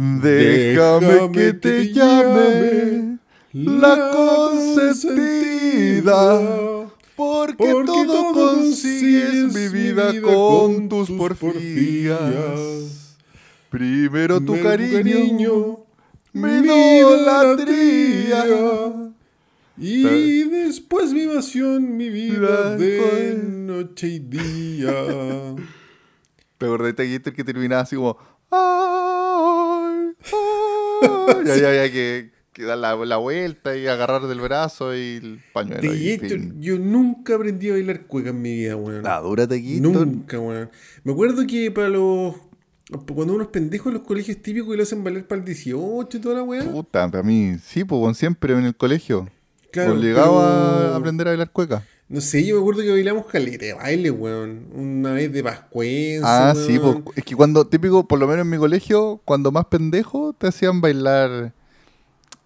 Déjame que te llame la consentida. Porque, todo consigues mi vida con tus porfías. Primero tu cariño, mi idolatría. Y después mi pasión, mi vida de noche y día. ¿Te acordás de este que terminaba así como... Ay, ay, y ahí había que, que dar la, la vuelta y agarrar del brazo y el pañuelo. y yo nunca aprendí a bailar cueca en mi vida, weón. La dura Teguito. Nunca, weón. Me acuerdo que para los. Cuando unos pendejos en los colegios típicos y lo hacen bailar para el 18 y toda la weá. Puta, para mí, sí, pues siempre en el colegio. Claro, Obligado pero- a aprender a bailar cueca. No sé, yo me acuerdo que bailamos caleta de baile, weón. Una vez de Pascuense. Ah, sí, pues es que cuando, típico, por lo menos en mi colegio, cuando más pendejo, te hacían bailar,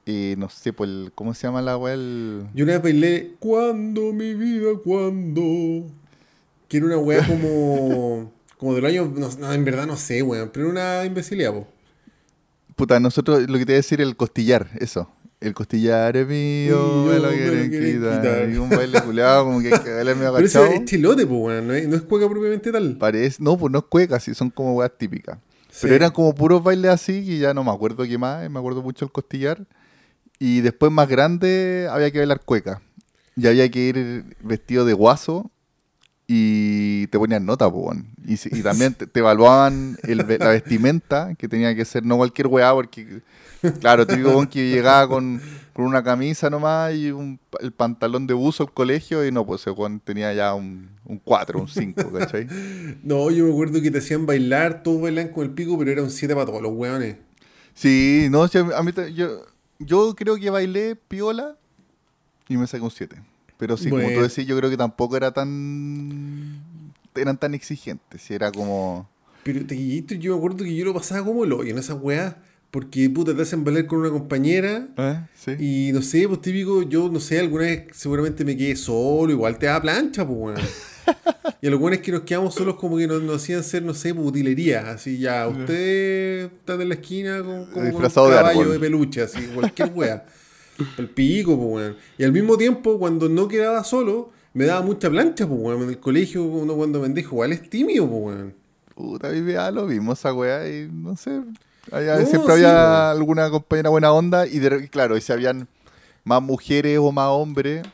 eh, no sé, pues, el- ¿cómo se llama la weá? El... Yo una vez bailé Cuando mi vida, cuando. Que era una weá como. como del año. No, no, en verdad no sé, weón. Pero era una imbecilidad, po. Puta, nosotros, lo que te iba a decir, el costillar, eso. El costillar es mío, me lo quieren quitar. quitar. Y un baile culiado, como que hay que bailar medio Pero agachado. es chilote, po, weón. No es, no es cueca propiamente tal. Parece, no, pues no es cueca, sí, son como weas típicas. Sí. Pero eran como puros bailes así, que ya no me acuerdo qué más, me acuerdo mucho el costillar. Y después más grande había que bailar cueca. Y había que ir vestido de guaso y te ponían nota, pues, y, y también te, te evaluaban el la vestimenta, que tenía que ser no cualquier weá, porque, claro, típico weón que llegaba con, con una camisa nomás y un, el pantalón de buzo al colegio, y no, pues ese tenía ya un 4, un 5, ¿cachai? No, yo me acuerdo que te hacían bailar, todos bailan con el pico, pero era un 7 para todos los weones. Sí, no, a mí yo, yo creo que bailé piola y me saqué un 7. Pero sí, como tú decís, yo creo que tampoco era tan. eran tan exigentes. Si era como. Pero te yo me acuerdo que yo lo pasaba como el hoyo en esas weas. Porque puta, te hacen bailar con una compañera. ¿Eh? Sí. Y no sé, pues típico, yo no sé, alguna vez seguramente me quedé solo, igual te da plancha, pues weón. Y a lo bueno es que nos quedamos solos como que nos, nos hacían hacer, no sé, pues, utilería. Así ya, usted está en la esquina con, como con un de caballo árbol. de peluche, así, cualquier wea. El pico, pues weón. Y al mismo tiempo, cuando no quedaba solo, me daba mucha plancha, pues weón. En el colegio, uno cuando pendejo, igual es tímido, pues weón. Puta, a mí me da lo mismo esa weá y no sé. No, siempre sí, había alguna compañera buena onda y, de- claro, y si habían más mujeres o más hombres,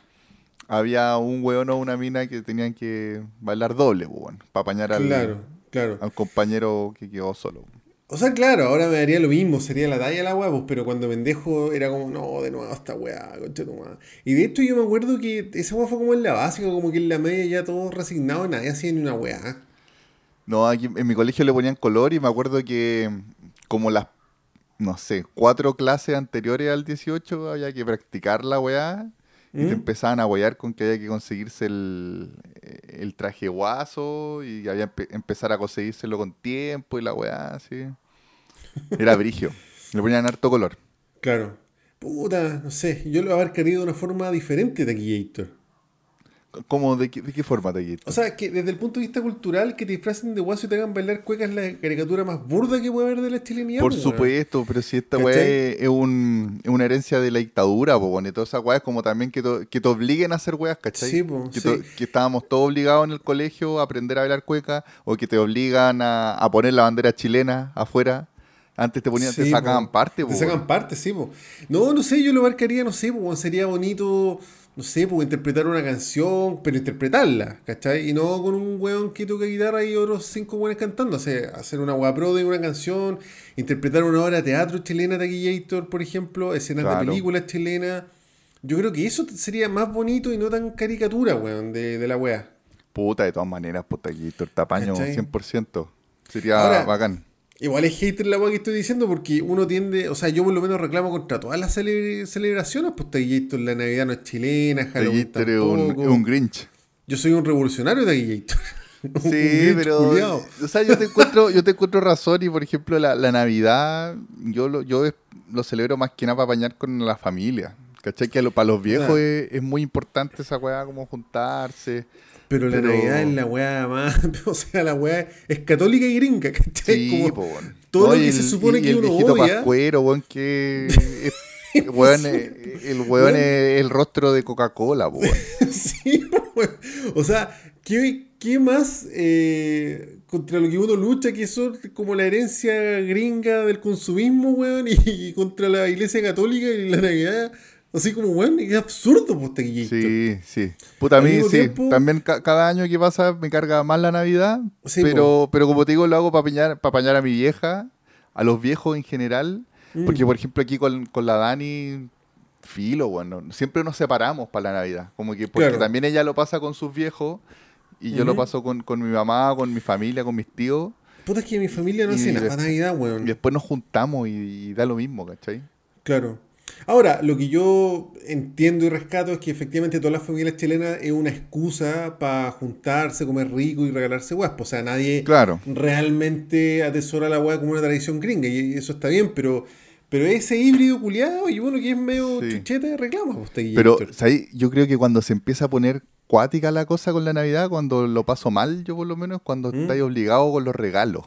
había un weón o una mina que tenían que bailar doble, para apañar al, Claro, claro. al compañero que quedó solo. O sea, claro, ahora me daría lo mismo, sería la talla la weá, pues, pero cuando pendejo era como, no, de nuevo esta weá, concha tu madre. Y de hecho yo me acuerdo que esa weá fue como en la básica, como que en la media ya todo resignado, nadie hacía ni una weá. No, aquí en mi colegio le ponían color y me acuerdo que como las, no sé, cuatro clases anteriores al 18 había que practicar la weá y te ¿Mm? empezaban a wear con que había que conseguirse el, el traje guaso y había que empezar a conseguírselo con tiempo y la weá, así. Era brigio. Le ponían harto color. Claro. Puta, no sé, yo lo abarcaría de una forma diferente de Taquillator. ¿Cómo? ¿De qué, de qué forma te O sea, que desde el punto de vista cultural, que te disfracen de guaso y te hagan bailar cueca es la caricatura más burda que puede haber de la chilenidad. Por pues, supuesto, pero si esta weá es, es un- es una herencia de la dictadura, pues bueno, y todas esas weas como también que, to- que te obliguen a hacer weas, ¿cachai? Sí, po, que, sí. to- que estábamos todos obligados en el colegio a aprender a bailar cueca, o que te obligan a, a poner la bandera chilena afuera. Antes te ponían, te sacaban po. parte, Te sacan parte, sí, po. No, no sé, yo lo abarcaría, no sé, po, sería bonito, no sé, pues interpretar una canción, pero interpretarla, ¿cachai? Y no con un weón que toca guitarra y otros cinco weones cantando. O sea, hacer una weá pro de una canción, interpretar una obra de teatro chilena, Taquillator, por ejemplo, escenas Claro. de películas chilenas. Yo creo que eso sería más bonito y no tan caricatura, weón, de, de la weá. Puta, de todas maneras, puta, el tapaño ¿Cachai? 100%. Sería Ahora, bacán. Igual es hater la weá que estoy diciendo porque uno tiende, o sea, yo por lo menos reclamo contra todas las cele- celebraciones, pues Taquillator, la Navidad no es chilena, Halloween Taquillator es un, tampoco. es un Grinch. Yo soy un revolucionario de Taquillator. Sí, pero. culiao. O sea, yo te encuentro, yo te encuentro razón y por ejemplo la, la Navidad, yo lo, yo lo celebro más que nada para apañar con la familia. ¿Cachai? Que lo- para los viejos es muy importante esa weá, como juntarse. Pero la Pero- Navidad es la weá más, o sea, la weá es católica y gringa, ¿cachai? Sí, Como po, weón. todo No, lo que se el- supone y que el uno odia. pascuero, weón, que... es- weón, eh, el weón es el rostro de Coca-Cola, weón. Sí, weón. O sea, ¿qué, qué más eh, contra lo que uno lucha que son como la herencia gringa del consumismo, weón, y, y contra la iglesia católica y la Navidad? Así como, weón, es absurdo, pues. Sí, sí. Puta, a mí sí. tiempo- También ca- cada año que pasa me carga más la Navidad. Sí, pero, pero como te digo, lo hago para apañar, para apañar a mi vieja, a los viejos en general. Mm. Porque, por ejemplo, aquí con, con la Dani, filo, bueno, siempre nos separamos para la Navidad. Como que porque Claro. también ella lo pasa con sus viejos y yo lo paso con, con mi mamá, con mi familia, con mis tíos. Puta, es que mi familia no Y hace nada para Navidad, Y weón. después nos juntamos y, y da lo mismo, ¿cachai? Claro. Ahora, lo que yo entiendo y rescato es que efectivamente todas las familias chilenas es una excusa para juntarse, comer rico y regalarse guaspo. O sea, nadie Claro. realmente atesora la weá como una tradición gringa y eso está bien, pero, pero ese híbrido culiado y bueno que es medio Sí. chuchete reclama usted, Pero. ¿sabes? Yo creo que cuando se empieza a poner cuática la cosa con la Navidad, cuando lo paso mal, yo por lo menos, cuando ¿Mm? estáis obligado con los regalos.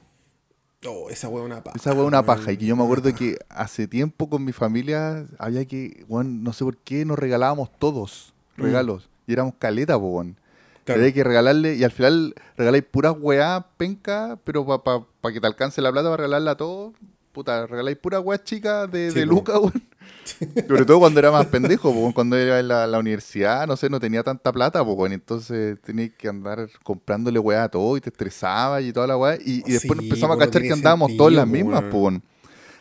Oh, esa es una paja. Esa fue una paja. Y weón, que yo me acuerdo que hace tiempo con mi familia había que, bueno, no sé por qué, nos regalábamos todos Mm. regalos. Y éramos caleta, weón. Claro. Había que regalarle, y al final regaláis puras weá, penca, pero para que te alcance la plata para regalarla a todos, puta, regaláis puras weá chicas de, Sí, de. Luca, weón. Sobre todo cuando era más pendejo, po, cuando era en la, la universidad, no sé, no tenía tanta plata, pues. Entonces tenías que andar comprándole weá a todo y te estresaba y toda la weá. Y, y después Sí, empezamos a po, no cachar que andábamos sentido, todos en las mismas, pues.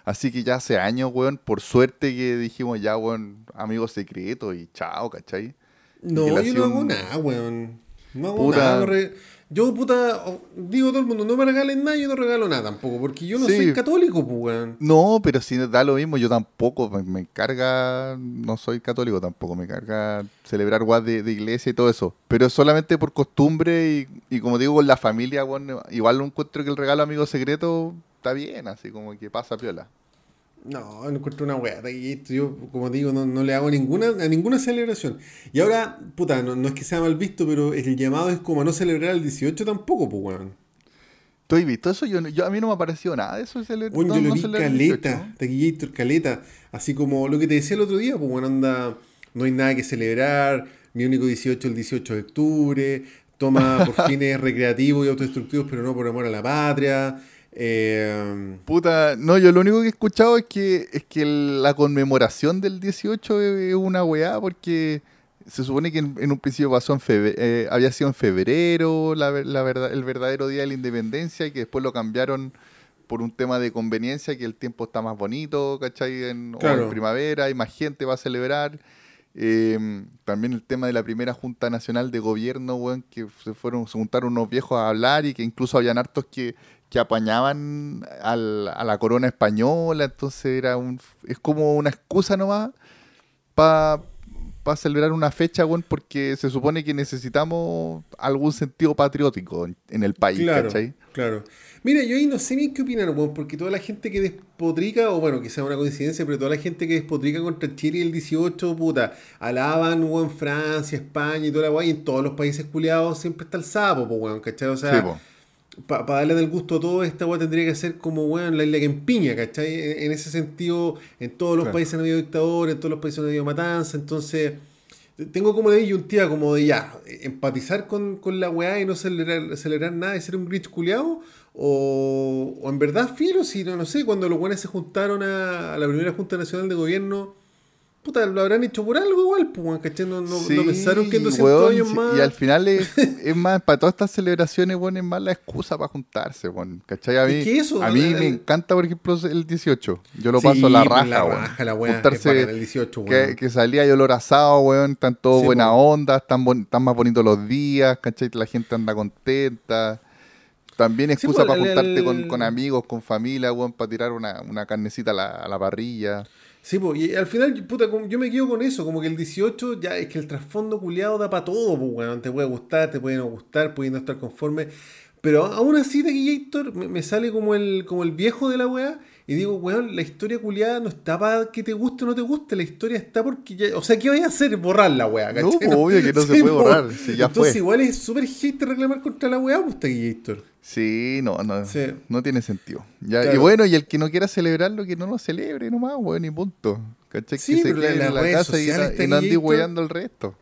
Así que ya hace años, weón, por suerte que dijimos ya, weón, amigos secretos y chao, ¿cachai? No, yo no hago nada, weón. No hago nada. no re- Yo, puta, digo todo el mundo, no me regalen nada, yo no regalo nada tampoco, porque yo no Sí. soy católico, pues, weón. No, pero si da lo mismo, yo tampoco, me, me carga, no soy católico tampoco, me carga celebrar guas de, de iglesia y todo eso. Pero solamente por costumbre y, y como digo, con la familia, bueno, igual lo encuentro que el regalo amigo secreto está bien, así como que pasa piola. No, no encuentro una weá. Taquillito. Yo, como digo, no, no le hago ninguna, a ninguna celebración. Y ahora, puta, no, no es que sea mal visto, pero el llamado es como a no celebrar el 18 tampoco, pues, weón. ¿Tú has visto eso? Yo, yo, a mí no me ha parecido nada de eso. Bueno, no- yo lo vi celebrar el 18, caleta, taquillator, caleta. Así como lo que te decía el otro día, pues bueno, anda, no hay nada que celebrar, mi único 18 el 18 de octubre, toma por fines recreativos y autodestructivos, pero no por amor a la patria. Eh, Puta, no, yo lo único que he escuchado es que, es que la conmemoración del 18 es una weá porque se supone que en, en un principio pasó en febe- eh, había sido en febrero la, ver- la verdad, el verdadero día de la independencia y que después lo cambiaron por un tema de conveniencia, que el tiempo está más bonito, ¿cachai? En, Claro. en primavera, hay más gente, va a celebrar. Eh, también el tema de la primera Junta Nacional de Gobierno, weón, que se fueron, se juntaron unos viejos a hablar y que incluso habían hartos que, que apañaban al- a la corona española, entonces era un, es como una excusa nomás para celebrar una fecha, weón, porque se supone que necesitamos algún sentido patriótico en, en el país, claro, ¿cachai? claro. Mira, yo ahí no sé ni qué opinar, weón, porque toda la gente que despotrica, o bueno, quizá una coincidencia, pero toda la gente que despotrica contra Chile el 18, puta, alaban, weón, Francia, España y toda la weá, y en todos los países culiados siempre está el sapo, pues, weón, ¿cachai? O sea, Sí, para darle del gusto a todo, esta weá tendría que ser como weón la isla que empiña, ¿cachai? En, en ese sentido, en todos los Claro. países han habido dictadores, en todos los países han habido matanza, entonces tengo como de disyuntiva, como de ya, empatizar con, con la weá y no celebrar, celebrar nada y ser un grinch culiado, o, o en verdad, filo, si no, no sé, cuando los weones se juntaron a, a la primera Junta Nacional de Gobierno, puta, lo habrán hecho por algo igual, pues, weón, ¿cachai? No, no, no Sí, pensaron que en 200 weón, años más... Y al final es, es más, para todas estas celebraciones, weón, es más la excusa para juntarse, weón. ¿Cachai? A mí, Es que eso, a mí el- me encanta, por ejemplo, el 18. Yo lo Sí, paso la pues, raja, la weón. raja, la es Juntarse, bacán el 18, que, weón. que salía y olor asado, weón. Están todos Sí, buena po. onda, están, bon- están más bonitos los días, ¿cachai? La gente anda contenta. También excusa po, para el- juntarte el- con, con amigos, con familia, weón, para tirar una, una carnecita a la, a la parrilla. Sí, pues, y al final, puta, yo me quedo con eso, como que el 18 ya es que el trasfondo culiado da para todo, pues, weón. Te puede gustar, te puede no gustar, puede no estar conforme. Pero aún así, Taquillator me, me sale como el, como el viejo de la weá. Y digo, weón, la historia culiada no está para que te guste o no te guste. La historia está porque ya. O sea, ¿qué vais a hacer? Borrar la weá, No, pues, obvio que no se puede borrar. Si ya Entonces, fue. igual es súper hate reclamar contra la weá, pues Taquillator. Sí, no, no, Sí. no tiene sentido. Ya, Y bueno, y el que no quiera celebrarlo, que no lo celebre nomás, weón, y punto. ¿Cachai? Sí, que se pero la- quede en la casa y, y no ande weando el resto.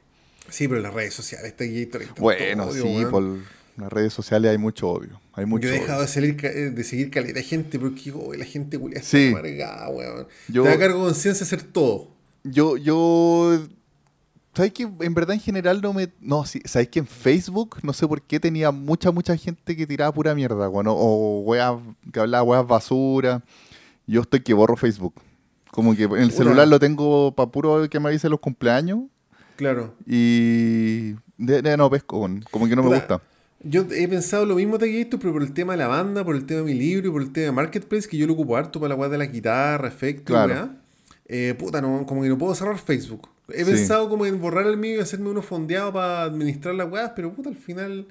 Sí, pero las redes sociales hay tanto Bueno, sí, weón. Por las redes sociales hay mucho obvio. Hay mucho Yo he odio. dejado de, salir, eh, de seguir caleta de gente porque oh, la gente está Sí. amargada, weón. Yo- Te da cargo de conciencia hacer todo. Yo, yo. ¿Sabes que En verdad, en general, no me. No, sí, ¿sabes que en Facebook, no sé por qué, tenía mucha, mucha gente que tiraba pura mierda, weón, o- o weas, que hablaba weas basura. Yo estoy que borro Facebook. Como que en el celular lo tengo para puro que me avise los cumpleaños. Claro. Y. De, de- no pesco, como que no me gusta. Yo he pensado lo mismo Taquillator, pero por el tema de la banda, por el tema de mi libro y por el tema de Marketplace, que yo lo ocupo harto para la weá de la guitarra, efectos, Claro. Eh, puta, no, como que no puedo cerrar Facebook. He Sí. pensado como en borrar el mío y hacerme uno fondeado para administrar las weas, pero puta, al final.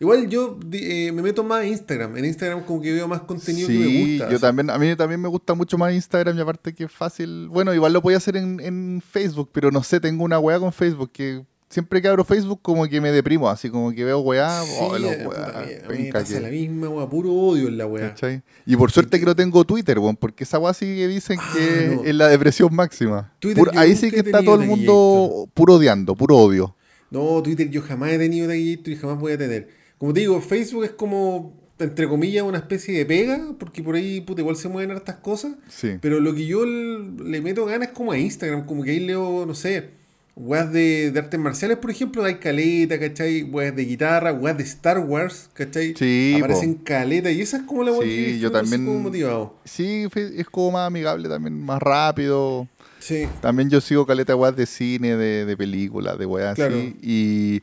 Igual yo eh, me meto más en Instagram. En Instagram como que veo más contenido que me Sí, gusta. yo así. también, a mí también me gusta mucho más Instagram y aparte que es fácil. Bueno, igual lo podía hacer en, en Facebook, pero no sé, tengo una weá con Facebook que siempre que abro Facebook como que me deprimo, así como que veo weá, Sí, oh, los eh, weá, me penca pasa que- la misma wea, puro odio en la. ¿cachai? Y por suerte que no tengo Twitter, weón, porque esa weá sí que dicen Ah, que no. es la depresión máxima. Twitter Puro- yo ahí sí que está todo el mundo puro odiando, puro odio. No, Twitter yo jamás he tenido Taquillator y jamás voy a tener. Como te digo, Facebook es como, entre comillas, una especie de pega, porque por ahí puta, igual se mueven hartas cosas. Sí. Pero lo que yo le meto ganas es como a Instagram, como que ahí leo, no sé, weas de, de artes marciales, por ejemplo, hay caleta, ¿cachai? Weas de guitarra, weas de Star Wars, ¿cachai? Sí, Aparecen caleta y esa es como la wea Sí, que yo también- como motivado. Sí, es como más amigable también, más rápido. Sí, También yo sigo caleta weas de cine, de, de películas, de weas Claro. así. Y,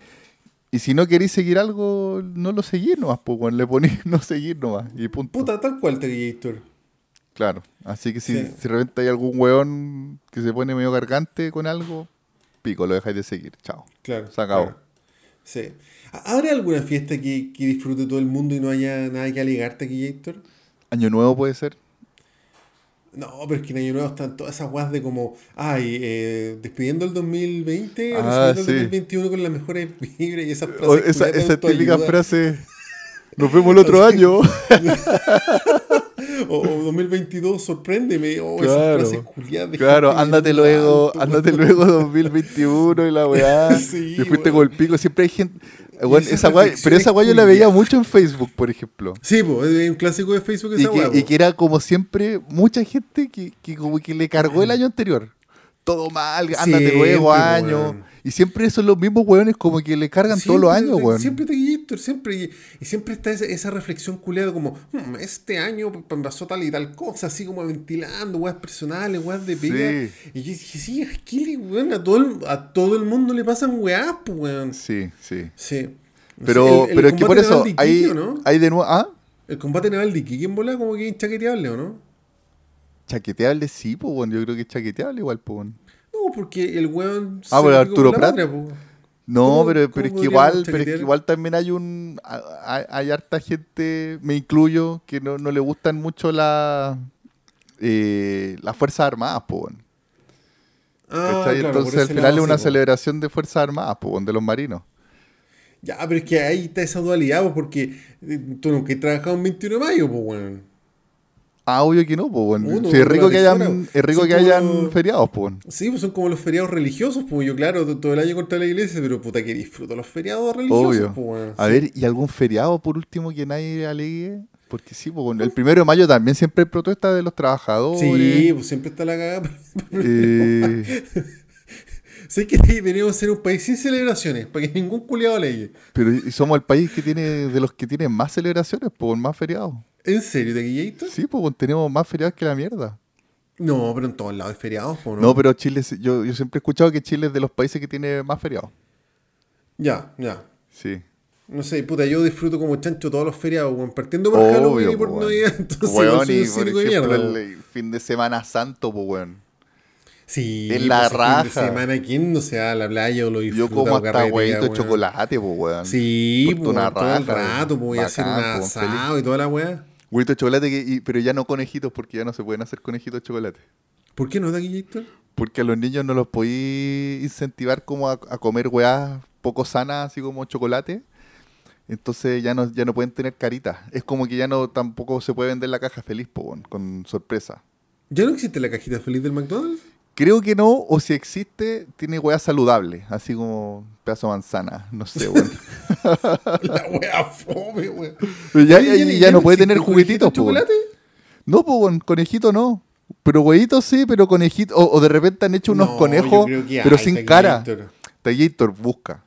y si no queréis seguir algo, no lo seguís nomás, pues. Le ponís no seguir nomás. Y punto. puta, tal cual Taquillator. Claro. Así que si, Sí. si de repente hay algún weón que se pone medio gargante con algo, pico, lo dejáis de seguir. Chao. Claro. Se acabó. claro. Sí. ¿Habrá alguna fiesta que, que disfrute todo el mundo y no haya nada que alegar, Taquillator? Año nuevo puede ser. No, pero es que en Año Nuevo están todas esas guas de como, ay, eh, despidiendo el 2020, Ah, sí. el 2021 con las mejores vibras y esas O frases. esa esa típica frase. Nos vemos el otro año. O, o 2022, sorpréndeme. O Claro. esas frases culiadas de Claro, ándate luego, alto, ándate luego 2021 y la weá. Sí, Te fuiste con el pico, siempre hay gente. esa pero esa weá yo la veía mucho en Facebook, por ejemplo. Sí, pues, es un clásico de Facebook Y esa que, y po. que era como siempre, mucha gente que, que como que le cargó el año anterior. Todo mal, ándate Siempre, luego año. weón. Y siempre son los mismos weones como que le cargan todos los años, weón. Siempre Taquillator, siempre. Y, y siempre está esa, esa reflexión culiada como, "Hmm, este año pasó tal y tal cosa, así como ventilando, weas personales, weas de pega. Sí. Y yo dije, sí, es que, weón, a todo, el, a todo el mundo le pasan weas, pues, weón. Sí, sí. Sí. Pero, sé, el- el pero es que por eso de hay, Iquique, ¿o ¿no? hay de nuevo. ¿Ah? El combate naval de Iquique en bola como que es chaqueteable, ¿o no? Chaqueteable sí, pues, weón. Yo creo que es chaqueteable igual, pues. No, porque el weón. Ah, pero Arturo Prat. No, ¿Cómo- pero, pero es que igual, pero es que igual también hay un hay, hay harta gente, me incluyo, que no, no le gustan mucho la eh, las Fuerzas Armadas, po, weón. Ah, claro, Entonces al final es una po. celebración de Fuerzas Armadas, weón, de los marinos. Ya, pero es que ahí está esa dualidad, po, porque eh, tú nunca has trabajado un 21 de mayo, pues. Ah, obvio que no. Uno, Sí, es rico que hayan, es rico que como hayan feriados, weón. Sí, pues son como los feriados religiosos, pues yo, claro, to- todo el año contra la iglesia, pero puta que disfruto los feriados religiosos, Obvio. pues. A Sí. ver, ¿y algún feriado por último que nadie alegue? Porque sí, po, weón, el primero de mayo también siempre hay protesta de los trabajadores. Sí, pues siempre está la cagada. Eh, sé que deberíamos ser un país sin celebraciones, para que ningún culiado legue. pero y somos el país que tiene, de los que tienen más celebraciones, por más feriados. ¿En serio, de Guillator? Sí, pues tenemos más feriados que la mierda. No, pero en todos lados hay feriados, ¿no? No, pero Chile, yo, yo siempre he escuchado que Chile es de los países que tiene más feriados. Ya, ya. Sí. No sé, puta, yo disfruto como chancho todos los feriados, weón. Partiendo por Halloween y por. Navidad, entonces Weón, yo soy y un por cínico de ejemplo, mierda. el, el fin de semana santo, pues weón. Sí, la pues, fin de raja. semana, ¿quién no se va a la playa o lo Yo disfruta como o hasta huevito de chocolate, pues, weón. Sí, pues, una todo el rato, pues voy a hacer un pues, asado y toda la weá. Huevito de chocolate, que- y- pero ya no conejitos, porque ya no se pueden hacer conejitos de chocolate. ¿Por qué no, Taquillito? Porque a los niños no los podéis incentivar como a, a comer weas poco sanas, así como chocolate. Entonces ya no, ya no pueden tener caritas. Es como que ya no tampoco se puede vender la caja feliz, po, con sorpresa. ¿Ya no existe la cajita feliz del McDonald's? Creo que no, o si existe, tiene weas saludables, así como pedazo de manzana, no sé, weón. La wea fome, weón. Pero ya, ya- ya no puede tener juguetitos, chocolate? No, pues, conejito no. Pero huevitos sí, pero conejito. O, o de repente han hecho unos No, conejos, pero hay, sin cara. Tallator, busca.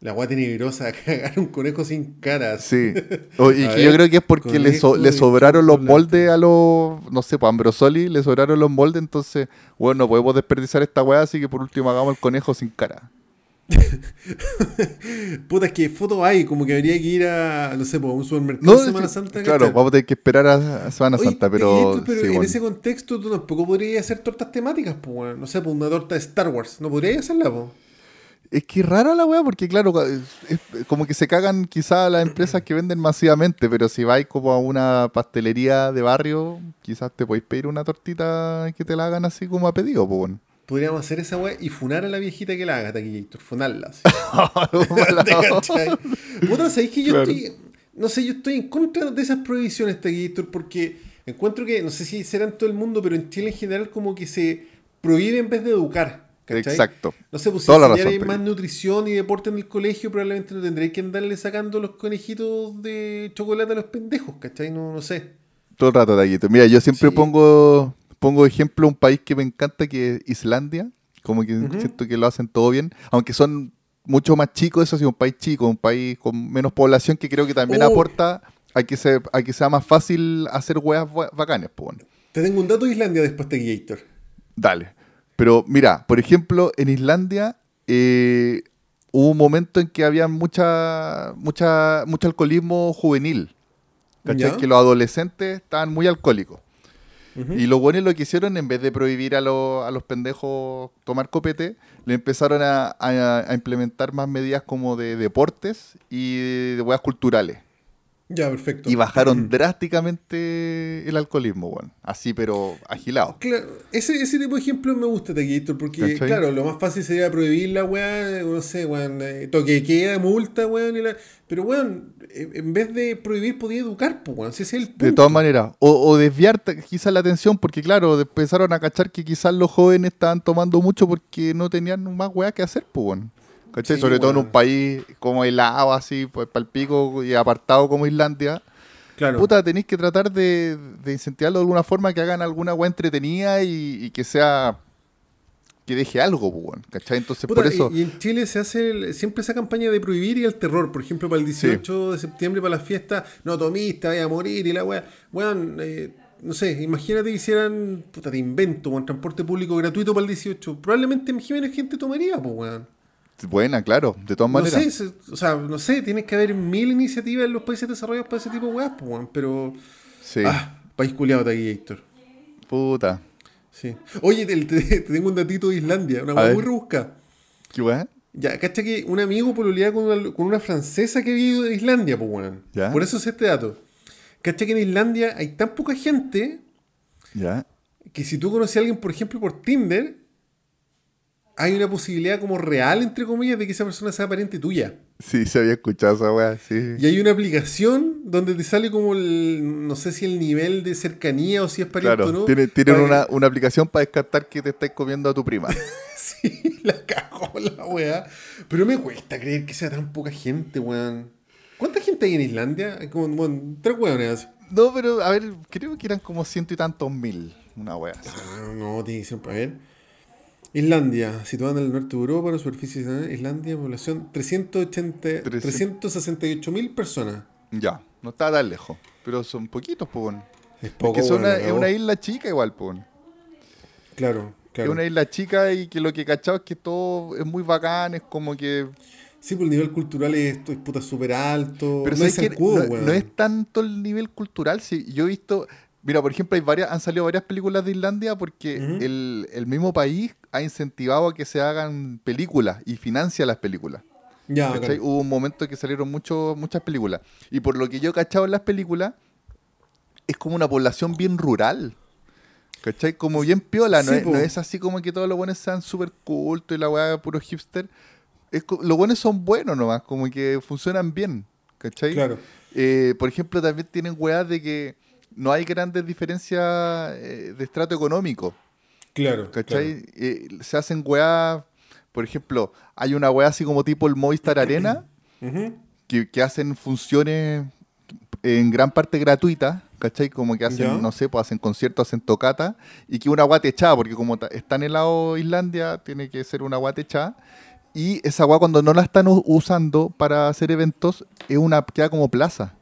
La weá tenebrosa, cagar un conejo sin cara. Sí. O- y que yo ver, creo que es porque le, so- sobraron los moldes a los. No sé, pues Ambrosoli le sobraron los moldes, entonces, bueno, no podemos desperdiciar esta weá, así que por último hagamos el conejo sin cara. Puta, es que fotos hay, como que habría que ir a, no sé, pues, a un supermercado No, Semana Santa. claro, vamos a tener que esperar a, Semana Santa, pero. esto, pero sí, en bueno. ese contexto tú tampoco podrías hacer tortas temáticas, pues. No sé, pues una torta de Star Wars. No podrías hacerla, pues. Es que rara la weá, porque claro, es- es como que se cagan quizás las empresas que venden masivamente, pero si vais como a una pastelería de barrio, quizás te podéis pedir una tortita que te la hagan así como a pedido, pues. bueno. Podríamos hacer esa weá y funar a la viejita que la haga, Taquillator. Funarla. Puta, ¿sabéis que yo Claro. estoy. No sé, yo estoy en contra de esas prohibiciones, Taquillator, porque encuentro que, no sé si será en todo el mundo, pero en Chile en general, como que se prohíbe en vez de educar. ¿Cachai? Exacto. No sé, pues si razón, más nutrición y deporte en el colegio, probablemente no tendréis que andarle sacando los conejitos de chocolate a los pendejos, ¿cachai? No, no sé. Todo el rato, Taquito. Mira, yo siempre Sí. pongo pongo ejemplo un país que me encanta, que es Islandia. Como que Ujú. siento que lo hacen todo bien. Aunque son mucho más chicos, eso sí, un país chico, un país con menos población que creo que también Oh. aporta a que, se, a que sea más fácil hacer weas ba- bacanes, pues bueno. Te tengo un dato de Islandia después, Taquillator. Dale. Pero mira, por ejemplo, en Islandia eh, hubo un momento en que había mucha, mucha, mucho alcoholismo juvenil. ¿Cachai? ¿Ya? Que los adolescentes estaban muy alcohólicos. Y los buenos lo que hicieron, en vez de prohibir a, los- a los pendejos tomar copete, le empezaron a, a- a implementar más medidas como de deportes y de weas culturales. Ya, perfecto. Y bajaron drásticamente el alcoholismo, bueno. Así, pero agilado. Claro, ese, ese tipo de ejemplos me gusta, Taquillator, porque, ¿Cachai? claro, lo más fácil sería prohibir la weá, no sé, weón, eh, toque queda, multa, weón, la- pero weón, eh, en vez de prohibir, podía educar, pues, weón, ese es el punto. De todas maneras. O, o desviar quizás la atención, porque claro, empezaron a cachar que quizás los jóvenes estaban tomando mucho porque no tenían más weá que hacer, pues, bueno. ¿Cachai? Sí, Sobre todo en un país como helado, así, pues, palpico y apartado como Islandia. Claro. Puta, tenéis que tratar de, de incentivarlo de alguna forma que hagan alguna weá entretenida y, y que sea. que deje algo, pues, weón, ¿cachai? Entonces, Puta, por eso. y, y en Chile se hace el- siempre esa campaña de prohibir y el terror. Por ejemplo, para el 18 de septiembre, para las fiestas, no tomiste, vaya a morir y la weá. Weón, eh, no sé, imagínate que hicieran, puta, te invento, un transporte público gratuito para el 18. Probablemente menos gente tomaría, pues, weón. Buena, claro, de todas No maneras. sé, se- o sea, no sé, tienes que haber mil iniciativas en los países desarrollados para ese tipo de weas, pues. Pero, Sí, ah, país culiado está aquí, Héctor. puta. Sí. Oye, te, te- te tengo un datito de Islandia, una wea muy rebusca. ¿Qué weá? Ya, cacha que un amigo pololeaba con una, con una francesa que vive de Islandia, pues, weón. Ya. Por eso es este dato. Cacha que en Islandia hay tan poca gente Ya. que si tú conoces a alguien, por ejemplo, por Tinder, hay una posibilidad como real, entre comillas, de que esa persona sea pariente tuya. Sí, se había escuchado esa weá, sí. Y hay una aplicación donde te sale como el, no sé si el nivel de cercanía o si es pariente Claro, o no. tiene- tienen una, una aplicación para descartar que te estáis comiendo a tu prima. Sí, la cagó la weá. Pero me cuesta creer que sea tan poca gente, weón. ¿Cuánta gente hay en Islandia? Como, bueno, tres weones. No, pero a ver, creo que eran como ciento y tantos mil, una wea así. Ah, no, tiene que ser, a ver. Islandia, situada en el norte de Europa, la superficie de Islandia, población 380, Trece- 368 mil personas. Ya, no está tan lejos, pero son poquitos, bueno. Es Porque es una, es una isla chica igual, pues. Claro, claro. Es una isla chica y que lo que he cachado es que todo es muy bacán, es como que... Sí, pues el nivel cultural es, es puta súper alto. Pero no es ¿sabes qué? zancudo, no, no es tanto el nivel cultural, sí, yo he visto... Mira, por ejemplo, hay varias, han salido varias películas de Islandia porque el, el mismo país ha incentivado a que se hagan películas y financia las películas. Ya. Hubo un momento que salieron mucho, muchas películas. Y por lo que yo he cachado en las películas, es como una población bien rural. ¿Cachai? Como bien piola, no, Sí, es, po. no es así como que todos los buenos sean súper cultos y la weá puro hipster. Es, los buenos son buenos nomás, como que funcionan bien. ¿Cachai? Claro. Eh, por ejemplo, también tienen weas de que no hay grandes diferencias eh, de estrato económico. Claro. ¿Cachai? Eh, se hacen weas, por ejemplo, hay una wea así como tipo el Movistar Arena, que, que hacen funciones en gran parte gratuitas, ¿cachai? Como que hacen, Ya. no sé, pues hacen conciertos, hacen tocata, y que una agua techada, porque como está en el lado Islandia, tiene que ser una agua techada. Y esa agua cuando no la están usando para hacer eventos, es una queda como plaza.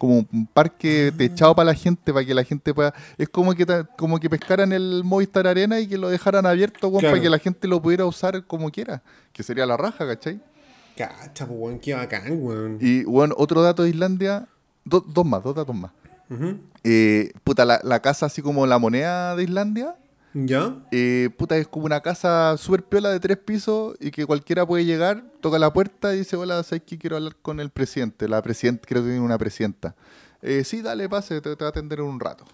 Como un parque techado para la gente, para que la gente pueda. Es como que como que pescaran el Movistar Arena y que lo dejaran abierto, weón, Claro. para que la gente lo pudiera usar como quiera. Que sería la raja, ¿cachai? Cacha, pues, weón, qué bacán, weón. Y bueno, otro dato de Islandia, do- dos más, dos datos más. Ujú. Eh, puta, la, la casa así como la moneda de Islandia, ¿Ya? eh, puta, es como una casa súper piola de tres pisos y que cualquiera puede llegar, toca la puerta y dice, hola, ¿sabes qué? Quiero hablar con el presidente. La presidenta, creo que tiene una presidenta. Eh, sí, dale, pase, te, te va a atender en un rato.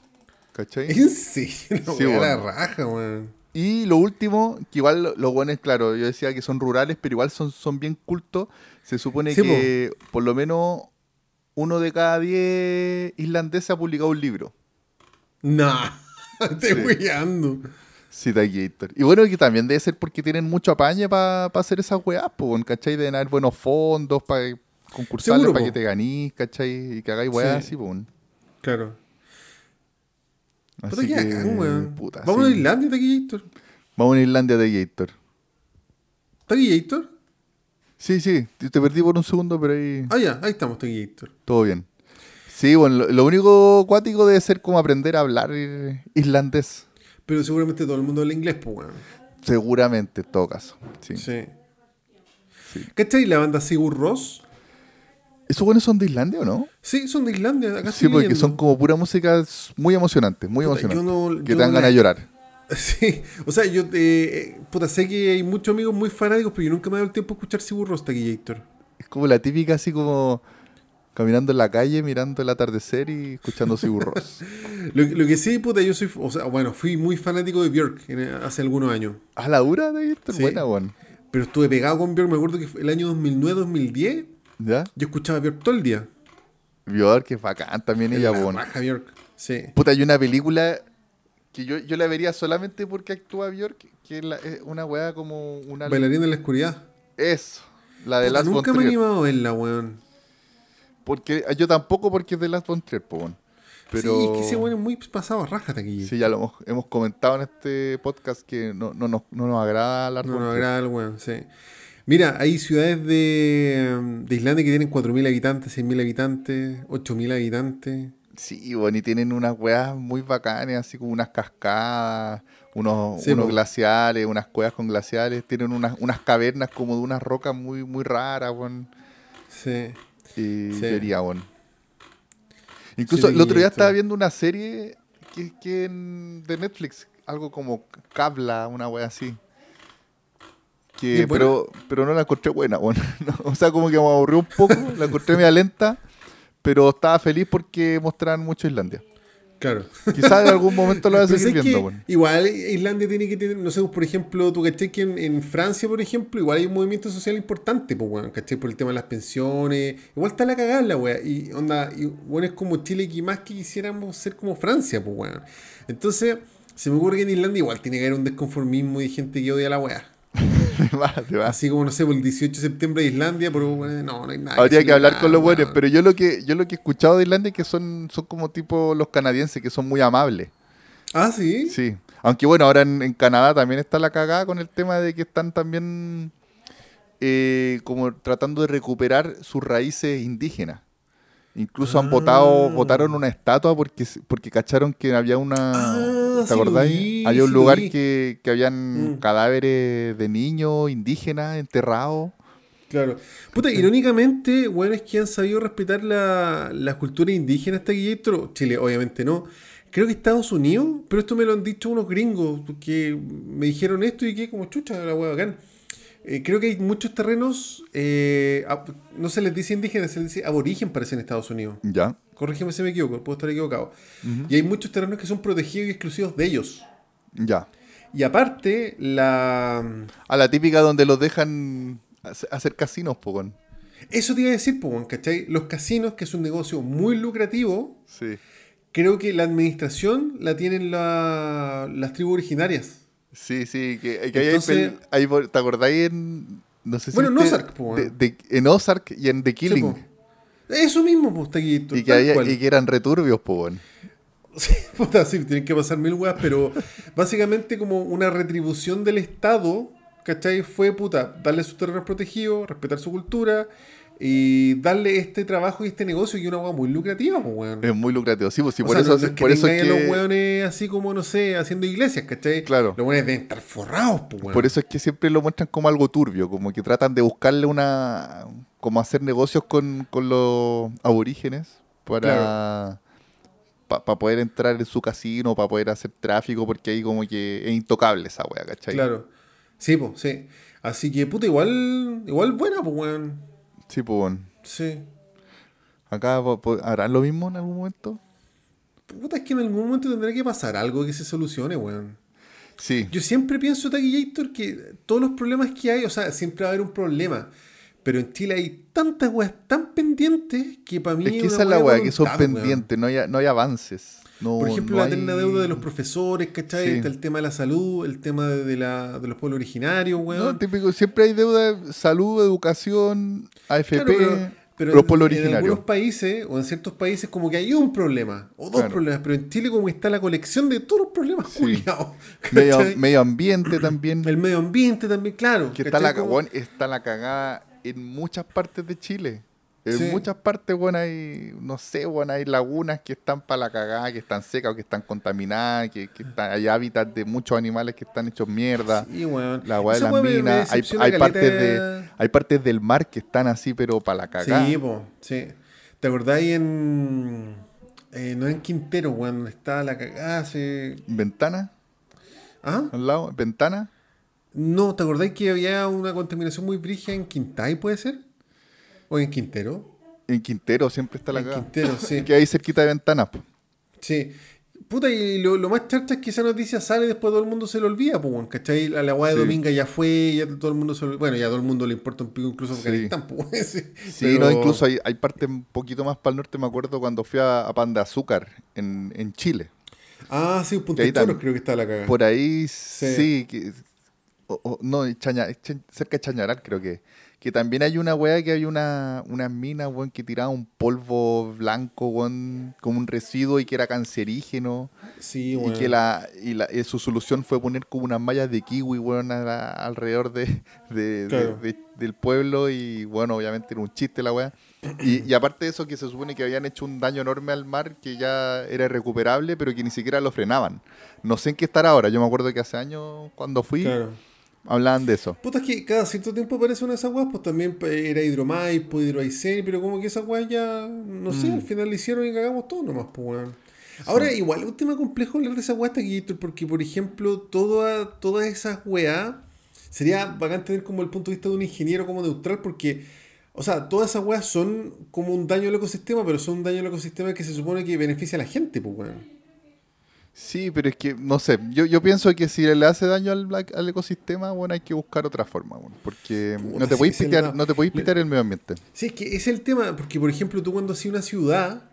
¿Cachai? En serio, Sí, la raja, weón. Y lo último, que igual lo- los buenos, claro, yo decía que son rurales, pero igual son, son bien cultos. Se supone Sí, que por lo menos uno de cada diez islandeses ha publicado un libro. Nah, estoy Sí. weyando. Citagator. Y bueno, que también debe ser porque tienen mucho apañe para hacer esas weas, pues, ¿cachai? Deben haber buenos fondos para concursarles, para que te ganís, ¿cachai? Y que hagáis weas Sí. así, pues. Claro. Así que, bacán, weón. puta, Vamos sí. a Islandia, Taquillator. Vamos a Islandia de Gator. ¿Taquillator? Sí, sí, te te perdí por un segundo, pero ahí Ah, ya, ahí estamos, Taquillator. todo bien. Sí, bueno, lo, lo único cuático debe ser como aprender a hablar eh, islandés. Pero seguramente todo el mundo habla inglés, pues, weón. Seguramente, en todo caso. Sí. Sí. Sí. ¿Cachai la banda Sigur Rós? ¿Esos buenos son de Islandia o no? Sí, son de Islandia. Acá Sí, porque leyendo. son como pura música muy emocionante, muy Puta, emocionante. no- que te dan no ganas de llorar. Sí, o sea, yo eh, puta, sé que hay muchos amigos muy fanáticos, pero yo nunca me he dado el tiempo de escuchar Sigur Rós, Taquillator. Es como la típica así como caminando en la calle, mirando el atardecer y escuchando Sigur. Lo, lo que sí, puta, yo soy, o sea, bueno, fui muy fanático de Björk en- hace algunos años. ¿A la dura de Gator? Sí. Buena, weón. Pero estuve pegado con Björk, me acuerdo que fue el año 2009-2010, ¿Ya? yo escuchaba Björk todo el día. Björk, es bacán también ella, raja Björk, sí. Puta, hay una película que yo, yo la vería solamente porque actúa Björk, que es, la- es una weá como una... Bailarín de la oscuridad. Eso, la de Puta, Last nunca me he animado a verla, weón. Porque, yo tampoco porque es de Last Von Trier. Pero... Sí, es que ese weón es muy pasado a raja, Taquillator. Sí, ya lo hemos, hemos comentado en este podcast que no, no, nos- no nos agrada Lars No, no, Trier. agrada el weón, sí. Mira, hay ciudades de, de Islandia que tienen 4.000 habitantes, 6.000 habitantes, 8.000 habitantes. Sí, bueno, y tienen unas weas muy bacanas, así como unas cascadas, unos, Sí, unos glaciares, unas cuevas con glaciares, tienen unas, unas cavernas como de unas rocas muy, muy raras, weón. Sí. Y Sí. quería, weón. Incluso Sí, el otro día estaba viendo una serie que, que en- de Netflix, algo como Cabla, una wea así. ¿Y Que, pero, pero no la encontré buena, weón. No, o sea, como que me aburrió un poco, la encontré media lenta, pero estaba feliz porque mostraban mucho Islandia. Claro. Quizás en algún momento lo voy a seguir ¿sabes viendo, weón. Igual Islandia tiene que tener, no sé, por ejemplo, tú caché que en, en Francia, por ejemplo, igual hay un movimiento social importante, pues, weón, caché por el tema de las pensiones. Igual está la cagada la weá. Y onda, y, bueno, es como Chile que más que quisiéramos ser como Francia, pues, weón. Entonces, se me ocurre que en Islandia igual tiene que haber un desconformismo y gente que odia la weá. Te va, te va. Así como, no sé, por el 18 de septiembre de Islandia, pero bueno, no, no hay nada. Habría que hablar con los buenos, pero yo lo que yo lo que he escuchado de Islandia es que son, son como tipo los canadienses, que son muy amables. Ah, sí. Sí. Aunque bueno, ahora en, en Canadá también está la cagada con el tema de que están también eh, como tratando de recuperar sus raíces indígenas. Incluso han Ah. votado, votaron una estatua porque, porque cacharon que había una... Ah, ¿Te sí acordáis? vi, Había un sí lugar que, que habían Mm. cadáveres de niños indígenas enterrados. Claro. Puta, irónicamente, bueno, es que han sabido respetar la, la cultura indígena hasta aquí dentro. Chile, obviamente no. creo que Estados Unidos, pero esto me lo han dicho unos gringos que me dijeron esto y que como chucha la hueá bacán. Eh, creo que hay muchos terrenos, eh, no se les dice indígenas, se les dice aborigen, parece en Estados Unidos. Ya. Corrígeme si me equivoco, puedo estar equivocado. Y hay muchos terrenos que son protegidos y exclusivos de ellos. Ya. Y aparte, la... A la típica donde los dejan hace- hacer casinos, pogón. Eso te iba a decir, weón, ¿cachai? Los casinos, que es un negocio muy lucrativo, Sí. creo que la administración la tienen la- las tribus originarias. Sí, sí, que, que hay Entonces- ahí por- ¿te acordáis en... No sé si Bueno, en Ozark, po, de- weón. de- En Ozark y en The Killing. Eso mismo, pues, y, que había- y que eran returbios, pogón. Sí, puta, sí, tienen que pasar mil weas, pero básicamente como una retribución del Estado, ¿cachai? Fue, puta, darle sus terrenos protegidos, respetar su cultura y darle este trabajo y este negocio que es una wea muy lucrativa, pues, weón. Es muy lucrativo. Sí, pues sí, O por sea, eso, no, no es que por eso es a los que... weones así como, no sé, haciendo iglesias, ¿cachai? Claro. Los weones deben estar forrados, pues, weón. Por eso es que siempre lo muestran como algo turbio, como que tratan de buscarle una... como hacer negocios con, con los aborígenes para... Para poder entrar en su casino, para poder hacer tráfico, porque ahí como que es intocable esa wea, ¿cachai? Claro. Sí, pues, sí. Así que, puta, igual, igual buena, pues, weón. Sí, pues. Sí. Acá harán lo mismo en algún momento. Puta, es que en algún momento tendrá que pasar algo que se solucione, weón. Sí, Yo siempre pienso, Taquillator, que todos los problemas que hay, o sea, siempre va a haber un problema. Pero en Chile hay tantas weas tan pendientes que para mí es que esa es la wea que son pendientes, no hay, no hay avances. No, Por ejemplo, no la hay- deuda de los profesores, ¿cachai? Sí. Está el tema de la salud, el tema de, la, de los pueblos originarios, weón. No, típico, siempre hay deuda de salud, educación, AFP, Claro, pero, pero los en- pueblos en, originarios. algunos países o en ciertos países como que hay un problema o dos Claro. problemas, pero en Chile como que está la colección de todos los problemas Sí. culiados. Medio, ambiente también. El medio ambiente también, claro. que está ¿cachai? la, Como- weón, está la cagada en muchas partes de Chile. En Sí. muchas partes, bueno, hay, no sé, bueno, hay lagunas que están para la cagada, que están secas o que están contaminadas, que, que están- hay hábitats de muchos animales que están hechos mierda. Sí, weón. La weá de las minas, hay, hay partes de, hay partes del mar que están así, pero para la cagada. Sí, po, sí. ¿Te acordáis en... eh, no en Quintero, weón, donde está la cagada hace... ¿Ventana? ¿Ah? ¿Al lado? ¿Ventana? No, ¿te acordáis que había una contaminación muy brígida en Quintay, puede ser? ¿O en Quintero? En Quintero siempre está la En. Quintero, sí. Que hay cerquita de ventanas. Sí. Puta, y lo, lo más charcha es que esa noticia sale y después todo el mundo se lo olvida, pues, ¿cachai? La, la weá de Sí. Dominga ya fue, ya todo el mundo se lo- Bueno, ya todo el mundo le importa un pico, incluso Sí. Afganistán, pues, sí. Sí, Pero- no, incluso hay, hay partes un poquito más para el norte, me acuerdo cuando fui a, a Pan de Azúcar en, en Chile. Ah, sí, ahí toros tam- creo que está la cagada. Por ahí Sí. que, o- o- no, Chaña- cerca de Chañaral creo que. Que también hay una weá que hay una, una mina, weón, que tiraba un polvo blanco, weón, como un residuo y que era cancerígeno. Sí, Y weón. que la, y la- y su solución fue poner como unas mallas de kiwi, weón, a la- alrededor de, de- de- Claro. de- del pueblo. Y bueno, obviamente era un chiste la weá. Y, y aparte de eso, que se supone que habían hecho un daño enorme al mar que ya era irrecuperable, pero que ni siquiera lo frenaban. No sé en qué estar ahora. Yo me acuerdo que hace años, cuando fui, Claro. Hablaban de eso. Puta, es que cada cierto tiempo aparece una de esas weas, pues también era Hidromaipo, Hidroaicén, pero como que esas weas ya, no sé, Mm. al final le hicieron y cagamos todo nomás, pues weón. Ahora, igual es un tema complejo hablar de esa wea Taquillito, porque por ejemplo, toda, todas esas weas, sería bacán tener como el punto de vista de un ingeniero como neutral, porque, o sea, todas esas weas son como un daño al ecosistema, pero son un daño al ecosistema que se supone que beneficia a la gente, pues weón. Sí, pero es que, no sé, yo, yo pienso que si le hace daño al, al ecosistema, bueno, hay que buscar otra forma, bueno, porque Puta, no te podéis el ma- no te podéis pitear el medio ambiente. Sí, es que es el tema, porque por ejemplo tú cuando hacías una ciudad,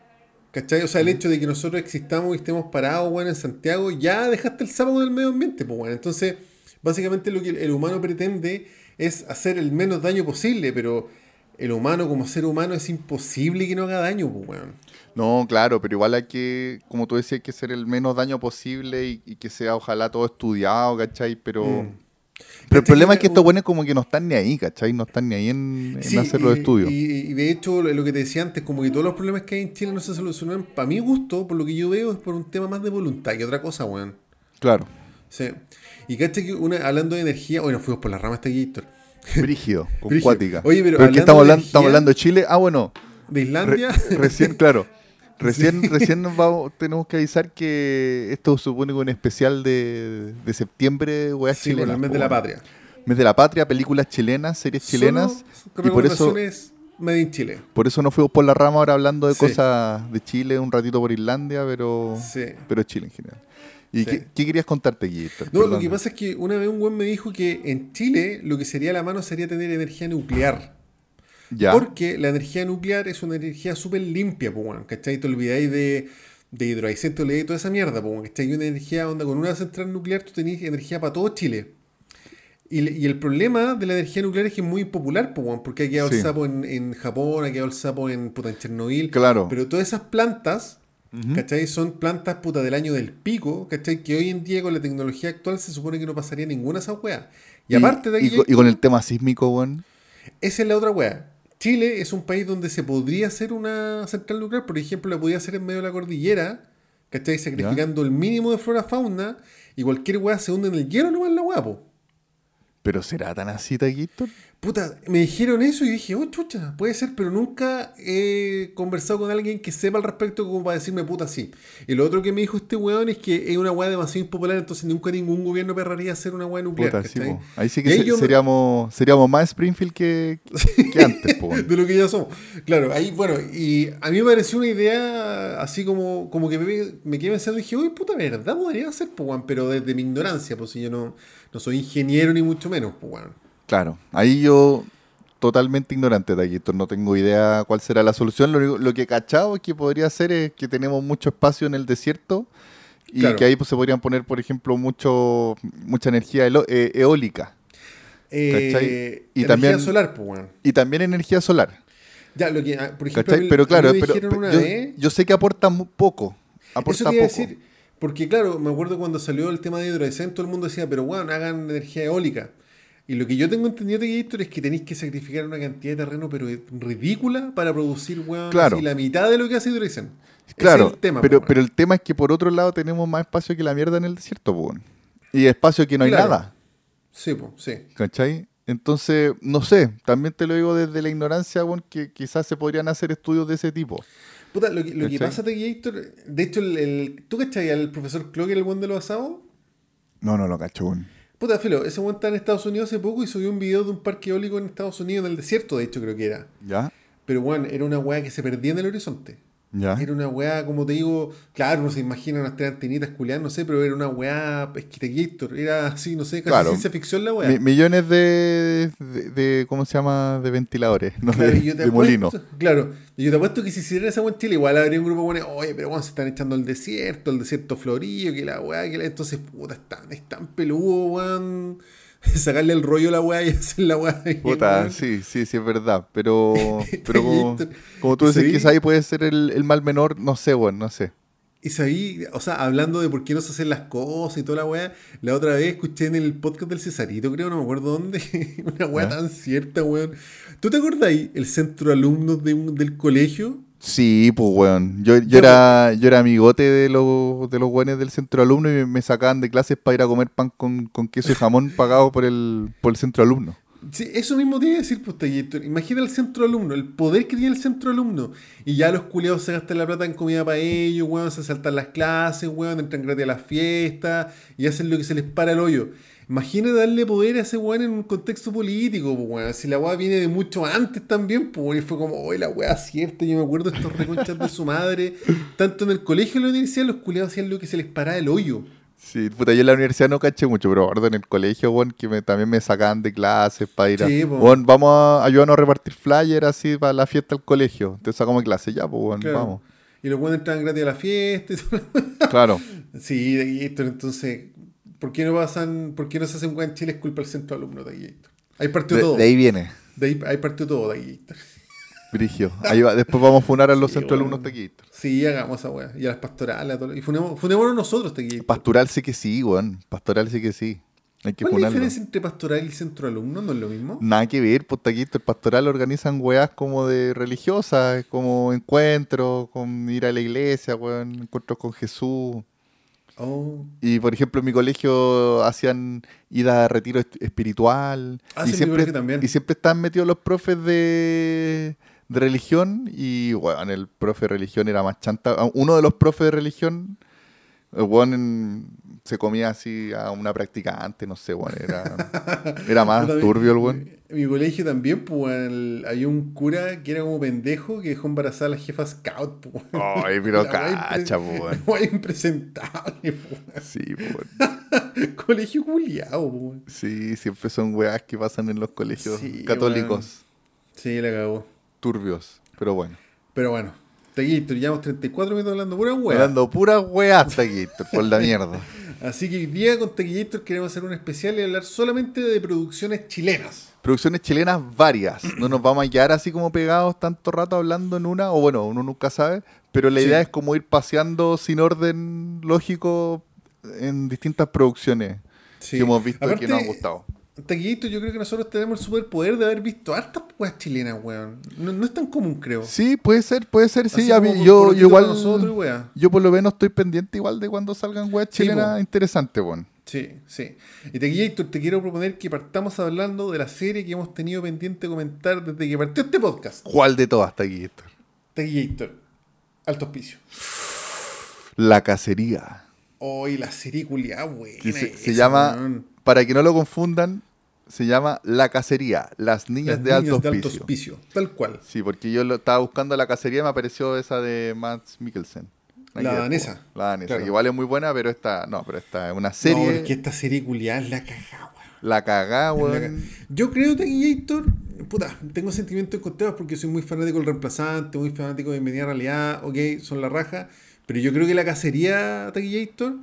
¿cachai? O sea, el hecho de que nosotros existamos y estemos parados, bueno, en Santiago, ya dejaste el sábado del medio ambiente, pues, bueno. Entonces, básicamente lo que el, el humano pretende es hacer el menos daño posible, pero el humano como ser humano es imposible que no haga daño, pues, bueno. No, claro, pero igual hay que, como tú decías, hay que hacer el menos daño posible y, y que sea ojalá todo estudiado, ¿cachai? Pero, Mm. pero el ¿Cachai problema que es que estos buenos como que no están ni ahí, ¿cachai? No están ni ahí en, en Sí, hacer los y- estudios. Y, y de hecho, lo que te decía antes, como que todos los problemas que hay en Chile no se solucionan, para mi gusto, por lo que yo veo, es por un tema más de voluntad que otra cosa, weón. Claro, Sí. Y cacha que una, hablando de energía, bueno, fuimos por la rama aquí, Héctor. brígido, con Brígido. cuática. Oye, pero es que hablando estamos de hablando, estamos hablando de Chile. Ah, bueno, De re- Islandia. recién, claro. Recién, recién nos vamos, tenemos que avisar que esto supone un especial de, de septiembre, weas Sí, por el mes po, de la patria. Mes de la patria, películas chilenas, series chilenas. Y por eso, Made in Chile. por eso nos fuimos por la rama ahora hablando de Sí. cosas de Chile, un ratito por Irlandia, pero, Sí. pero Chile en general. ¿Y Sí. qué, qué querías contarte? Héctor? No, lo que pasa es que una vez un buen me dijo que en Chile lo que sería la mano sería tener energía nuclear. Ya. Porque la energía nuclear es una energía súper limpia, pues, weón, ¿cachai? Te olvidáis de, de hidroaicén, te olvidáis de toda esa mierda, pues, weón, ¿cachai? Y una energía onda con una central nuclear tú tenés energía para todo Chile. Y, y el problema de la energía nuclear es que es muy impopular, pues, weón, porque ha quedado Sí. el sapo en, en Japón, ha quedado el sapo en, puta, en Chernobyl. Claro. Pero todas esas plantas. ¿cachai? Son plantas puta del año del pico, ¿cachai? Que hoy en día con la tecnología actual se supone que no pasaría ninguna de esas weas. Y, aparte de y, aquí, co- y con el tema sísmico, weón. esa es la otra wea. Chile es un país donde se podría hacer una central nuclear, por ejemplo, la podía hacer en medio de la cordillera, ¿cachai? Sacrificando el mínimo de flora fauna y cualquier wea se hunde en el hielo nomás la po. Pero será tan así, Taquito? Puta, me dijeron eso y dije, oh, chucha, puede ser, pero nunca he conversado con alguien que sepa al respecto como para decirme, puta, sí. Y lo otro que me dijo este weón es que es una weá demasiado impopular, entonces nunca ningún gobierno perraría hacer una weá nuclear, Puta, sí, po. Ahí sí que se- yo seríamos, seríamos más Springfield que, que antes, po, de lo que ya somos. Claro, ahí, bueno, y a mí me pareció una idea así como, como que me, me quedé pensando y dije, uy, puta verdad, podría ser, weón, pero desde mi ignorancia, pues si yo no, no soy ingeniero ni mucho menos, pues, weón. Claro, ahí yo totalmente ignorante, Taquito. No tengo idea cuál será la solución. Lo, único- lo que he cachado es que podría ser es que tenemos mucho espacio en el desierto y Claro. que ahí pues, se podrían poner, por ejemplo, mucho mucha energía eh, eólica Eh. Y energía también- solar, pues, y también energía solar. Ya, lo que, ah, por ejemplo, Pero claro, pero, pero yo, sé que aporta muy poco. Aporta Eso te iba a poco. decir, porque claro, me acuerdo cuando salió el tema de hidroaicén, todo el mundo decía, pero bueno, hagan energía eólica. Y lo que yo tengo entendido de Gator es que tenéis que sacrificar una cantidad de terreno, pero ridícula, para producir, weón, Claro. la mitad de lo que hace hidroaicén. Ese Claro, es el tema, pero, pero el tema es que por otro lado tenemos más espacio que la mierda en el desierto, weón. y espacio que no hay Claro. nada. Sí, pues, sí. ¿Cachai? Entonces, no sé, también te lo digo desde la ignorancia, weón, que quizás se podrían hacer estudios de ese tipo. Puta, lo que, lo que pasa de Gator, de hecho, el, el- ¿tú cachai al profesor Clocker, el buen de los asados? No, no lo cacho. Puta, filo, ese buen está en Estados Unidos hace poco y subió un video de un parque eólico en Estados Unidos, en el desierto, de hecho, creo que era. ¿Ya? Pero, bueno, era una weá que se perdía en el horizonte. ¿Ya? Era una weá, como te digo, claro, uno se imagina unas tres antenitas culiadas, no sé, pero era una weá Gator, era así, no sé, casi Claro. ciencia ficción la weá. Mi- millones de, de, de- ¿cómo se llama? De ventiladores, no Claro, de, yo te de molino. apuesto- Claro, y yo te apuesto que si hicieran esa weá en Chile, igual habría un grupo bueno, oye, pero bueno, se están echando al desierto, el desierto florido, que la weá, que la... Entonces, puta, están, están peludo, weón. Sacarle el rollo a la weá y hacer la weá. Puta, sí, sí, sí, es verdad. Pero, pero como, como tú dices, Sí. quizás ahí puede ser el, el mal menor, no sé, weón, no sé. Y sabí, o sea, hablando de por qué no se hacen las cosas y toda la weá, la otra vez escuché en el podcast del Cesarito, creo, no me acuerdo dónde, una weá tan cierta, weón. ¿Tú te acordás ahí, el centro de alumnos de un- del colegio? Sí, pues, weón. Yo, yo, era, yo era amigote de los, de los weones del centro alumno y me, sacaban de clases para ir a comer pan con, con queso y jamón pagado por el, por el centro alumno. Sí, eso mismo iba a decir, pues. Imagina el centro alumno, el poder que tiene el centro alumno. Y ya los culiados se gastan la plata en comida para ellos, weón, se saltan las clases, weón, entran gratis a las fiestas y hacen lo que se les para el hoyo. Imagina darle poder a ese weón en un contexto político, pues, weón. Si la weá viene de mucho antes también, pues, y fue como, oye, la weá cierta. Yo me acuerdo de estos reconchas de su madre. Tanto en el colegio como en la universidad, los culiados hacían lo que se les paraba el hoyo. Sí, puta, yo en la universidad no caché mucho, pero en el colegio, weón, que me- también me sacaban de clases para ir a... Sí. Weón, vamos a ayudarnos a repartir flyers así para la fiesta del colegio. Te sacamos de clase, ya, pues, weón, Claro. vamos. Y los weones entraban gratis a la fiesta y todo. Claro. Sí, de Gator, entonces, ¿por qué no pasan, por qué no se hace un weá en Chile? Es culpa del centro de alumnos de Gator. Ahí partió De, todo. de ahí viene, De ahí, ahí partió todo de Gator. Brigio. Ahí va, después vamos a funar a los Sí, centros weón. alumnos. Sí, hagamos esa weá. Y a las pastorales, a todo. Y funemos, funémonos nosotros de Gator. Pastoral sí que sí, weón. Pastoral sí que sí. Hay que ¿Cuál es la diferencia entre pastoral y centro de alumnos? ¿No es lo mismo? Nada que ver, pues taquito, el pastoral organizan weas como de religiosas, como encuentros, con ir a la iglesia, weón, encuentros con Jesús. Oh. Y por ejemplo en mi colegio hacían ida a retiro espiritual. Ah, y, sí, siempre, también. y siempre estaban metidos los profes de, de religión y, bueno, el profe de religión era más chanta. Uno de los profes de religión, el en- se comía así a una practicante, no sé, bueno, era, era más también- turbio el weón. En mi colegio también, pues, había un cura que era como pendejo que dejó embarazada a la jefa scout, pues. Ay, pero cacha, weá impresentable, pues. Sí, weón. Colegio culiao, pues. sí, siempre son weas que pasan en los colegios Sí, católicos Sí, la cagó. turbios, pero bueno. Pero bueno, Teguito, llevamos 34 minutos hablando pura weá. Hablando pura wea hasta aquí, por la mierda. Así que hoy día con Tequillator queremos hacer un especial y hablar solamente de producciones chilenas. Producciones chilenas varias. No nos vamos a quedar así como pegados tanto rato hablando en una, o bueno, uno nunca sabe, pero la Sí. idea es como ir paseando sin orden lógico en distintas producciones Sí. que hemos visto Aparte, que nos han gustado. Tequillito, yo creo que nosotros tenemos el superpoder de haber visto hartas weas chilenas, weón. No, no es tan común, creo. Sí, puede ser, puede ser, sí. A mí- yo, igual, nosotros yo por lo menos estoy pendiente igual de cuando salgan weas Sí, chilenas interesantes, bueno. Sí, sí. Y Tequillator, te quiero proponer que partamos hablando de la serie que hemos tenido pendiente de comentar desde que partió este podcast. ¿Cuál de todas Héctor? Tequillator, Alto Hospicio. La cacería. Hoy la serie culiada, weón. se llama, para que no lo confundan, se llama La Cacería, Las Niñas, de, alto Hospicio. Hospicio. Tal cual. Sí, porque yo lo estaba buscando la cacería y me apareció esa de Max Mikkelsen. La que danesa. La danesa, Claro. que igual es muy buena, pero esta, no, pero esta es una No, serie, es que esta serie culiada es la cagada, la cagá, La weón. Yo creo Tequillator, puta, tengo sentimientos encontrados porque soy muy fanático del reemplazante, muy fanático de Media Realidad, ok, son la raja, pero yo creo que la cacería Tequillator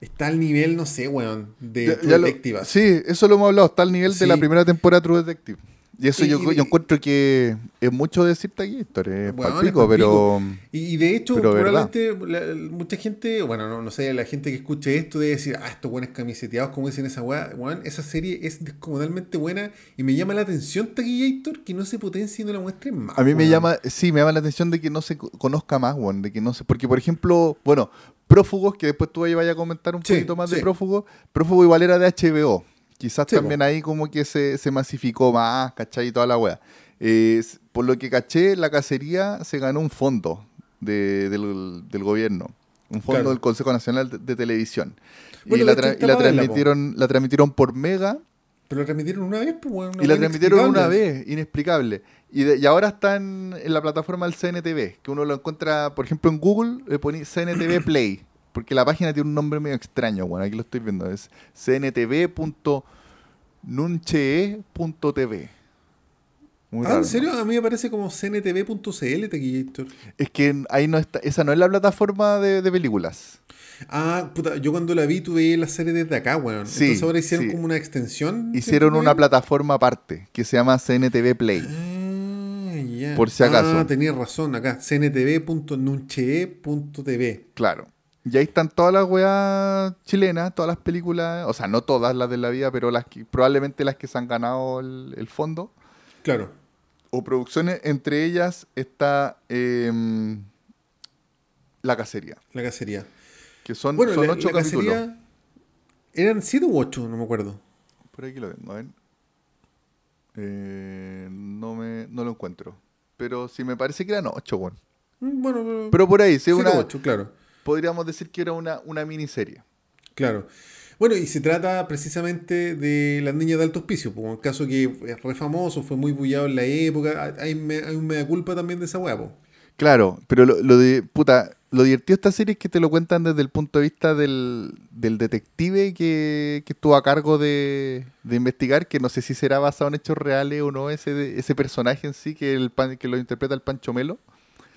está al nivel, no sé, weón, de Ya- True ya lo- Detective. sí, eso lo hemos hablado, está al nivel de la primera temporada de True Detective. Y eso Y- yo, yo encuentro que es mucho decir Héctor, es Weón, palpico, es pero... Y, y de hecho, probablemente la- mucha gente, bueno, no, no sé, la gente que escuche esto debe decir, ah, estos buenos camiseteados, como dicen esa weá, weón, esa serie es descomunalmente buena y me llama la atención Taquillator que no se potencie y no la muestren más. A mí me llama, sí, me llama la atención de que no se co- conozca más, weón, de que no se, porque por ejemplo, bueno, Prófugos, que después tú ahí vayas a comentar un Sí, poquito más sí. de Prófugos, Prófugo igual era de HBO, quizás Sí, también ahí como que se, se masificó más, ¿cachai? Y toda la wea. Eh, por lo que caché, la cacería se ganó un fondo de- del, del gobierno, un fondo Claro. del Consejo Nacional de, de Televisión. Bueno, y la, tra- y transmitieron, la transmitieron por Mega Pero la transmitieron una vez, pues, una y la weá transmitieron una vez, inexplicable. Y, de- y ahora está en, en la plataforma del CNTV, que uno lo encuentra, por ejemplo, en Google, le poní CNTV Play, porque la página tiene un nombre medio extraño, bueno, aquí lo estoy viendo, es cntv.nunchee.tv. Muy Ah, raro, ¿en ¿no? serio? A mí me parece como cntv.cl, Taquillator. Es que ahí no está, esa no es la plataforma de, de películas. Ah, puta, yo cuando la vi tuve la serie desde acá, weón. Sí, Entonces ahora hicieron sí. como una extensión. Hicieron ¿cierto, una plataforma aparte, que se llama CNTV Play. Ah, ya. Por si acaso. Ah, tenías razón, acá. cntv.nunchee.tv. Claro. Y ahí están todas las weas chilenas, todas las películas, o sea, no todas las de la vida, pero las que, probablemente las que se han ganado el, el fondo. Claro. O producciones, entre ellas está em, La Cacería, La cacería. que son, Bueno, son la, ocho la capítulos. cacería. ¿Eran siete u ocho? No me acuerdo. Por aquí lo tengo, a ver. Eh, no, me, no lo encuentro. Pero sí me parece que eran ocho, bueno. Mm, Bueno, pero. Pero por ahí, sí, siete una, ocho, claro. Podríamos decir que era una, una miniserie. Claro. Bueno, y se trata precisamente de las niñas de alto hospicio, pues, un caso que es re famoso, fue muy bullado en la época. Hay, me- hay un mea culpa también de esa weá, po. Claro, pero lo, lo de puta, lo divertido de esta serie es que te lo cuentan desde el punto de vista del, del detective que, que estuvo a cargo de, de investigar, que no sé si será basado en hechos reales o no, ese, ese personaje en sí que, el, pan- que lo interpreta el Pancho Melo.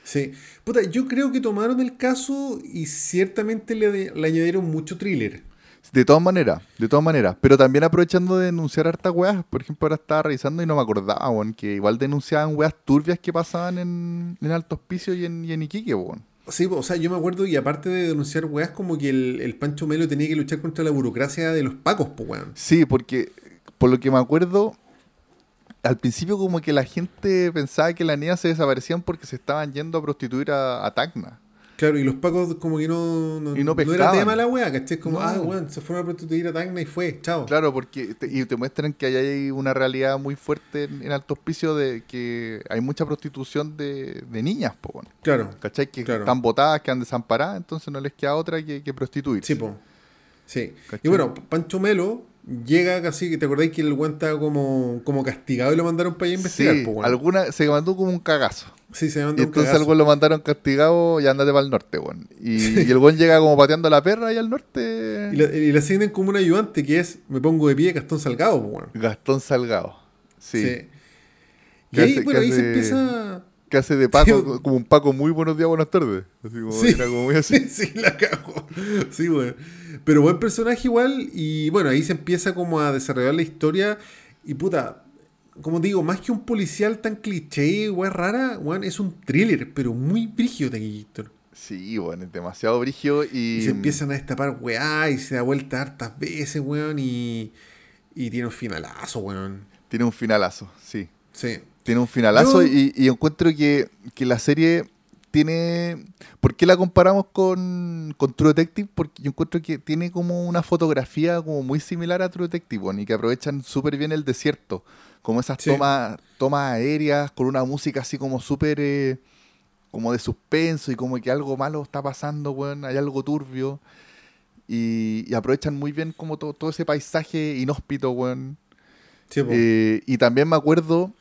Sí. Puta, yo creo que tomaron el caso y ciertamente le, le añadieron mucho thriller. De todas maneras, de todas maneras. Pero también aprovechando de denunciar hartas weas. Por ejemplo, ahora estaba revisando y no me acordaba, weón, que igual denunciaban weas turbias que pasaban en, en Alto Hospicio y en, y en Iquique, weón. Sí, o sea, yo me acuerdo y aparte de denunciar weas, como que el, el Pancho Melo tenía que luchar contra la burocracia de los pacos, pues weón. Sí, porque por lo que me acuerdo, al principio como que la gente pensaba que las niñas se desaparecían porque se estaban yendo a prostituir a, a Tacna. Claro, y los pacos como que no, no, Y no era pescaban. tema la weá, ¿cachai? Como, No. ah, weón, se fueron a prostituir a Tacna y fue, chao. Claro, porque te- y te muestran que hay una realidad muy fuerte en, en Alto Hospicio de que hay mucha prostitución de, de niñas, po, weón. Claro, ¿cachai? Que Claro. están botadas, quedan desamparadas, entonces no les queda otra que, que prostituir. sí, po. Sí. ¿Cachai? Y bueno, Pancho Melo llega casi, que te acordáis que el weón estaba como, como castigado y lo mandaron para allá a investigar, Sí, po, alguna, se mandó como un cagazo. Sí, se Y mandó un entonces cagazo. al weón lo mandaron castigado y andate para el norte, weón. Y, y el weón llega como pateando a la perra ahí al norte. Y, la- y le asignan como un ayudante que es, me pongo de pie, Gastón Salgado, po, weón. Gastón Salgado. Sí. Y ¿Qué ahí, hace- bueno, ahí se empieza... Que hace de Paco, Sí. como un Paco muy buenos días, buenas tardes. Así como, Sí. era como muy así. Sí, la cago. Sí, weón. Pero buen personaje igual. Y bueno, ahí se empieza como a desarrollar la historia. Y puta, como digo, más que un policial tan cliché, weón, rara, weón, es un thriller, pero muy brígido, Taquillito. Sí, bueno, es demasiado brigio y... Y se empiezan a destapar, weá, y se da vuelta hartas veces, weón, y, y tiene un finalazo, weón. Tiene un finalazo, sí. Sí. Tiene un finalazo y, y encuentro que, que la serie tiene... ¿Por qué la comparamos con, con True Detective? Porque yo encuentro que tiene como una fotografía como muy similar a True Detective, bueno, y que aprovechan súper bien el desierto. Como esas Sí. tomas, tomas aéreas con una música así como súper... eh, como de suspenso y como que algo malo está pasando, weón, hay algo turbio. Y, y aprovechan muy bien como to- todo ese paisaje inhóspito, weón. Sí. Eh, y también me acuerdo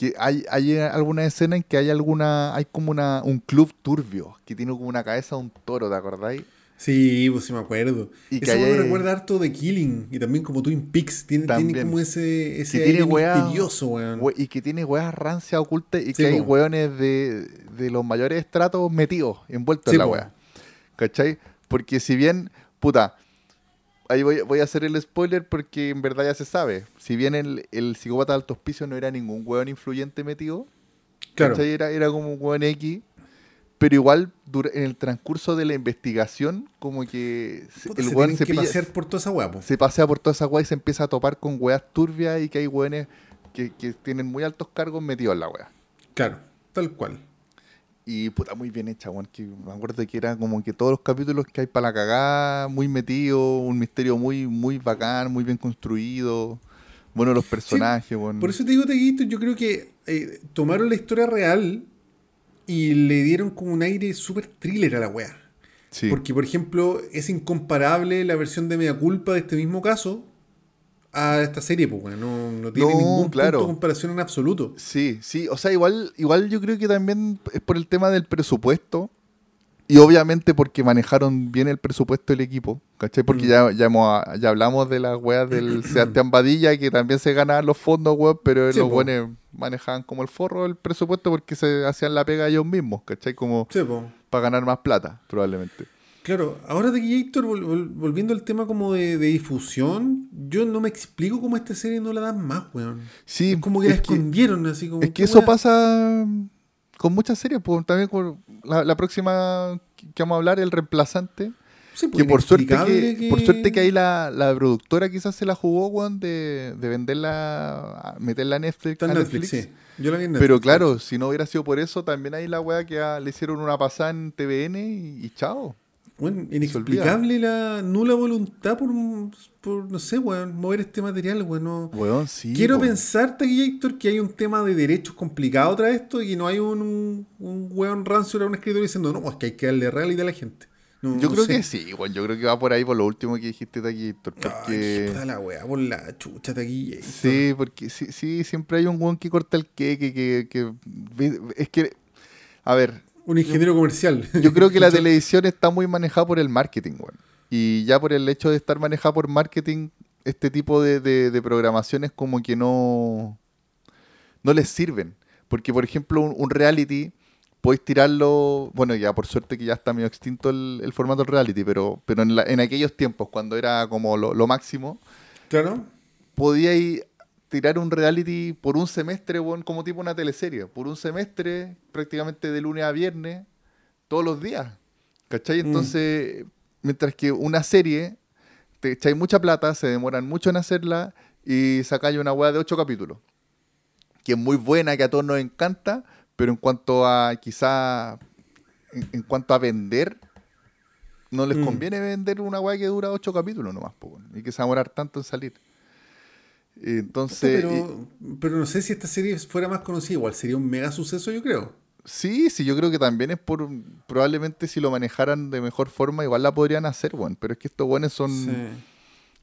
que hay, hay alguna escena en que hay alguna, hay como una, un club turbio que tiene como una cabeza de un toro, ¿te acordáis? Sí, pues sí me acuerdo. Y Eso que me hay- recuerda harto de Killing y también como Twin Peaks. Tiene, tiene como ese, ese Que tiene aire weá- misterioso, weón. We- Y que tiene weas rancias ocultas y Sí, que hay weones de, de los mayores estratos metidos, envueltos Sí, en la po. wea. ¿Cachai? Porque si bien, puta, ahí voy, voy a hacer el spoiler porque en verdad ya se sabe. Si bien el, el psicópata de alto hospicio no era ningún weón influyente metido, Claro. Era, era como un weón X. Pero igual, en el transcurso de la investigación, como que Puta, el se weón se, que pilla- pasear por toda esa weá, se pasea por toda esa weá y se empieza a topar con weas turbias y que hay weones que, que tienen muy altos cargos metidos en la wea. Claro, tal cual. Y puta, muy bien hecha, weón. Que me acuerdo que era como que todos los capítulos que hay para la cagada, muy metido, un misterio muy, muy bacán, muy bien construido. Bueno, los personajes, weón. Por eso te digo, Teguito, yo creo que eh, tomaron la historia real y le dieron como un aire súper thriller a la weá. Sí. Porque, por ejemplo, es incomparable la versión de Mea Culpa de este mismo caso a esta serie, pues. No, no tiene No, ningún claro. punto de comparación en absoluto. Sí, sí, o sea, igual, igual yo creo que también es por el tema del presupuesto y obviamente porque manejaron bien el presupuesto del equipo, ¿cachai? Porque Mm. ya, ya, hemos- ya hablamos de las weas del Sebastián Badilla que también se ganaban los fondos, weón, pero Sí, los po. buenos manejaban como el forro el presupuesto porque se hacían la pega ellos mismos, ¿cachai? Como Sí, para ganar más plata, probablemente. Claro, ahora de que Héctor, vol- vol- volviendo al tema como de, de difusión, yo no me explico cómo esta serie no la dan más, weón. Sí, Es como que la es que- escondieron, así como. Es que ¿qué eso pasa con muchas series, pues también con la, la próxima que vamos a hablar, El Reemplazante. Sí, pues, que por suerte que, inexplicable por suerte que ahí la, la productora quizás se la jugó, weón, de, de venderla, meterla a Netflix. Está en Netflix, Netflix. sí. Yo la vi en Netflix. Pero claro, si no hubiera sido por eso, también ahí la weá que ah, le hicieron una pasada en TVN y, y chao. Bueno, inexplicable la nula voluntad por, por, no sé, weón, mover este material, weón. no- Weón, sí. Quiero pensar, Taki Héctor, que hay un tema de derechos complicado tras esto y no hay un, un, un weón rancio a un escritor diciendo, no, es que hay que darle realidad a la gente. No, Yo no creo sé. que sí, weón. Yo creo que va por ahí por lo último que dijiste aquí, Ay, Porque. puta la weá, por la chucha, Héctor. Sí, porque sí, sí, siempre hay un weón que corta el queque, que, que, que- es que, a ver, Un ingeniero comercial. yo creo que la televisión está muy manejada por el marketing, weón. Y ya por el hecho de estar manejada por marketing, este tipo de, de- de programaciones como que no, no les sirven. Porque, por ejemplo, un, un reality, podéis tirarlo, bueno, ya por suerte que ya está medio extinto el, el formato del reality, pero, pero en, la- en aquellos tiempos, cuando era como lo, lo máximo, Claro. podíais tirar un reality por un semestre, como tipo una teleserie. Por un semestre, prácticamente de lunes a viernes, todos los días. ¿Cachai? Mm. Entonces, mientras que una serie, te echáis mucha plata, se demoran mucho en hacerla y sacáis una weá de ocho capítulos. Que es muy buena, que a todos nos encanta, pero en cuanto a quizá en, en cuanto a vender, no les Mm. conviene vender una weá que dura ocho capítulos nomás, po, y que se va a demorar tanto en salir. Entonces, pero, pero no sé si esta serie fuera más conocida, igual sería un mega suceso, yo creo. sí, sí, yo creo que también es por, probablemente si lo manejaran de mejor forma, igual la podrían hacer, weón, pero es que estos buenos son, Sí.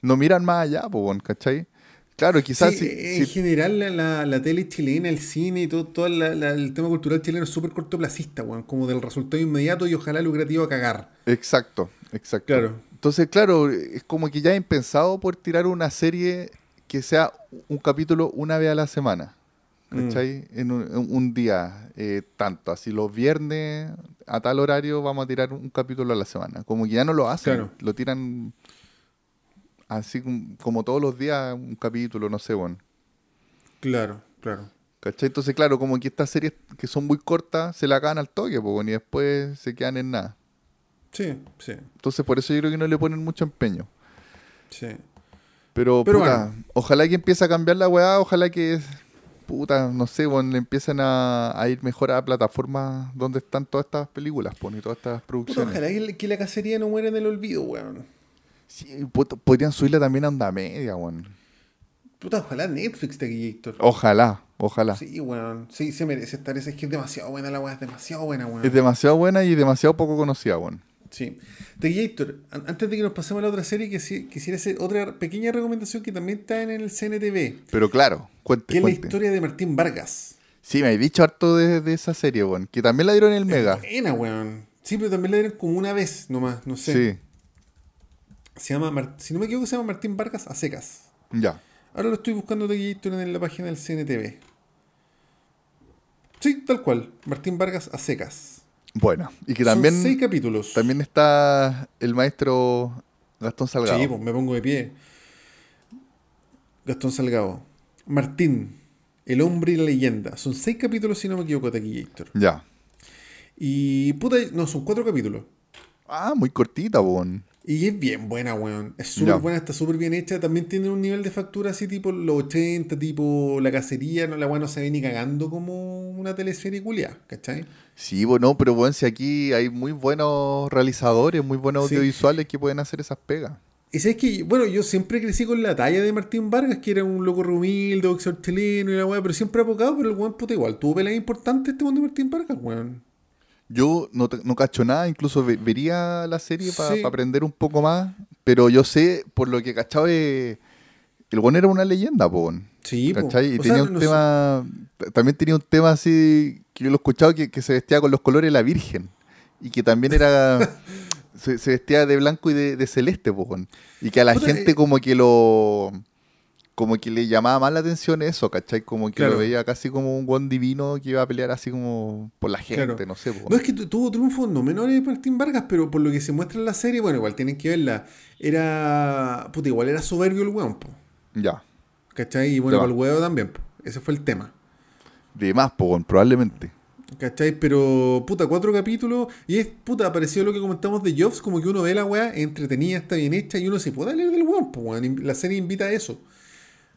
no miran más allá, po, weón, ¿cachai? Claro, quizás Sí, si, en si- general la, la- la tele chilena, el cine y todo, todo la- la- el tema cultural chileno es súper cortoplacista, weón, como del resultado inmediato y ojalá lucrativo a cagar. Exacto, exacto. Claro. Entonces, claro, es como que ya he pensado por tirar una serie que sea un capítulo una vez a la semana. Mm. ¿Cachai? En un, día, eh, tanto. Así los viernes a tal horario vamos a tirar un capítulo a la semana. Como que ya no lo hacen, Claro. lo tiran así como, todos los días un capítulo, no sé, bueno. Claro, claro. ¿Cachai? Entonces, claro, como que estas series que son muy cortas se la acaban al toque, po, y después se quedan en nada. Sí, sí, Entonces, por eso yo creo que no le ponen mucho empeño. sí. Pero, Pero puta, bueno. ojalá que empiece a cambiar la weá, ojalá que, puta, no sé, bueno, le empiecen a, a ir mejor a plataformas donde están todas estas películas, pon, y todas estas Puta, producciones. ojalá que, que la cacería no muera en el olvido, weón. Sí, puta, podrían subirla también a onda media, weón. Puta, ojalá Netflix te guíe, Héctor. Ojalá, ojalá. Sí, weón. Sí, se merece estar. Es que es demasiado buena la weá, es demasiado buena, weón. Es demasiado buena y demasiado poco conocida, weón. Sí. Teguiator, an- antes de que nos pasemos a la otra serie, quisiera hacer otra pequeña recomendación que también está en el CNTV, Pero claro, cuente, que es la historia de Martín Vargas. Sí, me he dicho harto de, de esa serie, weón. Que también la dieron en el Mega. Es buena, weón. Sí, pero también la dieron como una vez nomás, no sé. Sí, Se llama, Mar- si no me equivoco, se llama Martín Vargas a secas. ya. Ahora lo estoy buscando Teguiator en la página del CNTV. Sí, tal cual. Martín Vargas a secas. Bueno, y que Son también, seis capítulos. también está el maestro Gastón Salgado. Sí, pues me pongo de pie. Gastón Salgado. Martín, el hombre y la leyenda. Son seis capítulos, si no me equivoco, Tequillator. Ya. Y puta, no, son cuatro capítulos. Ah, muy cortita, weón. Y es bien buena, weón. Es súper buena, está súper bien hecha. También tiene un nivel de factura así tipo los 80, tipo la cacería. No, la weón no se ve ni cagando como una teleserie culia, ¿cachai? Sí, bueno, pero bueno, si aquí hay muy buenos realizadores, muy buenos Sí. audiovisuales que pueden hacer esas pegas. Y sabes que, bueno, yo siempre crecí con la talla de Martín Vargas, que era un loco humilde, boxeador chileno y la weá, pero siempre apocado, pero el weón puta igual. Tuvo peleas importantes este weón de Martín Vargas, weón. Yo no, no cacho nada, incluso ve- vería la serie para Sí. aprender un poco más, pero yo sé, por lo que he cachado, eh, el weón era una leyenda, po. Sí. ¿Cachai? Y O tenía sea, un no tema, también tenía un tema así, que yo lo he escuchado, que, que se vestía con los colores de la Virgen, y que también era, se, se vestía de blanco y de, de celeste, po, y que a la Puta, gente eh. como que lo, como que le llamaba más la atención eso, ¿cachai? Como que Claro. lo veía casi como un buen divino que iba a pelear así como por la gente, Claro. no sé, po, No es que tu- tuvo triunfos no menores Martín Vargas, pero por lo que se muestra en la serie, bueno, igual tienen que verla. Era. Puta, igual era soberbio el weón, po. Ya. ¿Cachai? Y bueno, para el huevo también, po. Ese fue el tema. De más, po, probablemente. ¿Cachai? Pero, puta, cuatro capítulos. Y es, puta, parecido a lo que comentamos de Jobs, como que uno ve la weá, entretenida, está bien hecha, y uno se puede leer del weón, pues, weón. La serie invita a eso.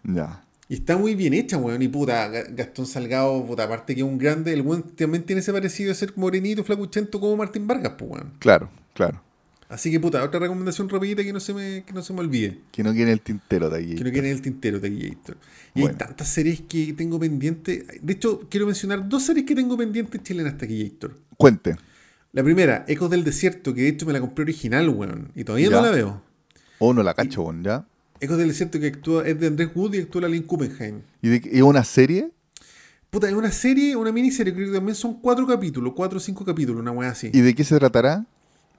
Ya. Y está muy bien hecha, weón. Y puta, Ga- Gastón Salgado, puta, aparte que es un grande, el weón también tiene ese parecido de ser morenito, flacuchento como Martín Vargas, pues, weón. Claro, claro. Así que, puta, otra recomendación rapidita que no se me, que no se me olvide. Que no quiere el tintero de aquí. Que no quede el tintero de Gator. Y Bueno. hay tantas series que tengo pendientes. De hecho, quiero mencionar dos series que tengo pendientes chilenas Gator. Cuente. La primera, Ecos del Desierto, que de hecho me la compré original, weón. Y todavía Ya. no la veo. O no la cacho, weón, ¿ya? Ecos del Desierto que actúa, es de Andrés Wood y actúa la Lynn Kuppenheim. ¿Y de, qué- es una serie? Puta, es una serie, una miniserie, creo que también son cuatro capítulos, cuatro o cinco capítulos, una weá así. ¿Y de qué se tratará?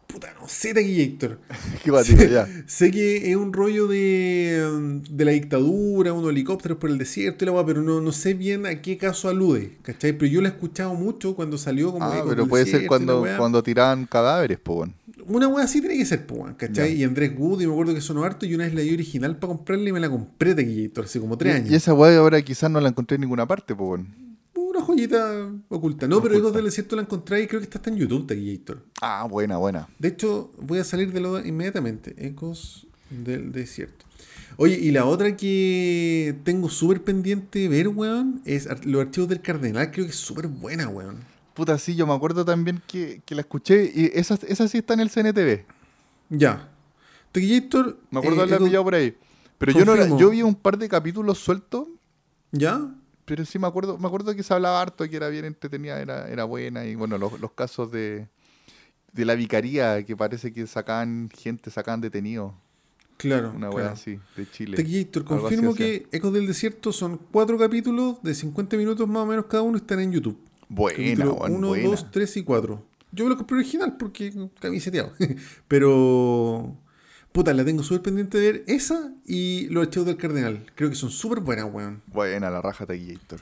Puta, no sé de aquí, Héctor. Qué batido, ya. Sé que es un rollo de, de la dictadura, unos helicópteros por el desierto y la weá, pero no, no sé bien a qué caso alude, ¿cachai? Pero yo la he escuchado mucho cuando salió como Ah, pero puede ser cuando, cuando tiraban cadáveres, po, weón. Una wea así tiene que ser, pues, ¿cachai? Y Andrés Wood, y me acuerdo que sonó harto, y una vez la di original para comprarla y me la compré de Guillator, hace como tres años. Y esa weá ahora quizás no la encontré en ninguna parte, weón. Una joyita oculta. No, pero. Ecos del Desierto la encontré y creo que está hasta en YouTube de Guillator. Ah, buena, buena. De hecho, voy a salir de lo inmediatamente. Ecos del Desierto. Oye, y la otra que tengo súper pendiente de ver, weón, es Los Archivos del Cardenal. Creo que es súper buena, weón. Puta, sí, yo me acuerdo también que, que la escuché y esa, esa sí está en el CNTV. Ya. Tequillator. Me acuerdo eh, de haberla pillado por ahí. Pero yo no yo vi un par de capítulos sueltos, ¿Ya? pero sí me acuerdo, me acuerdo que se hablaba harto, que era bien entretenida, era, era buena, y bueno, los, los casos de, de la vicaría, que parece que sacaban gente, sacaban detenidos. Claro. Una claro. así, de Chile. Tequillator, confirmo que Ecos del Desierto son cuatro capítulos de 50 minutos más o menos cada uno, están en YouTube. Buena, 1, buena. 2, 3 y 4. Yo me lo compré original porque camiseteado. Pero. Puta, la tengo súper pendiente de ver. Esa y Los Archivos del Cardenal. Creo que son súper buenas, weón. Buena la raja Taquillator.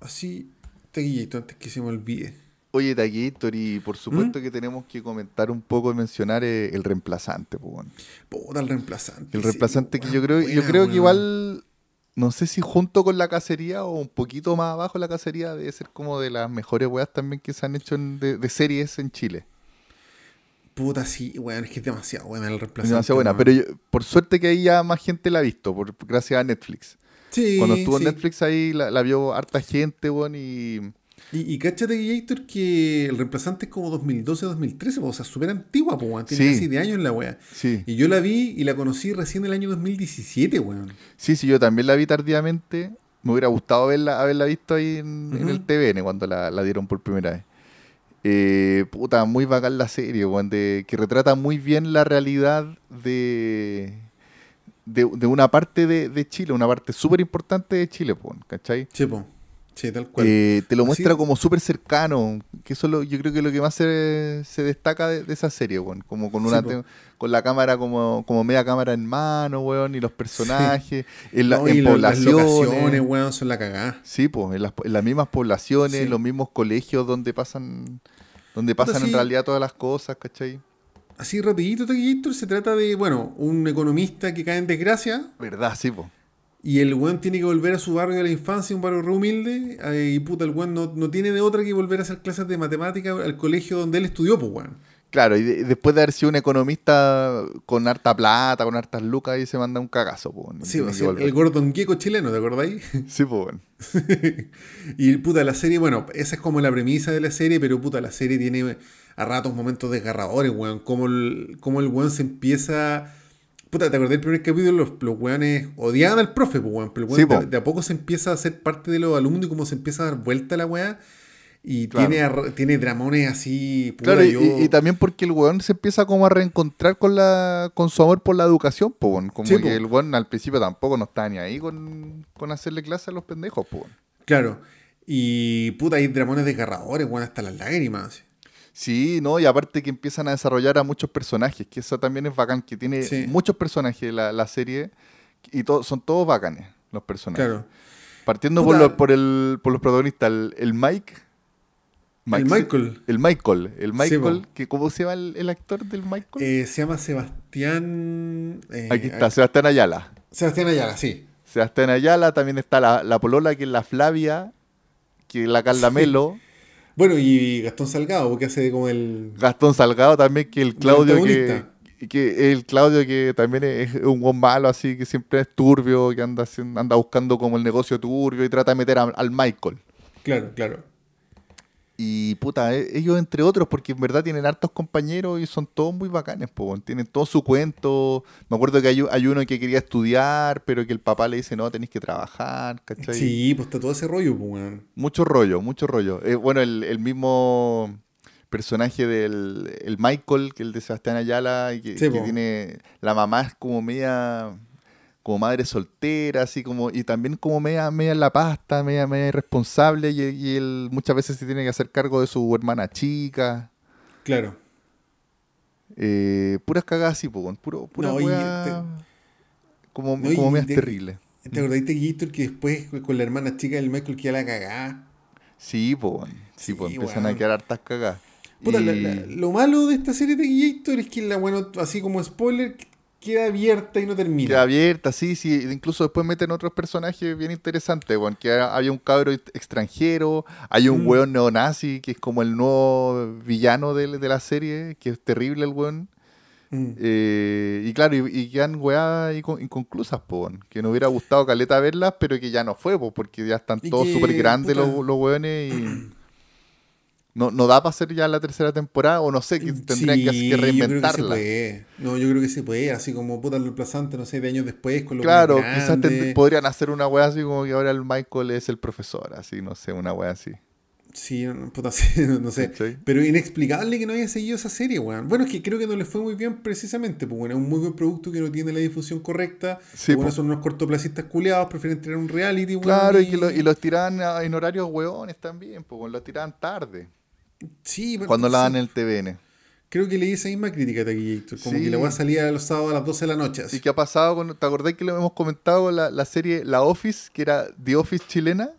Así, Tequillito, antes que se me olvide. Oye, Taquillator, y ¿Mm? por supuesto que tenemos que comentar un poco y mencionar eh, el reemplazante, pues, weón. Puta, el reemplazante. El sí, reemplazante que weón, yo creo, yo creo que igual, no sé si junto con la cacería o un poquito más abajo la cacería, debe ser como de las mejores weas también que se han hecho en- de, de series en Chile. Puta, sí, weón, es que es demasiado buena el reemplazante. demasiado buena, pero yo- por suerte que ahí ya más gente la ha visto, por, gracias a Netflix. Sí, Cuando estuvo sí. en Netflix ahí la, la vio harta gente, weón, y... Y, y cáchate, Gator, que el reemplazante es como 2012-2013, o sea, súper antigua, weón. Tiene Sí. casi de años la weá. Sí, Y yo la vi y la conocí recién el año 2017, weón. sí, sí, yo también la vi tardíamente. Me hubiera gustado haberla, haberla visto ahí en, en Ujú. el TVN cuando la, la dieron por primera vez. Eh, puta, muy bacán la serie, weón, de, que retrata muy bien la realidad de, de, de una parte de, de Chile, una parte súper importante de Chile, weón, ¿cachai? Sí, po. Sí, tal cual. Eh, te lo Así- muestra como súper cercano, que eso es lo- yo creo que lo que más se, se destaca de, de esa serie, weón, como con una Sí, te- con la cámara como, como media cámara en mano, weón, y los personajes, en, la- No, en las poblaciones. locaciones, weón, son la cagada. Sí, pues, en las, en las mismas poblaciones, Sí. los mismos colegios donde pasan, donde pasan en realidad todas las cosas, ¿cachai? Así rapidito, Gator, se trata de, bueno, un economista que cae en desgracia ¿Verdad? Sí, pues. Y el weón tiene que volver a su barrio de la infancia, un barrio re humilde, y puta, el weón no, no tiene de otra que volver a hacer clases de matemática al colegio donde él estudió, pues, weón. Claro, y de- después de haber sido un economista con harta plata, con hartas lucas, ahí se manda un cagazo, pues. Sí, o sea, el Gordon Gecko chileno, ¿te acordáis? Sí, pues, y puta, la serie, bueno, esa es como la premisa de la serie, pero puta, la serie tiene a ratos momentos desgarradores, weón. Como el, como el weón se empieza. Puta, ¿te acordás del primer capítulo? Los, los weones odiaban al profe, pues, weón. Pero el weón Sí, po. de, de a poco se empieza a ser parte de los alumnos y como se empieza a dar vuelta la weá. Y Claro. tiene, tiene dramones así. Puta, Claro, y, yo- y- y también porque el weón se empieza como a reencontrar con la con su amor por la educación, pues, weón. Como Sí, que po. el weón al principio tampoco no estaba ni ahí con, con hacerle clase a los pendejos, pues. weón. Claro. Y puta, hay dramones desgarradores, weón, hasta las lágrimas. Sí, no, y aparte que empiezan a desarrollar a muchos personajes, que eso también es bacán, que tiene Sí. muchos personajes la, la serie y to- son todos bacanes los personajes. Claro. Partiendo Puta. por, los, por, el, por los protagonistas, el, el Mike. El Michael. El Michael. El Michael, que ¿cómo se llama el, el actor del Michael? Eh, se llama Sebastián. eh, Aquí está, Sebastián Ayala. Sebastián Ayala, sí. Sebastián Ayala, también está la, la polola, que es la Flavia, que es la Carla Sí. Melo. Bueno, y Gastón Salgado, porque hace como el. Gastón Salgado también, que el Claudio que, que el Claudio que también es un buen malo, así que siempre es turbio, que anda, anda buscando como el negocio turbio y trata de meter a- al Michael. Claro, claro. Y puta, e- ellos entre otros, porque en verdad tienen hartos compañeros y son todos muy bacanes, po, tienen todo su cuento. Me acuerdo que hay, hay uno que quería estudiar, pero que el papá le dice, no, tenéis que trabajar, ¿cachai? Sí, pues está todo ese rollo, weón. Mucho rollo, mucho rollo. Eh, bueno, el, el mismo personaje del el Michael, que el de Sebastián Ayala, y que, Sí, que po. tiene. La mamá es como media. Como madre soltera, así como. y también como media, media en la pasta, media, media irresponsable, y, y él muchas veces se tiene que hacer cargo de su hermana chica. Claro. Eh, puras cagadas así, po, puro, pura No, te- como, No, como medias terribles. ¿Te acordáis de Gator que después con la hermana chica del Michael que la cagá? Sí, pues, sí, Sí, empiezan a quedar hartas cagadas. Puta, la- Y- la- lo malo de esta serie de Gator es que la, bueno, así como spoiler, queda abierta y no termina. Queda abierta, sí, sí. Incluso después meten otros personajes bien interesantes, weón. Que ha- había un cabro ex- extranjero, hay un Mm. weón neonazi, que es como el nuevo villano de, de la serie, que es terrible el weón. Mm. Eh, y claro, y, y quedan inco- inconclusas, po. Que nos hubiera gustado caleta verlas, pero que ya no fue, po, porque ya están Y todos súper grandes los, los weones y... No, no da para hacer ya la tercera temporada, o no sé, que tendrían que, Sí, que yo creo reinventarla. se puede. No, yo creo que se puede, así como puta el desplazante, no sé, de años después, con lo Claro, quizás podrían hacer una wea así como que ahora el Michael es el profesor, así, no sé, una wea así. Sí, puta, sí, no sé. ¿Cachai? Pero inexplicable que no haya seguido esa serie, weón. Bueno, es que creo que no le fue muy bien precisamente, pues bueno, es un muy buen producto que no tiene la difusión correcta. Sí, bueno, son unos cortoplacistas culiados, prefieren tener un reality, weón. Claro, y, lo- y los tiraban a- en horarios hueones también, pues los tiraban tarde, Sí, cuando la dan en el TVN. Creo que leí esa misma crítica a Taquillator, como Sí. que la weá salía los sábados a las 12 de la noche. así. ¿Y qué ha pasado con, te acordás que lo hemos comentado la, la serie La Office, que era The Office chilena?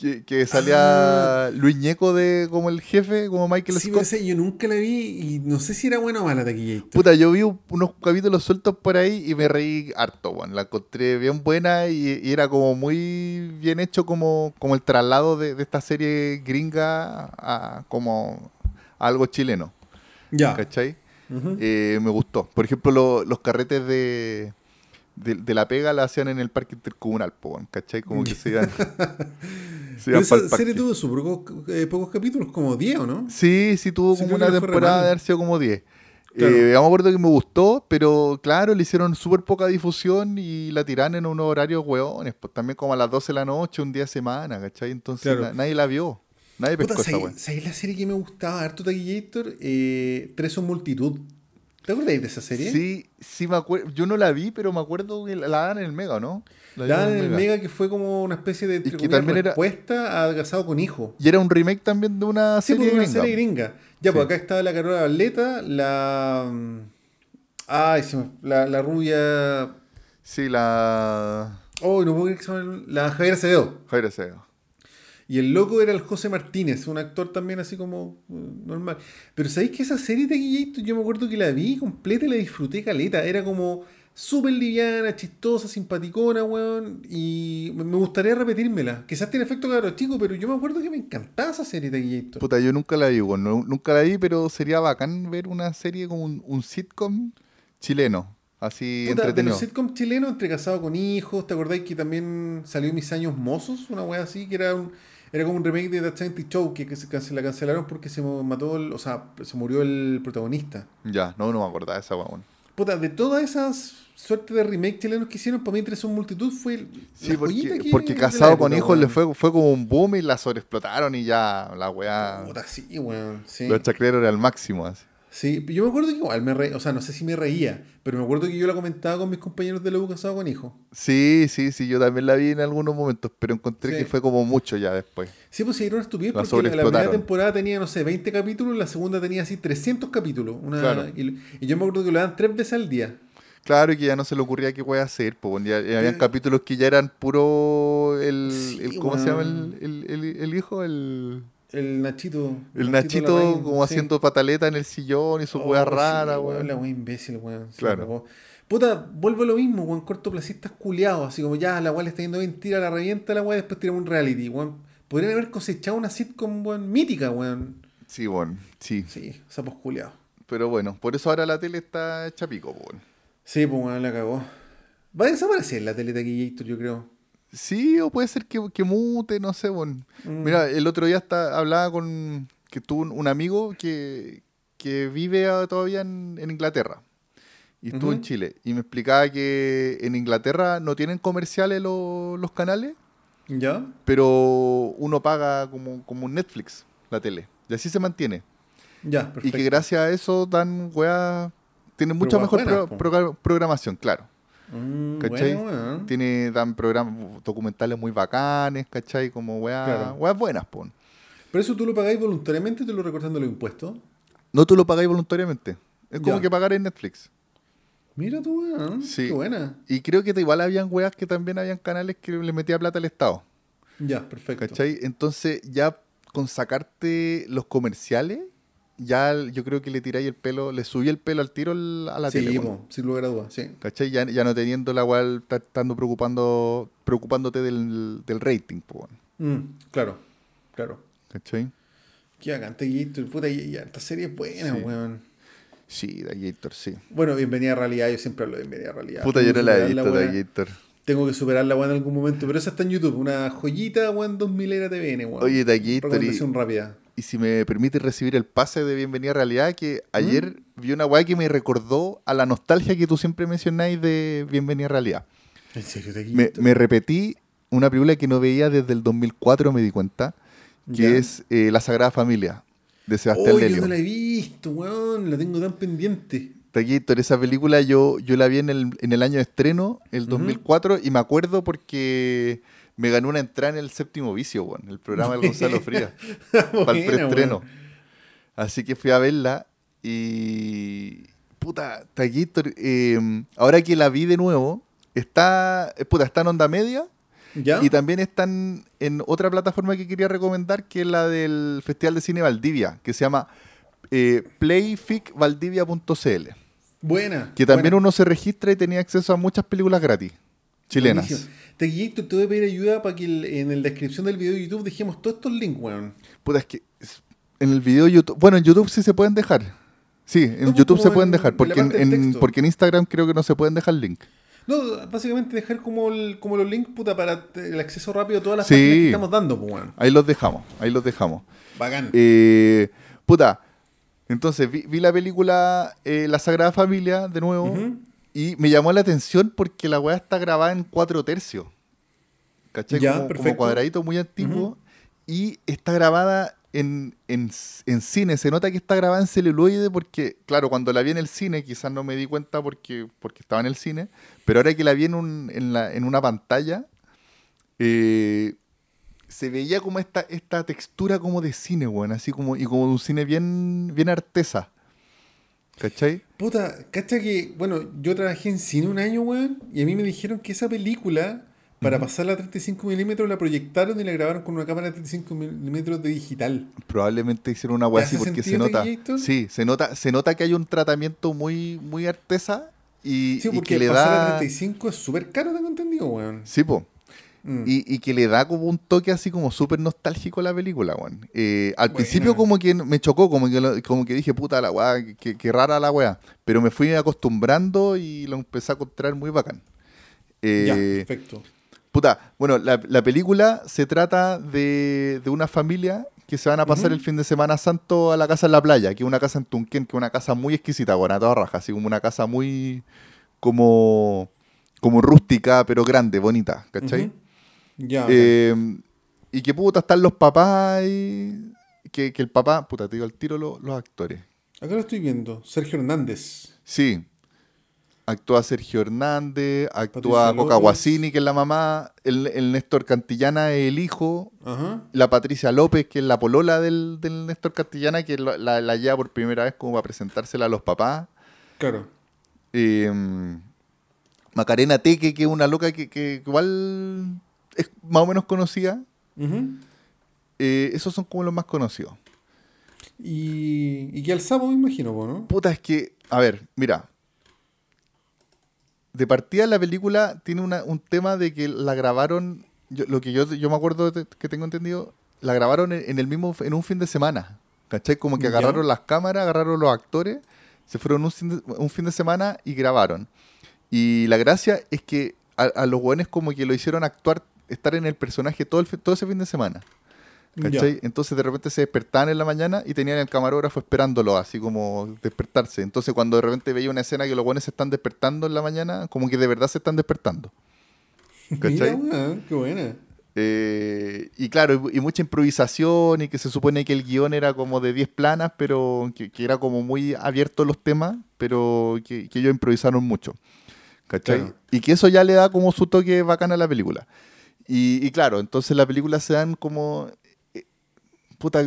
Que, que salía Luis Ñeco de como el jefe, como Michael Ah. Sí, Scott. esa yo nunca la vi y no sé si era buena o mala Taquillator. Puta, yo vi un- unos capítulos sueltos por ahí y me reí harto, weón. La encontré bien buena y, y era como muy bien hecho como, como el traslado de, de esta serie gringa a como a algo chileno, Ya. ¿cachai? Eh, me gustó. Por ejemplo, lo- los carretes de, de, de la pega la hacían en el parque intercomunal, ¿cachai? Como que se iban, se Pero esa serie tuvo pocos, eh, pocos capítulos, como 10, ¿o no? Sí, sí tuvo Sí, como una temporada de haber sido como 10. Claro. Eh, me acuerdo que me gustó, pero claro, le hicieron súper poca difusión y la tiraron en unos horarios hueones, pues también como a las 12 de la noche, un día a semana, ¿cachai? Entonces Claro. na- nadie la vio, nadie pescó esa ¿sabes weá. sabes la serie que me gustaba harto Taquillator? Eh, Tres son multitud. ¿Te acuerdas de esa serie? Sí, sí me acuerdo, yo no la vi, pero me acuerdo que la dan en el Mega, ¿no? La daban en el Mega que fue como una especie de entre que también era- respuesta a Casado con Hijo. Y era un remake también de una Sí, serie por una gringa. serie gringa. Ya, Sí. pues acá estaba la Carola Barleta, la. mm, Ay, se me- la, la rubia. Sí, la... Oh, no puedo creer que se llame. La Javier Acevedo. Javier Acevedo. Y el loco era el José Martínez, un actor también así como eh, normal. Pero ¿sabéis que esa serie de Taquillator yo me acuerdo que la vi completa y la disfruté caleta? Era como súper liviana, chistosa, simpaticona, weón. Y me gustaría repetírmela. Quizás tiene efecto caro chico, pero yo me acuerdo que me encantaba esa serie de Taquillator. Puta, yo nunca la vi, weón, no- nunca la vi, pero sería bacán ver una serie como un, un sitcom chileno, así Puta, de entretenido. los sitcom chilenos, entre casado con hijos, ¿te acordáis que también salió Mis Años Mozos? Una wea así, que era un era como un remake de The 70 Show que, que se cance- la cancelaron porque se mató, el- o sea, se murió el protagonista. Ya, no, no me acordaba de esa weón. Puta, de todas esas suertes de remake chilenos que hicieron, para mí Tres son multitud fue el- Sí, porque, que- porque Casado con Hijos le fue, fue como un boom y la sobreexplotaron y ya la weá. Puta, sí, weón, sí. Los chacleros era al máximo. Así. Sí, yo me acuerdo que igual me reía, o sea, no sé si me reía, pero me acuerdo que yo la comentaba con mis compañeros de la U Casado con Hijos. Sí, sí, sí, yo también la vi en algunos momentos, pero encontré Sí. que fue como mucho ya después. Sí, pues sí, era una estupidez La porque la, primera temporada tenía, no sé, 20 capítulos, la segunda tenía así 300 capítulos. Una, Claro. y, y yo me acuerdo que lo dan tres veces al día. Claro, y que ya no se le ocurría qué weá hacer, pues ya, ya habían capítulos que ya eran puro el, Sí, el- ¿cómo se llama el, el- el hijo? El, El Nachito. el Nachito como sí. haciendo pataleta en el sillón y su Oh, weá sí, rara, weón, weón. La weá imbécil, weón. Claro. Puta, vuelvo a lo mismo, weón. Cortoplacistas culiados. Así como ya, la weá le está yendo bien, tira la revienta la weá, después tiramos un reality, weón. Podrían haber cosechado una sitcom, weón, mítica, weón. Sí, bueno, sí. Sí, sapos culiados. Pero bueno, por eso ahora la tele está hecha pico, pues, weón. Sí, pues weón, la cagó. Va a desaparecer la tele de Gator, yo creo. Sí, o puede ser que, que mute, no sé, bueno. Mm. Mira, el otro día hasta hablaba con que tuvo un, un amigo que, que vive todavía en, en Inglaterra y estuvo en. Chile y me explicaba que en Inglaterra no tienen comerciales lo- los canales, ¿Ya? pero uno paga como, como un Netflix la tele y así se mantiene. Ya, Y perfecto. que gracias a eso dan weá, tienen mucha weas mejor buenas, pro- programación, claro. Mm, ¿Cachai? bueno. Tiene, dan programas documentales muy bacanes, ¿cachai? Como weas, Claro. weas buenas, pon. ¿Pero eso tú lo pagáis voluntariamente o te lo recortan de los impuestos? No tú lo pagáis voluntariamente. Es como Ya. que pagar en Netflix. Mira tú, weón. Sí. Qué buena. Y creo que igual habían weas que también habían canales que le metía plata al Estado. Ya, perfecto. ¿Cachai? Entonces ya con sacarte los comerciales, ya yo creo que le tiráis el pelo, le subí el pelo al tiro a la sí, tele. po, sin lugar a dudas, sí. ¿Cachai? Ya, ya no teniendo la estar- estando preocupando, preocupándote del, del rating, po, weón. Mm, claro, claro. ¿cachai? Qué bacante, Gator. Puta, y, y esta serie es buena, Sí. weón. Sí, Dayator, sí. Bueno, bienvenida a realidad. Yo siempre hablo de bienvenida a realidad. Puta, yo no la he visto, weá. Dayator. Tengo que superarla, weón, en algún momento. Pero esa está en YouTube. Una joyita, weón, 2000 era TVN, weón. Oye, Dayator y, Recomendación rápida. Y si me permite recibir el pase de Bienvenida a Realidad, que ayer vi una weá que me recordó a la nostalgia que tú siempre mencionáis de Bienvenida a Realidad. ¿En serio te Me, me repetí una película que no veía desde el 2004, me di cuenta, que Ya. es eh, La Sagrada Familia, de Sebastián Oh, yo Lelio. no la he visto, weón. La tengo tan pendiente. Taquito, esa película yo, yo la vi en el, en el año de estreno, el 2004, y me acuerdo porque me ganó una entrada en el séptimo vicio, weón, el programa del Gonzalo Frías, para el preestreno. Así que fui a verla y. Puta, Taquito, eh, ahora que la vi de nuevo, está, eh, puta, está en onda media ¿Ya? y también están en otra plataforma que quería recomendar, que es la del Festival de Cine Valdivia, que se llama eh, playficvaldivia.cl. Buena. Que también buena. uno se registra y tenía acceso a muchas películas gratis, chilenas. Taquillito, te voy a pedir ayuda para que el- en la descripción del video de YouTube dejemos todos estos links, weón. Puta, es que en el video de YouTube, bueno, en YouTube sí se pueden dejar. Sí, en pues, YouTube se pueden en- dejar, porque en, porque Instagram creo que no se pueden dejar link. No, básicamente dejar como, el- como los links, puta, para el acceso rápido a todas las Sí. páginas que estamos dando, pues, weón. Ahí los dejamos, ahí los dejamos. Bacán. Eh, puta, entonces vi, vi la película eh, La Sagrada Familia de nuevo Ujú. Y me llamó la atención porque la weá está grabada en cuatro tercios. ¿Cachai? Ya, como, cuadradito muy antiguo y está grabada en, en, en cine. Se nota que está grabada en celuloide porque, claro, cuando la vi en el cine, quizás no me di cuenta porque, porque estaba en el cine, pero ahora que la vi en, un- en, la- en una pantalla, eh, se veía como esta, esta textura como de cine, weón, así como, y como de un cine bien, bien artesa. ¿Cachai? Puta, cacha que, bueno, yo trabajé en cine un año, weón, y a mí me dijeron que esa película, para pasarla a 35 milímetros, la proyectaron y la grabaron con una cámara de 35 milímetros de digital. Probablemente hicieron una weá ¿Te así porque se nota. Sí, se nota, se nota que hay un tratamiento muy, muy artesa y, Sí, y que le pasar a da. 35 es súper caro, tengo entendido, weón. Sí, po. Mm. Y, y que le da como un toque así como súper nostálgico a la película, weón. Eh, al Buena. principio como que me chocó, como que, lo- como que dije, puta la weá, que, que rara la weá. Pero me fui acostumbrando y lo empecé a encontrar muy bacán. Eh, ya, perfecto. Puta, bueno, la, la película se trata de, de una familia que se van a pasar el fin de semana santo a la casa en la playa, que es una casa en Tunquén, que es una casa muy exquisita, bueno, a toda raja, así como una casa muy como, como rústica, pero grande, bonita, ¿cachai? Ujú. Ya, Eh, y que puta están los papás y que, que el papá, puta, te digo al tiro lo- los actores. acá lo estoy viendo. Sergio Hernández. Sí. Actúa Sergio Hernández, actúa Coca. Guasini, que es la mamá, el, el Néstor Cantillana es el hijo, Ajá. la Patricia López, que es la polola del, del Néstor Cantillana, que la, la- la lleva por primera vez como para presentársela a los papás. Claro. Eh, Macarena Teque, que es una loca que, que igual es más o menos conocida. Eh, esos son como los más conocidos. Y, y que al sapo me imagino, ¿no? Puta, es que, a ver, mira. De partida la película tiene una- un tema de que la grabaron, yo- lo que yo, yo me acuerdo de- que tengo entendido, la grabaron en, en el mismo, en un fin de semana. ¿Cachai? Como que Ya. agarraron las cámaras, agarraron los actores, se fueron un, fin de- un fin de semana y grabaron. Y la gracia es que a, a los buenos como que lo hicieron actuar, estar en el personaje todo, el, todo ese fin de semana. ¿Cachai? Entonces de repente se despertaban en la mañana y tenían el camarógrafo esperándolo, así como despertarse. Entonces cuando de repente veía una escena que los buenos se están despertando en la mañana, como que de verdad se están despertando. Mira, ¿Cachai? weón, qué buena. Eh, y claro, y, y mucha improvisación y que se supone que el guion era como de 10 planas, pero que, que era como muy abierto los temas, pero que, que ellos improvisaron mucho. ¿Cachai? Claro. Y que eso ya le da como su toque bacán a la película. Y, claro, entonces la película se dan como... eh, puta,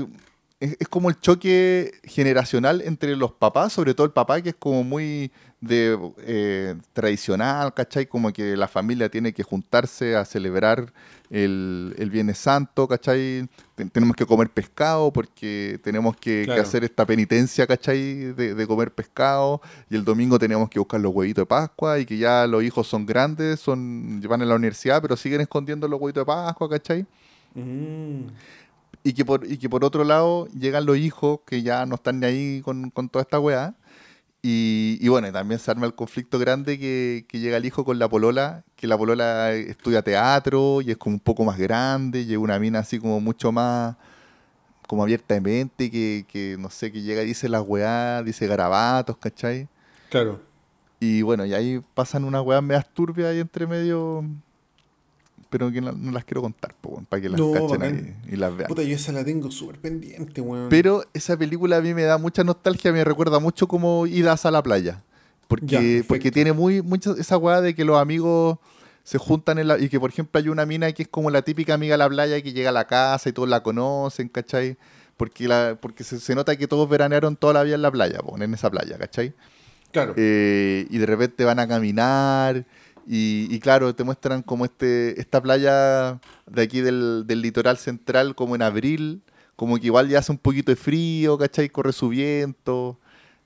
es, es como el choque generacional entre los papás, sobre todo el papá que es como muy de eh, tradicional, ¿cachai? Como que la familia tiene que juntarse a celebrar el, el Viernes Santo, ¿cachai? Ten- tenemos que comer pescado porque tenemos que, hacer esta penitencia, ¿cachai? De, de comer pescado y el domingo tenemos que buscar los huevitos de Pascua y que ya los hijos son grandes, son van a la universidad, pero siguen escondiendo los huevitos de Pascua, ¿cachai? Mm. Y que, por, y que por otro lado llegan los hijos que ya no están ni ahí con, con toda esta weá. Y, y bueno, y también se arma el conflicto grande que, que llega el hijo con la polola, que la polola estudia teatro y es como un poco más grande, y es una mina así como mucho más, como abiertamente, que, que no sé, que llega y dice las weá, dice garabatos, ¿cachai? Claro. Y bueno, y ahí pasan unas weas medias turbias ahí entre medio, pero que no, no las quiero contar, po, para que las No, cachen ahí y las vean. Puta, yo esa la tengo súper pendiente, weón. Pero esa película a mí me da mucha nostalgia, me recuerda mucho como idas a la playa. Porque, Ya, porque tiene muy mucha esa weá de que los amigos se juntan en la, y que por ejemplo hay una mina que es como la típica amiga de la playa que llega a la casa y todos la conocen, ¿cachai? Porque, la, porque se, se nota que todos veranearon toda la vida en la playa, po, en esa playa, ¿cachai? Claro. Eh, y de repente van a caminar y, y claro, te muestran como este esta playa de aquí del, del litoral central como en abril, como que igual ya hace un poquito de frío, ¿cachai? Corre su viento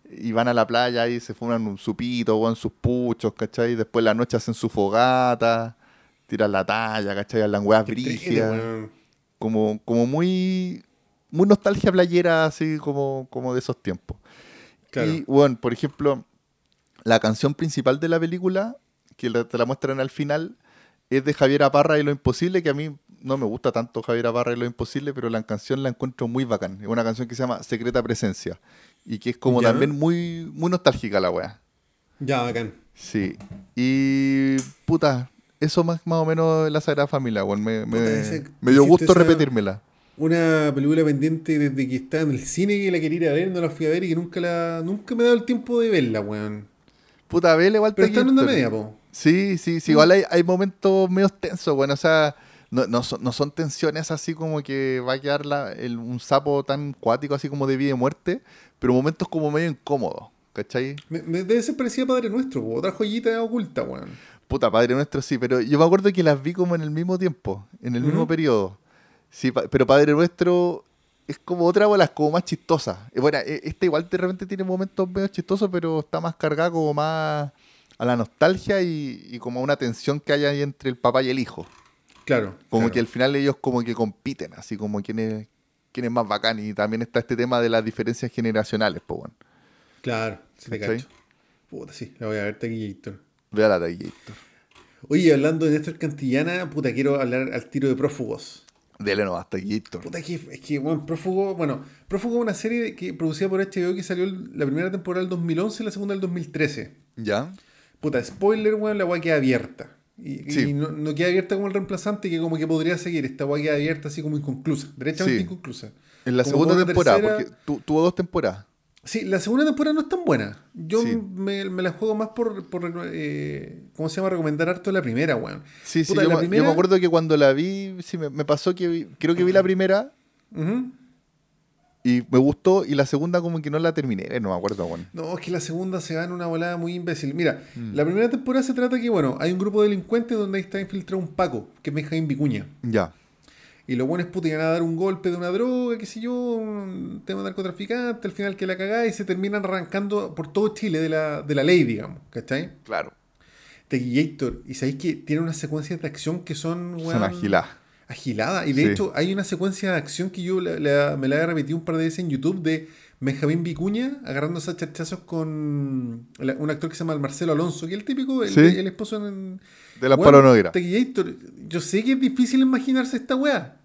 y van a la playa y se fuman un supito o en sus puchos, ¿cachai? Después la noche hacen su fogata, tiran la talla, ¿cachai? Hablan weas weón. como, como muy, muy nostalgia playera, así como, como de esos tiempos. Claro. Y bueno, por ejemplo, la canción principal de la película, que la- te la muestran al final, es de Javier Aparra y Lo Imposible, que a mí no me gusta tanto Javier Aparra y Lo Imposible, pero la canción la encuentro muy bacán. Es una canción que se llama Secreta Presencia y que es como Ya. también muy, muy nostálgica la weá. Ya, bacán. Sí. Y puta, eso más, más o menos la Sagrada Familia, weón. Me, me- dio gusto repetírmela. Una película pendiente desde que estaba en el cine que la quería ir a ver, no la fui a ver y que nunca la nunca me he dado el tiempo de verla, weón. Puta, vele igual Pero está en media, po. Sí, sí, sí. Igual hay, hay momentos medio tensos, bueno, o sea, no, no, son, no son tensiones así como que va a quedar la- el- un sapo tan cuático así como de vida y muerte, pero momentos como medio incómodos, ¿cachai? Me, me debe ser parecida a Padre Nuestro, po. otra joyita oculta, weón. Puta, Padre Nuestro sí, pero yo me acuerdo que las vi como en el mismo tiempo, en el mismo Ujú. periodo. Sí, pa- pero Padre Nuestro es como otra bola, es como más chistosa. Bueno, eh, esta igual de repente tiene momentos medio chistosos, pero está más cargada como más a la nostalgia y, y como a una tensión que hay ahí entre el papá y el hijo. Claro. Como claro. que al final ellos como que compiten, así como quién es, quién es más bacán. Y también está este tema de las diferencias generacionales, pues bueno. Claro, se te cacho. Puta, sí, la voy a ver, Taquillator. Vea la Taquillator. Oye, hablando de Néstor Cantillana, puta, quiero hablar al tiro de Prófugos. Dele nomás, Taquillator. Puta, que, es que, bueno, Prófugo, bueno, Prófugo es una serie que producida por HBO que salió la primera temporada del 2011 y la segunda del 2013. ¿Ya? Puta, spoiler, weón, la weá queda abierta. Y, Sí. y no, no queda abierta como el reemplazante que como que podría seguir. Esta weá queda abierta así como inconclusa, derechamente Sí. inconclusa. En la Como segunda temporada, tercera- porque tu- tuvo dos temporadas. Sí, la segunda temporada no es tan buena. Yo Sí. me, me la juego más por, por eh, ¿cómo se llama? Recomendar harto la primera, weón. Sí, sí, Puta, yo, la me- yo primera- me acuerdo que cuando la vi, sí, me, me pasó que vi- creo que vi la primera Ujú. Y me gustó y la segunda como que no la terminé, no me acuerdo, bueno. No, es que la segunda se va en una volada muy imbécil. Mira, Mm. la primera temporada se trata que, bueno, hay un grupo de delincuentes donde ahí está infiltrado un Paco, que es Benjamín Vicuña. Ya, Y los buenos puta iban a dar un golpe de una droga, qué sé yo, un tema de narcotraficante, al final que la cagada y se terminan arrancando por todo Chile de la, de la ley, digamos, ¿cachai? claro. Tequillator, y sabéis que tiene unas secuencias de acción que son, Son agiladas. Agiladas. Y de Sí. hecho, hay una secuencia de acción que yo la- la- me la he repetido un par de veces en YouTube de Benjamín Vicuña agarrándose a charchazos con la- un actor que se llama Marcelo Alonso, que es el típico, el, Sí. el esposo en, De la Negra. Tequillator, yo sé que es difícil imaginarse esta weá.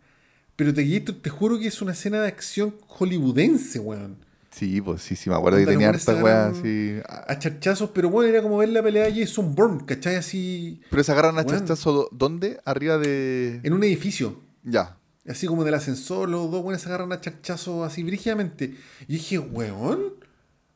Pero Tequillator, te juro que es una escena de acción hollywoodense, weón. Sí, pues sí, sí, me acuerdo que tenía harta weá así. A charchazos, pero bueno, era como ver la pelea de Jason Bourne, ¿cachai? Así Pero se agarran a Weón. chachazo, ¿dó- ¿dónde? Arriba de... en un edificio. Ya. Así como del ascensor, los dos buenos se agarran a charchazos así brígidamente. Y dije, weón,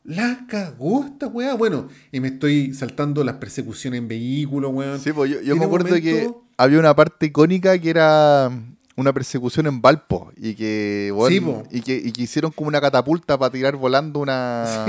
la cagó esta weá. Bueno, y me estoy saltando las persecuciones en vehículos, weón. Sí, pues yo, yo me acuerdo que había una parte icónica que era una persecución en Valpo y que, bueno, Sí, y que, y que hicieron como una catapulta para tirar volando una,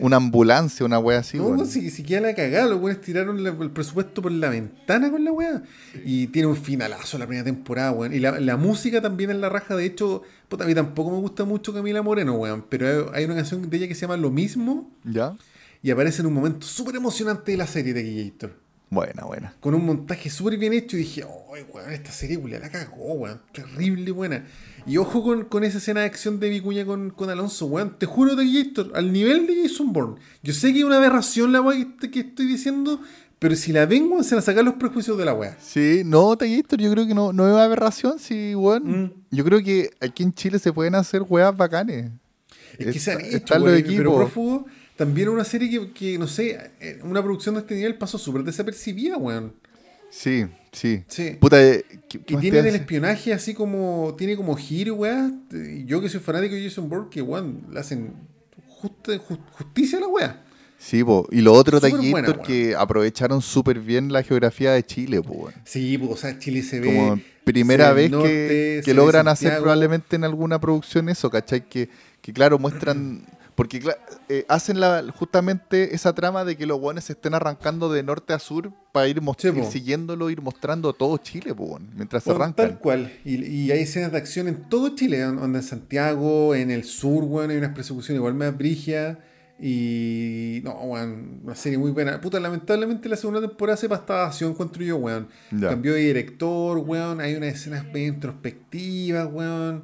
una ambulancia, una wea así. no, weón. si, si queda la cagada, los buenos tiraron la- el presupuesto por la ventana con la weá. Y tiene un finalazo la primera temporada, weón. Y la, la música también es la raja. De hecho, puta, a mí tampoco me gusta mucho Camila Moreno, weón. Pero hay, hay una canción de ella que se llama Lo mismo. ¿Ya? Y aparece en un momento súper emocionante de la serie de Gator. Buena, buena. con un montaje súper bien hecho y dije, ¡ay, weón! Esta serie la cagó, weón. Terrible buena. Y ojo con, con esa escena de acción de Vicuña con, con Alonso, weón. Te juro de Gator, al nivel de Jason Bourne. Yo sé que es una aberración la weá que, que estoy diciendo, Pero si la ven, weón, se van a sacar los prejuicios de la weá. Sí, no, Taquillator, yo creo que no, no es una aberración, sí, weón. Mm. Yo creo que aquí en Chile se pueden hacer weas bacanes. Es que se han hecho, weón, pero. Prófugo también una serie que, que, no sé, eh, una producción de este nivel pasó súper desapercibida, weón. Sí, sí. Sí. Puta, eh, ¿qué- Y tiene del espionaje así como, tiene como giro, weá. Y Yo que soy fanático de Jason Bourne, que weón, le hacen justa- justicia a la weá. Sí, po. Y lo otro, weón. que aprovecharon súper bien la geografía de Chile, po, weón. Sí, pues, o sea, Chile se ve. Como se primera ve vez norte, que, logran hacer probablemente en alguna producción eso, ¿cachai? Que, que claro, muestran... Porque eh, hacen la, justamente esa trama de que los guanes se estén arrancando de norte a sur para ir, Sí, ir siguiéndolo, ir mostrando todo Chile, po, mientras se Bueno, arrancan. tal cual. Y, y hay escenas de acción en todo Chile, on- onda en Santiago, en el sur, weón, hay unas persecuciones igual más brigias. Y. No, weón, una serie muy buena. Puta, lamentablemente la segunda temporada se pastació, encuentro yo, weón. Cambió de director, weón. Hay unas escenas bien introspectivas, weón.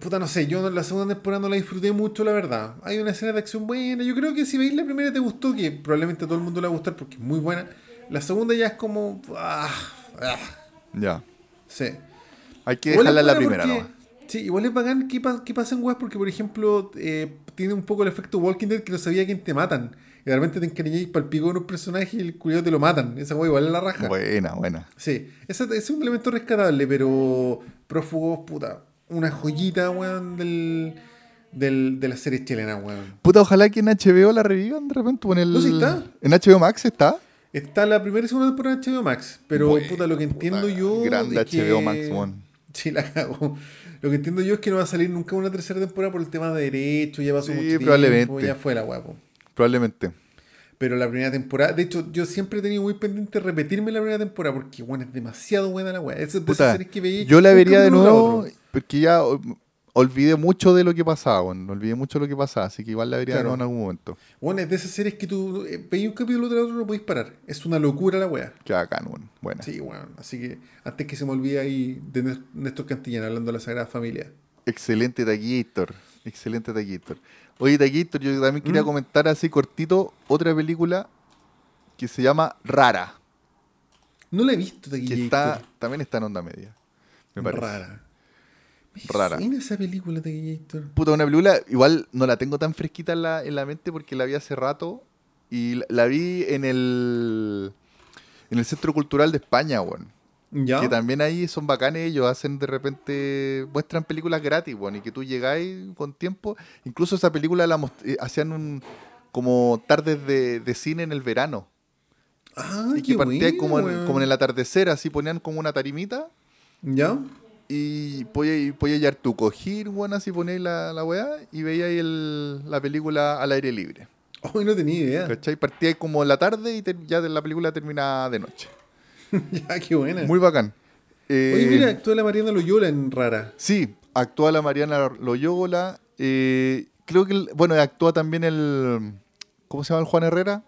Puta, no sé, yo la segunda temporada no la disfruté mucho, la verdad. Hay una escena de acción buena. Yo creo que si veis la primera te gustó, que probablemente a todo el mundo le va a gustar porque es muy buena. La segunda ya es como. Ah, ah, Ya. sí. Hay que Igual dejarla en la primera, porque- ¿no? Sí, igual es bacán que, pa- que pasen weas porque, por ejemplo, eh, tiene un poco el efecto Walking Dead que no sabía quién te matan. Y de repente te encariñáis para el pico de un personaje y el cuidado te lo matan. Esa wea igual es la raja. Buena, buena. Sí, ese es un elemento rescatable, pero prófugos, puta, una joyita, weón, del, del, de la serie chilena, weón. Puta, ojalá que en HBO la revivan de repente. o En, el... No, sí está. En HBO Max está. Está la primera y segunda temporada de HBO Max, pero puta, lo que entiendo puta, yo. grande es que- HBO Max, weón. Sí, la cago. Lo que entiendo yo es que no va a salir nunca una tercera temporada por el tema de derechos, ya pasó Sí, mucho tiempo, probablemente. ya fue la guapo. Probablemente. Pero la primera temporada, de hecho, yo siempre he tenido muy pendiente repetirme la primera temporada porque, bueno, es demasiado buena la weá. Es de esas series que veí yo la vería de nuevo. Porque ya olvidé mucho de lo que pasaba, weón. Olvidé mucho de lo que pasaba, así que igual la vería Claro. en algún momento. Bueno, es de esas series que tú eh, veis un capítulo tras otro no podéis parar. Es una locura la weá. Qué bacán, weón. Buena. Sí, bueno, así que antes que se me olvide ahí de Nés- Néstor Cantillana hablando de la Sagrada Familia. Excelente Taquillator. Excelente Taquillator. Oye, Taquillator, yo también quería ¿Mm? comentar así cortito otra película que se llama Rara. No la he visto de Que está, también está en onda media. Me parece. Rara. Rara. suena esa película de Gator. Puta, una película, igual no la tengo tan fresquita en la, en la mente porque la vi hace rato y la, la vi en el en el Centro Cultural de España, weón. ¿Ya? Que también ahí son bacanes, ellos hacen de repente, muestran películas gratis, weón, y que tú llegáis con tiempo. Incluso esa película la most- eh, hacían un como tardes de, de cine en el verano. Ah, y qué que partía bueno, como, en, como en el atardecer, así ponían como una tarimita ¿Ya? Y podías podías llevar tu cojín, weón, así ponéis la, la weá y veías el- la película al aire libre. Hoy no tenía idea. ¿Cachai? Partíais como en la tarde y ter- ya la película terminaba de noche. ya, qué buena. Muy bacán. Eh, Oye, mira, actúa la Mariana Loyola en Rara. Sí, actúa la Mariana Loyola. eh, creo que, el- bueno, actúa también el. ¿Cómo se llama el Juan Herrera?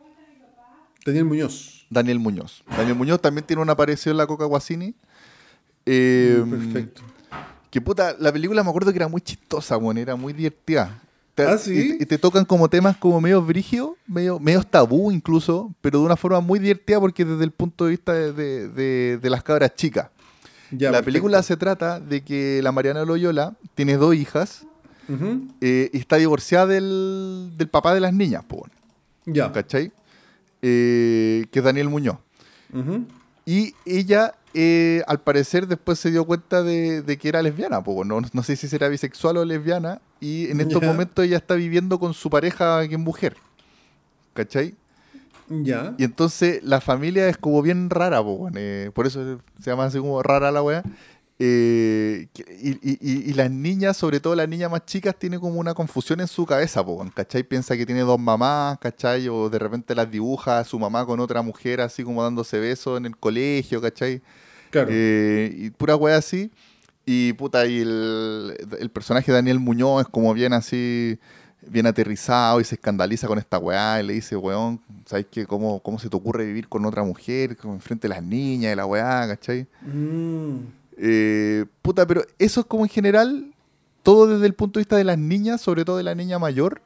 Daniel Muñoz. Daniel Muñoz. Daniel Muñoz también tiene una aparición en la Coca Guasini. Eh, Perfecto. Que puta, la película me acuerdo que era muy chistosa, weón, era muy divertida. Te- ¿Ah, sí? Y, te- y te tocan como temas como medio brígidos, medio, medio tabú incluso, pero de una forma muy divertida porque desde el punto de vista de, de- de- de las cabras chicas. Ya, la perfecto. película se trata de que la Mariana Loyola tiene dos hijas eh, y está divorciada del, del papá de las niñas, po, Ya. ¿cachai? Eh, que es Daniel Muñoz. Y ella, eh, al parecer, después se dio cuenta de, de que era lesbiana. po, no, no sé si será bisexual o lesbiana. Y en estos momentos ella está viviendo con su pareja, que es mujer. ¿Cachai? Ya. Y entonces la familia es como bien rara, po, eh, por eso se llama así como rara la wea. Eh, y, y- y- y las niñas, sobre todo las niñas más chicas, tiene como una confusión en su cabeza, po, ¿cachai? Piensa que tiene dos mamás, ¿cachai? O de repente las dibuja a su mamá con otra mujer, así como dándose besos en el colegio, ¿cachai? Claro. Eh, y pura wea así. Y puta, y el, el personaje de Daniel Muñoz es como bien así, bien aterrizado y se escandaliza con esta weá y le dice, weón, ¿sabes qué? ¿Cómo, ¿Cómo se te ocurre vivir con otra mujer, como enfrente de las niñas y la weá, ¿cachai? Mm. Eh, puta, pero eso es como en general, todo desde el punto de vista de las niñas, sobre todo de la niña mayor,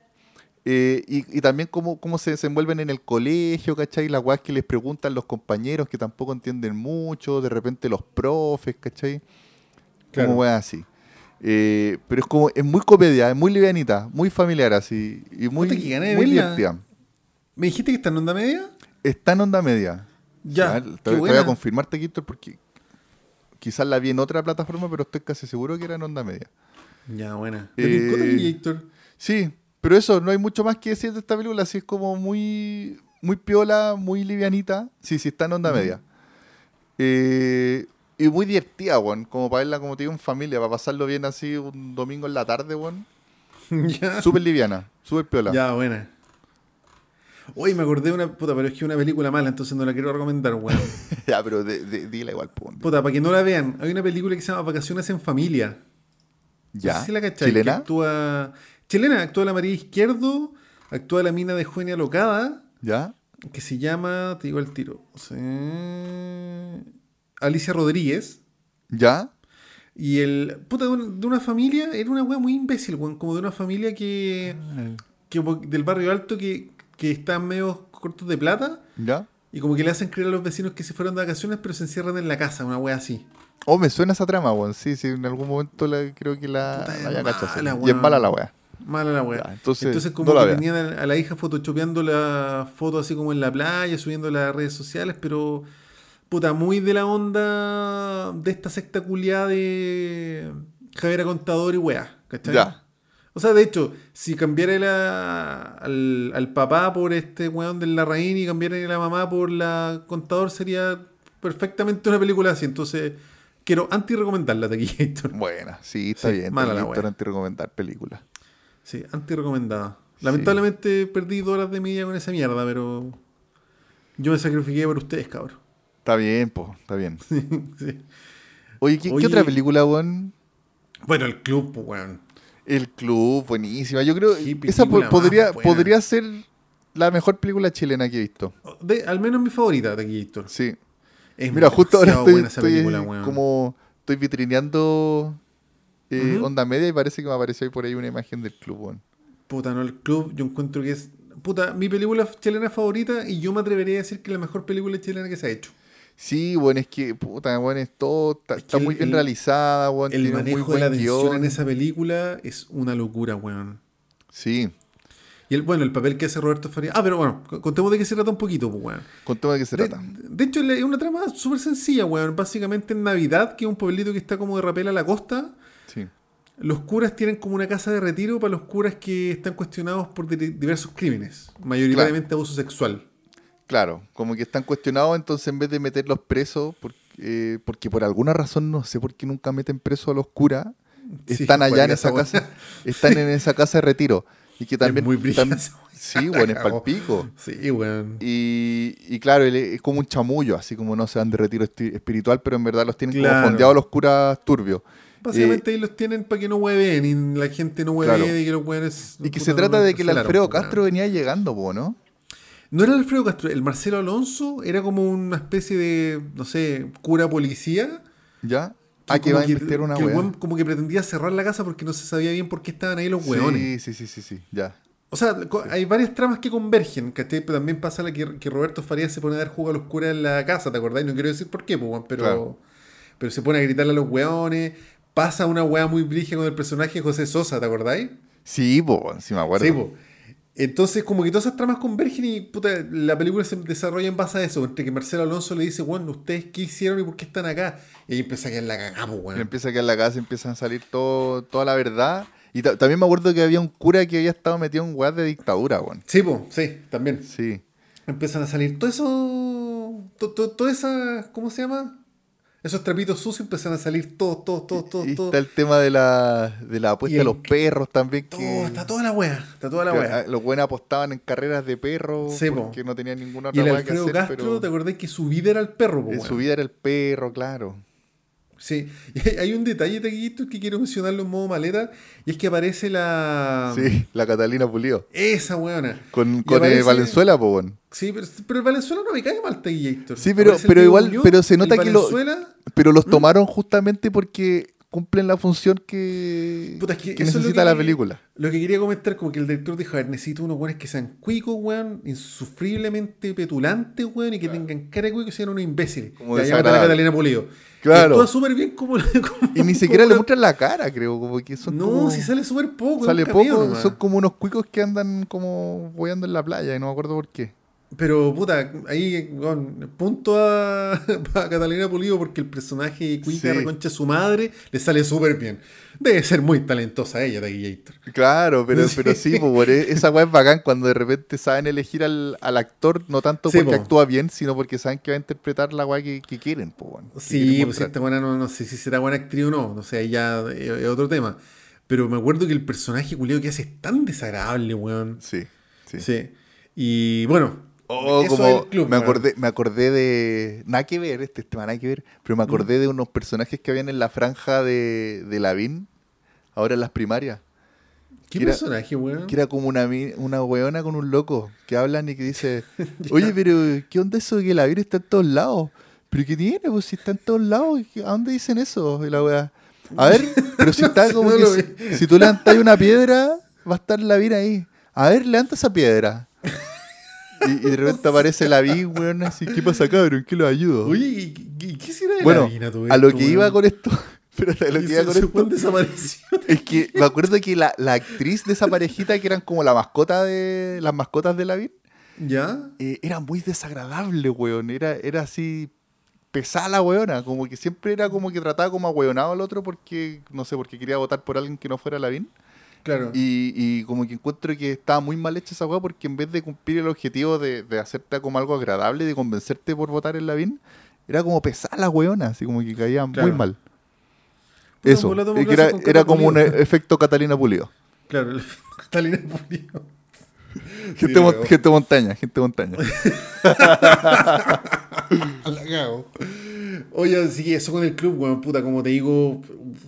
Eh, y, y también cómo, cómo se desenvuelven en el colegio, ¿cachai? Las weas que les preguntan los compañeros que tampoco entienden mucho, de repente los profes, ¿cachai? Claro. Como weas así. Eh, pero es como, es muy comedia, es muy livianita, muy familiar así, y muy, muy divertida. ¿Me dijiste que está en onda media? Está en onda media. Ya, te, voy a confirmarte, Víctor, porque quizás la vi en otra plataforma, pero estoy casi seguro que era en onda media. Ya, buena. Eh, ¿Te? Sí, pero eso, no hay mucho más que decir de esta película, así es como muy, muy piola, muy livianita. Sí, sí, está en onda media. Eh, y muy divertida, weón, como para verla, como te digo, en familia, para pasarlo bien así un domingo en la tarde, weón. ya. Súper liviana, súper piola. Ya, buena. Uy, me acordé de una puta, pero es que es una película mala, entonces no la quiero recomendar, weón. ya, pero de, de- dila igual, pues. Puta, para que no la vean, hay una película que se llama Vacaciones en Familia. Ya, No sé si la cachai, que chilena. actúa... Chilena, actúa la María Izquierdo, actúa la mina de Eugenia Locada, Ya, que se llama, te digo el tiro, Alicia Rodríguez. ya, Y el puta de una, de una familia, era una wea muy imbécil, weón, como de una familia que, que del barrio alto que, que están medio cortos de plata ya. y como que le hacen creer a los vecinos que se fueron de vacaciones pero se encierran en la casa, una wea así. Oh, me suena esa trama, weón. Sí, sí, en algún momento la, creo que la, Puta, la había cachado, sí. Y es mala la weá. Mala la wea. Ya, entonces, como no que tenían a, a la hija photoshopeando la foto así como en la playa, subiendo las redes sociales, pero puta, muy de la onda de esta secta culiada de Javiera Contador y wea, ¿cachai? Ya. O sea, de hecho, si cambiara la- al, al papá por este weón del Larraín y cambiara la mamá por la Contador, sería perfectamente una película así. Entonces, quiero anti-recomendarla de aquí, Héctor. Buena, sí, está Sí, bien. mala la weá. anti-recomendar películas. Sí, anti-recomendada. Lamentablemente perdí dos horas de mi día con esa mierda, pero yo me sacrifiqué por ustedes, cabrón. Está bien, po, está bien. Sí. Oye, ¿qué, otra película, weón? Bueno, el club, weón. El Club, buenísima. Yo creo Qué esa po- podría, podría ser la mejor película chilena que he visto. De- al menos mi favorita de aquí, Héctor. Sí. Es Mira, justo ahora estoy, buena esa estoy película, weón. como estoy vitrineando eh, onda media y parece que me apareció ahí por ahí una imagen del club. Puta, no, el club yo encuentro que es... Puta, mi película chilena favorita y yo me atrevería a decir que es la mejor película chilena que se ha hecho. Sí, bueno, es que, puta, bueno, es todo, está, Es que está el- muy bien el- realizada, weón, El tiene muy manejo de la buen guion. en esa película es una locura, weón. Sí, Y el, bueno, el papel que hace Roberto Faría... Ah, pero bueno, contemos de qué se trata un poquito, pues, weón. contame de qué se De, trata. de hecho, es una trama súper sencilla, weón. Básicamente en Navidad, que es un pueblito que está como de rapel a la costa, Sí, los curas tienen como una casa de retiro para los curas que están cuestionados por di- diversos crímenes, mayoritariamente abuso sexual. claro, como que están cuestionados, entonces en vez de meterlos presos, porque, eh, porque por alguna razón, no sé por qué nunca meten presos a los curas, Sí, están allá en es esa casa, están en esa casa de retiro. Y que también... muy tam- esa weá, sí, bueno, es palpico. Sí, weón. Y, y claro, es como un chamullo, así como no se dan de retiro espiritual, pero en verdad los tienen Claro. como fondeados los curas turbios. Básicamente ahí los tienen para que no hueven y la gente no hueve Claro. y que los hueones... Y que se trata de que el cancelaron, Alfredo. Castro venía llegando, po, ¿no? No era el Alfredo Castro, el Marcelo Alonso era como una especie de, no sé, cura policía. ¿Ya? Ah, que va a investigar una que weón como que pretendía cerrar la casa porque no se sabía bien por qué estaban ahí los weones. Sí, sí, sí, sí, sí, ya. O sea, hay varias tramas que convergen, ¿cachai? Pero también pasa la que, que Roberto Farías se pone a dar jugo a los curas en la casa, ¿te acordás? No quiero decir por qué, pues, pero, Claro. pero se pone a gritarle a los weones. Pasa una weá muy brígida con el personaje de José Sosa, ¿te acordáis? Sí, po, sí me acuerdo. Sí, po. Entonces, como que todas esas tramas convergen y puta, la película se desarrolla en base a eso. Entre que Marcelo Alonso le dice, bueno, ¿ustedes qué hicieron y por qué están acá? Y ahí empieza a quedar la cagada, weón. empieza a quedar la casa, empiezan a salir todo, toda la verdad. Y ta- también me acuerdo que había un cura que había estado metido en weas de dictadura, weón. Sí, po, sí, también. Sí. Empiezan a salir todo eso. to- to- Toda esa. ¿Cómo se llama? Esos trapitos sucios empiezan a salir todos, todos, todos, todos, y está el tema de la, de la Y apuesta de los perros también. Todo, Que, está toda la wea. Está toda la wea. ah, los buenos apostaban en carreras de perros Sí, po. porque no tenían ninguna Y otra el wea que Alfredo hacer. Castro, pero ¿te acordás que su vida era el perro, po, en weón? su vida era el perro, claro. Sí, y hay- un detalle, Taquillito, que quiero mencionarlo en modo maleta, y es que aparece la... Sí, la Catalina Pulido. Esa weona. Con, con eh, Valenzuela, po, weón. Sí, pero, pero el Valenzuela no me cae mal, Taquillito. Sí, pero- pero igual- pero se nota que lo- Valenzuela, Pero los ¿Mm? tomaron justamente porque cumplen la función que, Puta, es que que eso es lo necesita que- la película. Lo que quería comentar, como que el director dijo, a ver, necesito unos weones que sean cuicos, weón, insufriblemente petulantes, weón, y que tengan cara de cuico y sean unos imbéciles. Como Ya, llámate a la. Catalina Pulido. Claro. Actúa súper bien como, como- Y ni siquiera como le la- muestran la cara, creo. Como que son No, como- si sale súper poco. sale poco. nomás. Son como unos cuicos que andan como boyando en la playa y no me acuerdo por qué. Pero, puta, ahí, weón, punto a, a Catalina Pulido porque el personaje cuica Sí. reconcha su madre le sale súper bien. Debe ser muy talentosa ella, Taquillator. Claro, pero Sí. pero sí por e- esa weá es bacán cuando de repente saben elegir al, al actor, no tanto Sí, porque po. actúa bien, sino porque saben que va a interpretar la weá que, que quieren, po, que Sí, quieren pues esta buena no, no sé si será buena actriz o no, no sé, ya es, es otro tema. Pero me acuerdo que el personaje culiado que hace es tan desagradable, weón. Sí, sí. Sí. Y bueno, Oh, eso como club, me acordé, me acordé de. Nada que ver, este tema nada que ver. Pero me acordé de unos personajes que habían en la franja de, de Lavín, ahora en las primarias. ¿Qué que personaje, weón? Que era como una, una weona con un loco que hablan y que dice, oye, pero ¿qué onda eso de que Lavín está en todos lados? ¿Pero qué tiene? Pues si está en todos lados, ¿a dónde dicen eso? Y la wea, a ver, pero si está sé, como no que si, si tú levantas una piedra, va a estar Lavín ahí. A ver, levanta esa piedra. Y, y de repente aparece Lavín, weón, así, ¿qué pasa, cabrón? ¿Qué lo ayudo? Oye, ¿y, qué será de bueno, la mina todo a lo esto, que iba con esto, espérate, a lo que iba con esto, desapareció. es que me acuerdo que la, la actriz de esa parejita, que eran como la mascota de las mascotas de Lavín, ¿Ya? eh, era muy desagradable, weón. Era, era así pesada la weona. Como que siempre era como que trataba como a weonado al otro porque, no sé, porque quería votar por alguien que no fuera Lavín. Claro. Y, y como que encuentro que estaba muy mal hecha esa weá porque en vez de cumplir el objetivo de, de hacerte como algo agradable, de convencerte por votar en Lavín, era como pesada la weona, así como que caía Claro. muy mal. Puta, Eso, era, como un e- efecto Catalina Pulido. Claro, el Catalina Pulido. Gente, mon- weón. gente montaña, gente montaña. Halagado. Oye, sí, eso con el club, weón, puta, como te digo,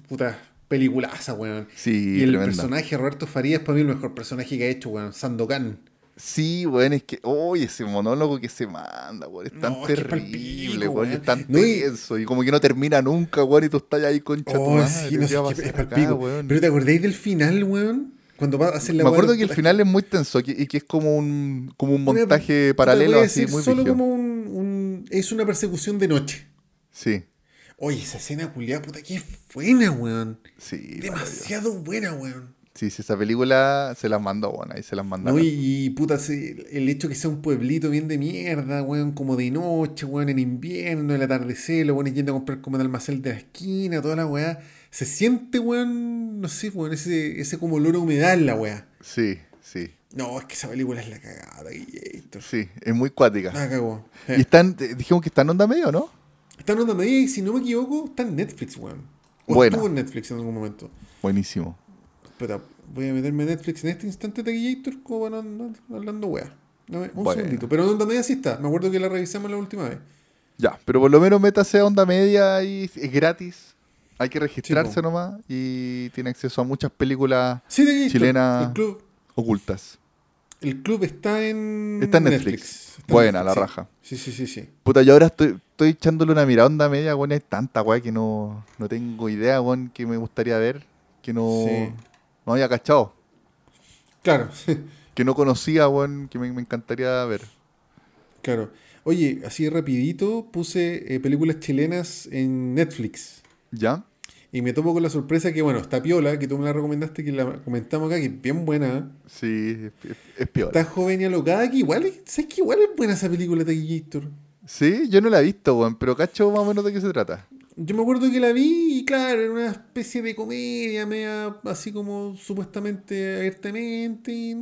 puta, peliculaza, weón. Sí, y el tremenda. personaje Roberto Farías para mí el mejor personaje que ha hecho, weón, Sandokan. Sí, weón, es que, oye, ese monólogo que se manda, weón, es tan No, es que es pa'l terrible, pico, weón, es tan No, tenso, y como que no termina nunca, weón, y tú estás ahí concha Oh, madre, sí, no ¿qué sé, va a es que es weón? Pero ¿te acordáis del final, weón? Cuando va a hacer la Me acuerdo que el final es muy tenso que- y que es como un, como un montaje paralelo así, muy Solo como un, un- Es una persecución de noche. Sí, Oye, esa escena culiada, puta, que buena, weón. sí. Demasiado buena, weón. Sí, sí, esa película se las mandó, weón, ahí se las No, mandaron. y, puta, el hecho que sea un pueblito bien de mierda, weón, como de noche, weón, en invierno, el atardecer, los weones yendo a comprar como el almacén de la esquina, toda la weá. Se siente, weón, no sé, weón, ese, ese como olor a humedad en la weá. Sí, sí, No, es que esa película es la cagada, Guilleto. sí, es muy cuática. La cagó. Y están, eh, dijimos que está en onda medio, ¿no? Está en onda media y si no me equivoco, está en Netflix, weón. O Buena. estuvo en Netflix en algún momento. Buenísimo. Espera, voy a meterme en Netflix en este instante, Taquillator, como van hablando weá. Un Bueno. segundito. Pero en onda media sí está. Me acuerdo que la revisamos la última vez. Ya, pero por lo menos métase a onda media y es gratis. Hay que registrarse po. nomás y tiene acceso a muchas películas Sí, Taquillator. Chilena. El club, ocultas. El club está en Está en Netflix. Está en Buena, la sí. raja. Sí, sí, sí, sí. Puta, yo ahora estoy, estoy echándole una mirada onda media, weón. Hay tanta weá que no, no tengo idea, weón, que me gustaría ver. Que no, Sí. no había cachado. Claro, Que no conocía, weón, que me, me encantaría ver. claro. Oye, así rapidito puse eh, películas chilenas en Netflix. ¿Ya? Y me topo con la sorpresa que, bueno, está Piola, que tú me la recomendaste, que la comentamos acá, que es bien buena. Sí, es, peor. Está joven y alocada, que igual, es- ¿sabes que igual es buena esa película, Taquillator? Sí, yo no la he visto, weón, pero cacho más o menos de qué se trata. Yo me acuerdo que la vi y claro, era una especie de comedia, media así como supuestamente abiertamente. y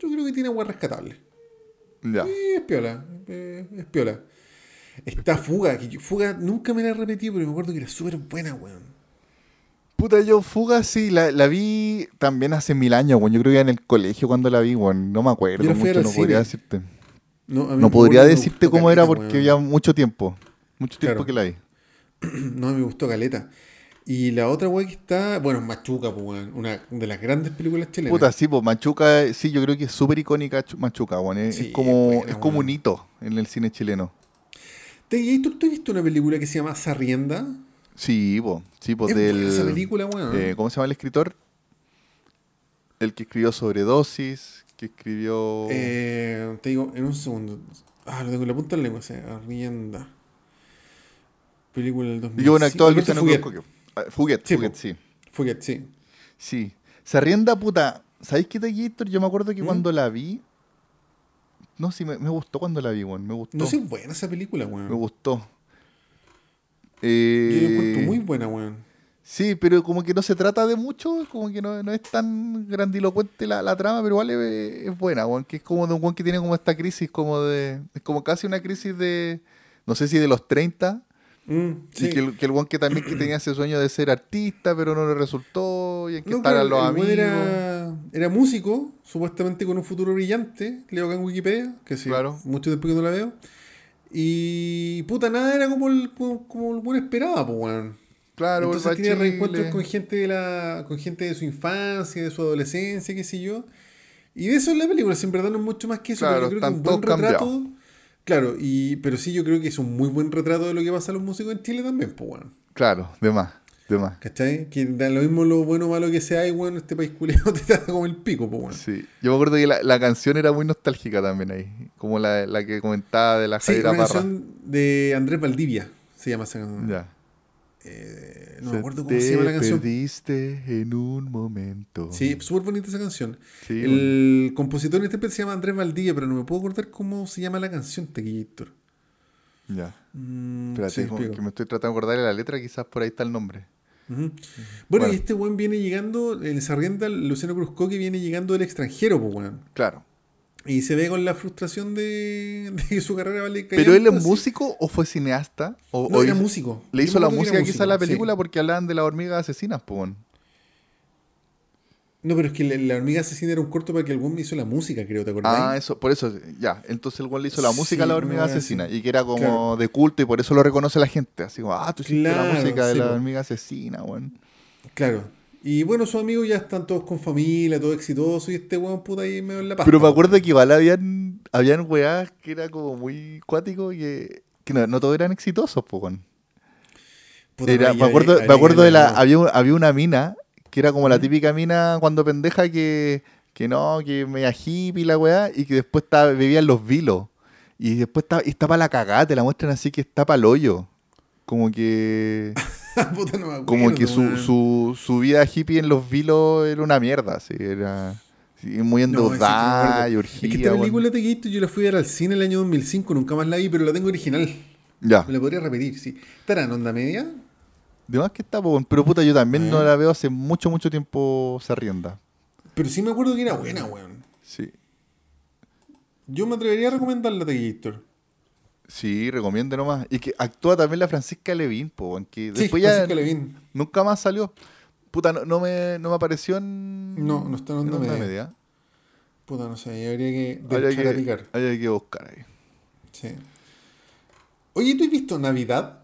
yo creo que tiene agua rescatable. Ya. Sí, es piola, eh, es piola. Está Fuga, que yo- Fuga nunca me la he repetido, pero me acuerdo que era súper buena, weón. Puta, yo Fuga sí, la, la vi también hace mil años, weón. Yo creo que en el colegio cuando la vi, weón. No me acuerdo mucho, no podría decirte. No, No me podría me decirte cómo era porque ya mucho tiempo. Mucho tiempo Claro. que la vi. No, me gustó Caleta. Y la otra weá que está, bueno, Machuca, pues. Una de las grandes películas chilenas. Puta, sí, pues Machuca, sí, yo creo que es súper icónica Chu- Machuca, weón. Es, Sí, es como, buena, es como un hito en el cine chileno. ¿Te, ¿tú, tú has visto una película que se llama Sarrienda? Sí, po, sí, po, Es del... esa película, weón. eh, ¿Cómo se llama el escritor? El que escribió Sobredosis, que escribió... Eh, te digo, en un segundo. Ah, lo tengo en la punta de la lengua, se arrienda. Película del 2000. y que bueno, actual Alberto Luciano Fuguet. Ah, Fuguet, Sí, Fuguet, sí. Fuguet, sí. Sí. Se arrienda, puta. ¿Sabéis qué de Gator? Yo me acuerdo que ¿Mm? cuando la vi... No, sí, me, me gustó cuando la vi, weón. Me gustó. No sé, buena esa película, weón. Me gustó. Yo Eh, la encuentro muy buena, weón. Sí, pero como que no se trata de mucho, como que no, no es tan grandilocuente la, la trama, pero igual es, buena, weón, que es como de un weón que tiene como esta crisis, como de, es como casi una crisis de, no sé si de los 30, Mm, sí. y que el, que el weón que también que tenía ese sueño de ser artista, pero no le resultó, y en que No, estaban los amigos. Era, era músico, supuestamente con un futuro brillante. Leo acá en Wikipedia, que sí, Claro. mucho tiempo que no la veo. Y puta, nada era como el, como, como el buen esperaba, pues, weón. Claro, Entonces tiene reencuentros con gente de la con gente de su infancia, de su adolescencia, qué sé yo. Y de eso es la película, en verdad no es mucho más que eso, Claro, pero yo creo que un buen retrato. Claro, y, pero sí yo creo que es un muy buen retrato de lo que pasa a los músicos en Chile también, pues weón. Claro, de más, de más. ¿Cachai? Que da lo mismo lo bueno o malo que sea, y bueno, este país culiado te trata como el pico, pues weón. Sí. Yo me acuerdo que la, la canción era muy nostálgica también ahí, como la, la que comentaba de la Sí, Javiera una canción de Andrés Valdivia se llama esa canción. Ya. Eh, no me acuerdo cómo se llama la te canción. perdiste en un momento. Sí, súper bonita esa canción. Sí, el compositor y intérprete se llama Andrés Valdivia, pero no me puedo acordar cómo se llama la canción, Tequillator. Ya. Mm, Espérate, sí, que me estoy tratando de acordar de la letra, quizás por ahí está el nombre. Bueno, Bueno. y este weón viene llegando, el Sarrienda, Luciano Cruzco, que viene llegando del extranjero, pues weón. Claro. Y se ve con la frustración de, de que su carrera vale ¿Pero él es músico o fue cineasta? ¿O, No, o era hizo- músico. le hizo la música era quizás a la película sí. porque hablaban de las hormigas asesinas, pues. No, pero es que la, la hormiga asesina era un corto para que el me hizo la música, creo, ¿te acordás? Ah, eso, por eso, ya. Entonces el güey le hizo la música a la hormiga asesina. así. Y que era como Claro. de culto y por eso lo reconoce la gente. Así como, ah, tú hiciste la música de la hormiga asesina, weón. Claro. Y bueno, sus amigos ya están todos con familia, todo exitoso, y este weón puta ahí medio en la pasta. Pero me acuerdo que igual habían, habían weas que era como muy cuático y que, que no, no todos eran exitosos, pues, weón. Era- me acuerdo, me acuerdo de la. Había, había una mina que era como la típica mina cuando pendeja que, que no, que media hippie y la weá, y que después estaba, vivía en los vilos. Y después y está para la cagada, te la muestran así que está para el hoyo. Como que. Puta, no me acuerdo, como que su, su, su vida hippie en los vilos era una mierda, así, era sí, muy No, me endeudada acuerdo. y Es urgida. que esta película te Gator yo la fui a ver al cine el año 2005, nunca más la vi, pero la tengo original. Ya. Me la podría repetir, sí. ¿Estará en onda media? De más que está, pero puta, yo también Eh. no la veo hace mucho, mucho tiempo se rienda. Pero sí me acuerdo que era buena, weón. Sí. Yo me atrevería a recomendarla de Gator. Sí, recomiendo nomás. Y que actúa también la Francisca Levin, po, que Sí, después ya Francisca Levin. nunca más salió. Puta, no, no me, no me apareció en. No, no está en Onda Media. Puta, no sé, ahí habría que Habría dejar a que, picar. habría que buscar ahí. Sí. Oye, ¿tú has visto Navidad?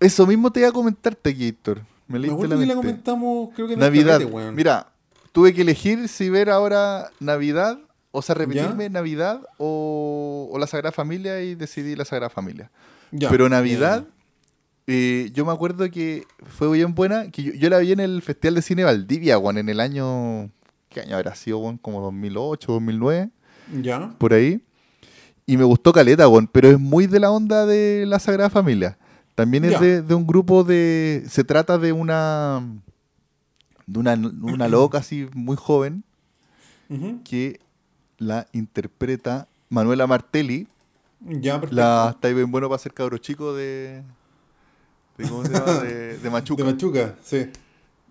Eso mismo te iba a comentar, Tequitor. Me Me leíste la que la comentamos, creo que en Navidad. carrete, weón. Mira, tuve que elegir si ver ahora Navidad, o sea, repetirme ¿Ya? Navidad o, o la Sagrada Familia y decidí la Sagrada Familia. Ya, Pero Navidad, eh, yo me acuerdo que fue bien buena, que yo, yo la vi en el Festival de Cine Valdivia, Juan, en el año, ¿qué año habrá sido, Juan? Como 2008, 2009, Ya. por ahí. Y me gustó Caleta, Juan, pero es muy de la onda de la Sagrada Familia. También es de, de un grupo de... Se trata de una... De una, una loca así muy joven que la interpreta Manuela Martelli, Ya, perfecto. la está bien bueno para ser cabro chico de, de ¿cómo se llama? de, de Machuca. De Machuca, sí.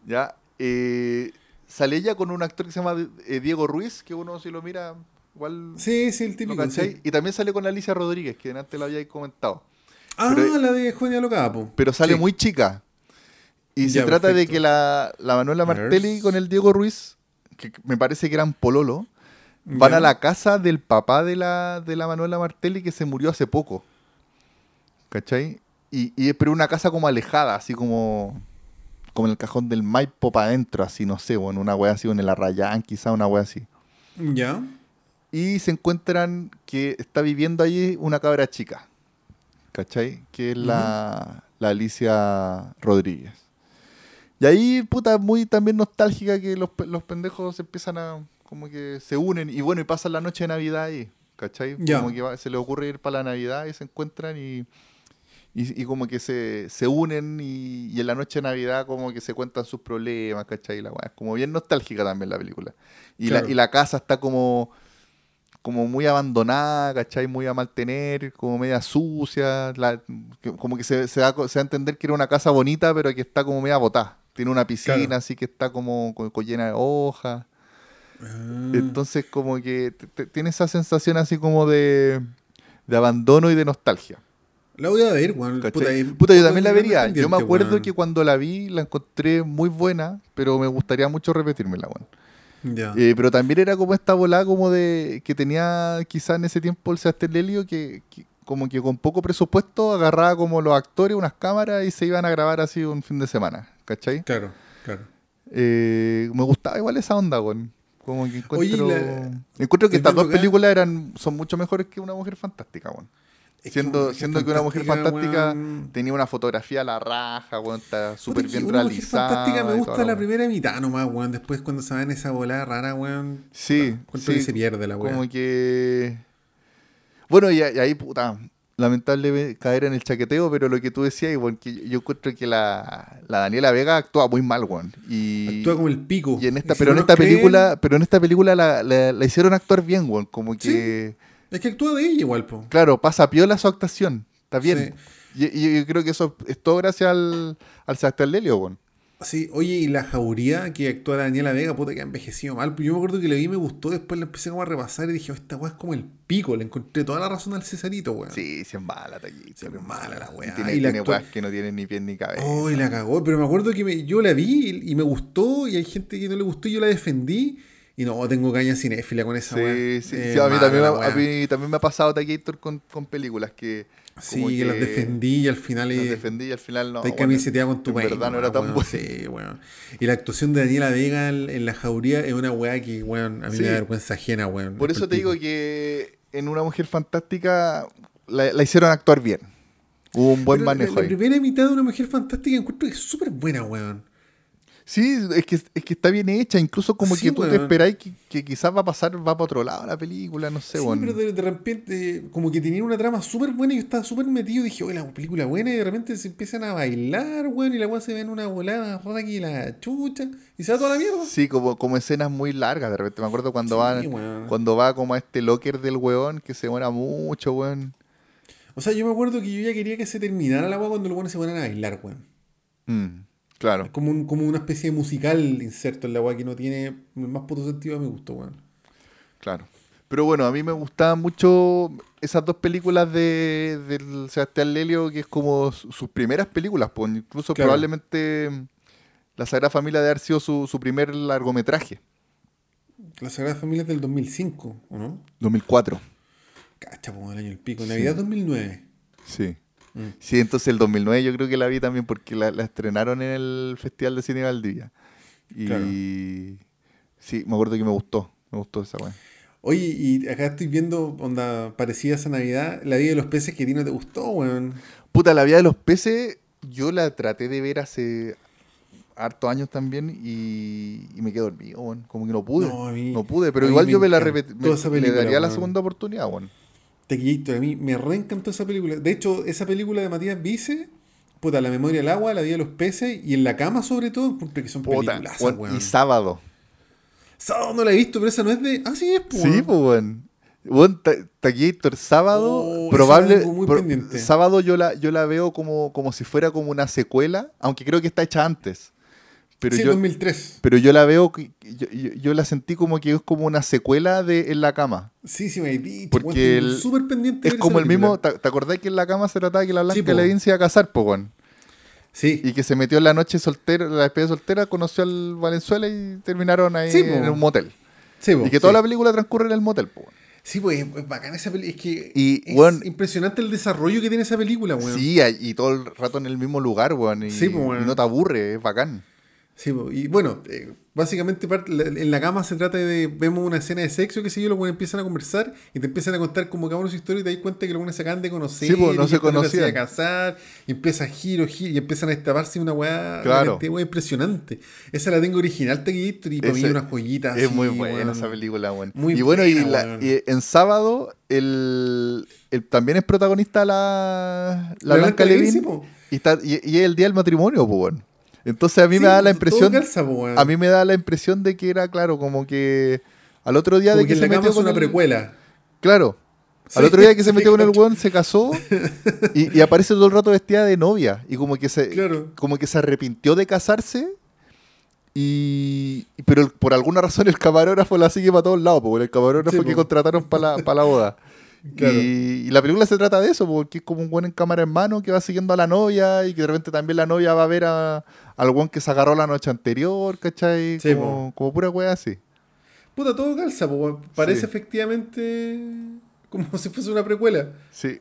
ya eh, sale ella con un actor que se llama eh, Diego Ruiz que uno si lo mira igual Sí, sí, el típico. sí. y también sale con Alicia Rodríguez que antes la había comentado Ah, Pero- la de Juenia Locada, po. pero sale Sí. muy chica y se trata de que la, la Manuela. Martelli con el Diego Ruiz que me parece que eran pololo van Ya. a la casa del papá de la, de la Manuela Martelli que se murió hace poco. ¿Cachai? Y, y es pero una casa como alejada, así como, como en el cajón del Maipo para adentro, así, no sé, o en una wea así, o en el Arrayán, quizá una wea así. Ya. Y se encuentran que está viviendo allí una cabra chica. ¿Cachai? Que es la, la Alicia Rodríguez. Y ahí, puta, muy también nostálgica que los, los pendejos empiezan a, como que se unen y bueno, y pasan la noche de Navidad ahí, ¿cachai? Como que va- se les ocurre ir para la Navidad y se encuentran y, y, y como que se, se unen y, y en la noche de Navidad como que se cuentan sus problemas, ¿cachai? La es como bien nostálgica también la película. Y, Claro. la, y la casa está como como muy abandonada, ¿cachai? Muy a mantener, como media sucia, la- que- como que se, se da, se da a entender que era una casa bonita, pero que está como media botada. Tiene una piscina, Claro. así que está como, co- co- llena de hojas. Ah. Entonces, como que tiene esa sensación así como de, de abandono y de nostalgia. La voy a ver, weón. ¿cachai? Puta, yo también la vería. Yo me acuerdo que cuando la vi la encontré muy buena, pero me gustaría mucho repetírmela, weón. Eh, pero también era como esta volada como de que tenía quizás en ese tiempo el Sebastián Lelio que, que como que con poco presupuesto agarraba como los actores unas cámaras y se iban a grabar así un fin de semana, ¿cachai? Claro, claro. Eh, me gustaba igual esa onda, weón. Como que Oye, encuentro, la- encuentro que estas dos películas eran, son mucho mejores que Una Mujer Fantástica, weón. Es Siendo, Mujer siendo que Una Mujer Fantástica weón, tenía una fotografía a la raja, weón, está súper que bien Una Mujer realizada. Fantástica me gusta la primera mitad nomás, weón. Después cuando se va en esa volada rara, weón. Sí, sí, que se pierde la weón. Como que. Bueno, y, y ahí, puta. Lamentable caer en el chaqueteo, pero lo que tú decías, igual que yo, encuentro que la, la Daniela Vega actúa muy mal, weón. Y, Actúa como el pico. y en esta, si pero no en esta creen, película, pero en esta película la, la- la hicieron actuar bien, weón. Como que, Es que actúa de ella igual, po. claro, pasa piola su actuación. Está bien. Sí. Y, y yo creo que eso es todo gracias al, al Sebastián Lelio, weón. Sí, oye, y la jauría que actúa Daniela Vega, puta que ha envejecido mal. Yo me acuerdo que la vi y me gustó, después la empecé como a repasar y dije, oh, esta weá es como el pico, le encontré toda la razón al Cesarito, weón. Sí, es mala, taquito. Sí, es mala la weá. Y tiene, Y tiene actua- weas que no tienen ni pies ni cabeza. Oh, y la cagó, pero me acuerdo que me- yo la vi y, y me gustó, y hay gente que no le gustó y yo la defendí. Y no, tengo caña cinéfila con esa. Sí, sí, Eh, sí, a, mí también, la me- a mí también me ha pasado Taquillator con, con películas que. Sí, que las defendí y al final las defendí y al final no. Te bueno, camiseteado con tu país. verdad no era tan bueno. Sí, weón. Y la actuación de Daniela Vega en, la jauría es una weá que, weón, a mí Sí. me da vergüenza ajena, weón. Por Es eso te digo que en Una Mujer Fantástica la, la hicieron actuar bien. Hubo un buen Pero la- manejo la, ahí. primera mitad de una mujer fantástica encuentro que es súper buena, weón. Sí, es que, es que está bien hecha. Incluso como Sí, que tú te esperáis que, que quizás va a pasar, va para otro lado la película, no sé, Sí, pero de, de repente, como que tenían una trama súper buena y yo estaba súper metido. Dije, oye, la película buena. Y de repente se empiezan a bailar, weón. Y la weá se ve en una volada rara que la chucha. Y se va toda la mierda. Sí, como, como escenas muy largas de repente. Me acuerdo cuando Sí, va cuando va como a este locker del weón que se muera mucho, weón. O sea, yo me acuerdo que yo ya quería que se terminara la weá cuando los buenos se ponen a bailar, weón. Mm, claro. Es como, un- como una especie de musical inserto en la weá que no tiene el más puto sentido a mi gusto, weón. Claro. Pero bueno, a mí me gustaban mucho esas dos películas de, del Sebastián Lelio, que es como su- sus primeras películas, pues incluso Claro. probablemente La Sagrada Familia de haber sido su, su primer largometraje, La Sagrada Familia es del 2005, ¿o no? 2004. Cacha, como el año el pico. Navidad 2009. Sí. Mm. Sí, entonces el 2009 yo creo que la vi también porque la, la estrenaron en el Festival de Cine Valdivia. Y Claro. sí, me acuerdo que me gustó, me gustó esa weá. Oye, y acá estoy viendo, onda, parecida esa Navidad, La vida de los peces que a ti no te gustó, weón. Puta, La vida de los peces, yo la traté de ver hace hartos años también y, y me quedé dormido, weón. Como que no pude. No, a pude, pero a igual yo me la repetí. me- le daría la segunda oportunidad, weón. Tequillator, a mí me reencantó esa película. De hecho, esa película de Matías Vice, puta, La memoria del agua, La vida de los peces y En la cama sobre todo, encuentro que son películas, y sábado. Sábado no la he visto, pero esa no es de... Ah, sí es, pues, Sí, pues, Ta- Taquillator, sábado, Oh, probable. muy pro- sábado yo la, yo la veo como, como si fuera como una secuela, aunque creo que está hecha antes. Pero sí, yo, 2003. pero yo la veo, yo, yo- yo la sentí como que es como una secuela de En la cama. Sí, sí me he dicho. Porque el- súper pendiente Es como el mismo. ¿te, te acordás que en la cama se trataba que la Sí, Blanca po. Levin se iba a casar, po, weón? Sí, Y que se metió en la noche soltera, la despedida soltera, conoció al Valenzuela y terminaron ahí Sí, po. en un motel. sí, po, y que sí. toda la película transcurre en el motel, po, weón. Sí, pues es bacán esa película. Es que Y, es weón- impresionante el desarrollo que tiene esa película, weón. Sí, y todo el rato en el mismo lugar, weón. Y, Sí, po, weón. y no te aburre, es bacán. Sí, y bueno, eh, básicamente en la cama se trata de. Vemos una escena de sexo, que sé yo, los buenos empiezan a conversar y te empiezan a contar como cada uno su historia y te das cuenta que los buenos se acaban de conocer. Sí, po, no y se conocían. a casar, y empieza a giro, giro, y empiezan a destaparse una weá. Claro. impresionante. Esa la tengo original, Taquillito, y para mí una joyita. Es así, muy buena esa película, weón. Muy y bueno, y, buena, la- weón. y en sábado, el, el- también es protagonista la, la, La Blanca Blanca Levin, y, está, y, y es el día del matrimonio, pues, weón. Entonces a mí Sí, me da la todo impresión. calza. A mí me da la impresión de que era, claro, como que al otro día Como de que que, se la metió con una el- precuela. Claro. Al Sí, otro día que se metió con el weón se casó y, y aparece todo el rato vestida de novia. Y como que se, Claro. como que se arrepintió de casarse. Y, y- pero el- por alguna razón el camarógrafo la sigue para todos lados, porque el camarógrafo Sí, que po. contrataron para la, pa' la boda. Claro. Y, y la película se trata de eso, porque es como un buen en cámara en mano que va siguiendo a la novia y que de repente también la novia va a ver a, al buen que se agarró la noche anterior, ¿cachai? Sí, como, como pura wea así. Puta, todo calza, po. Parece Sí. efectivamente como si fuese una precuela. Sí.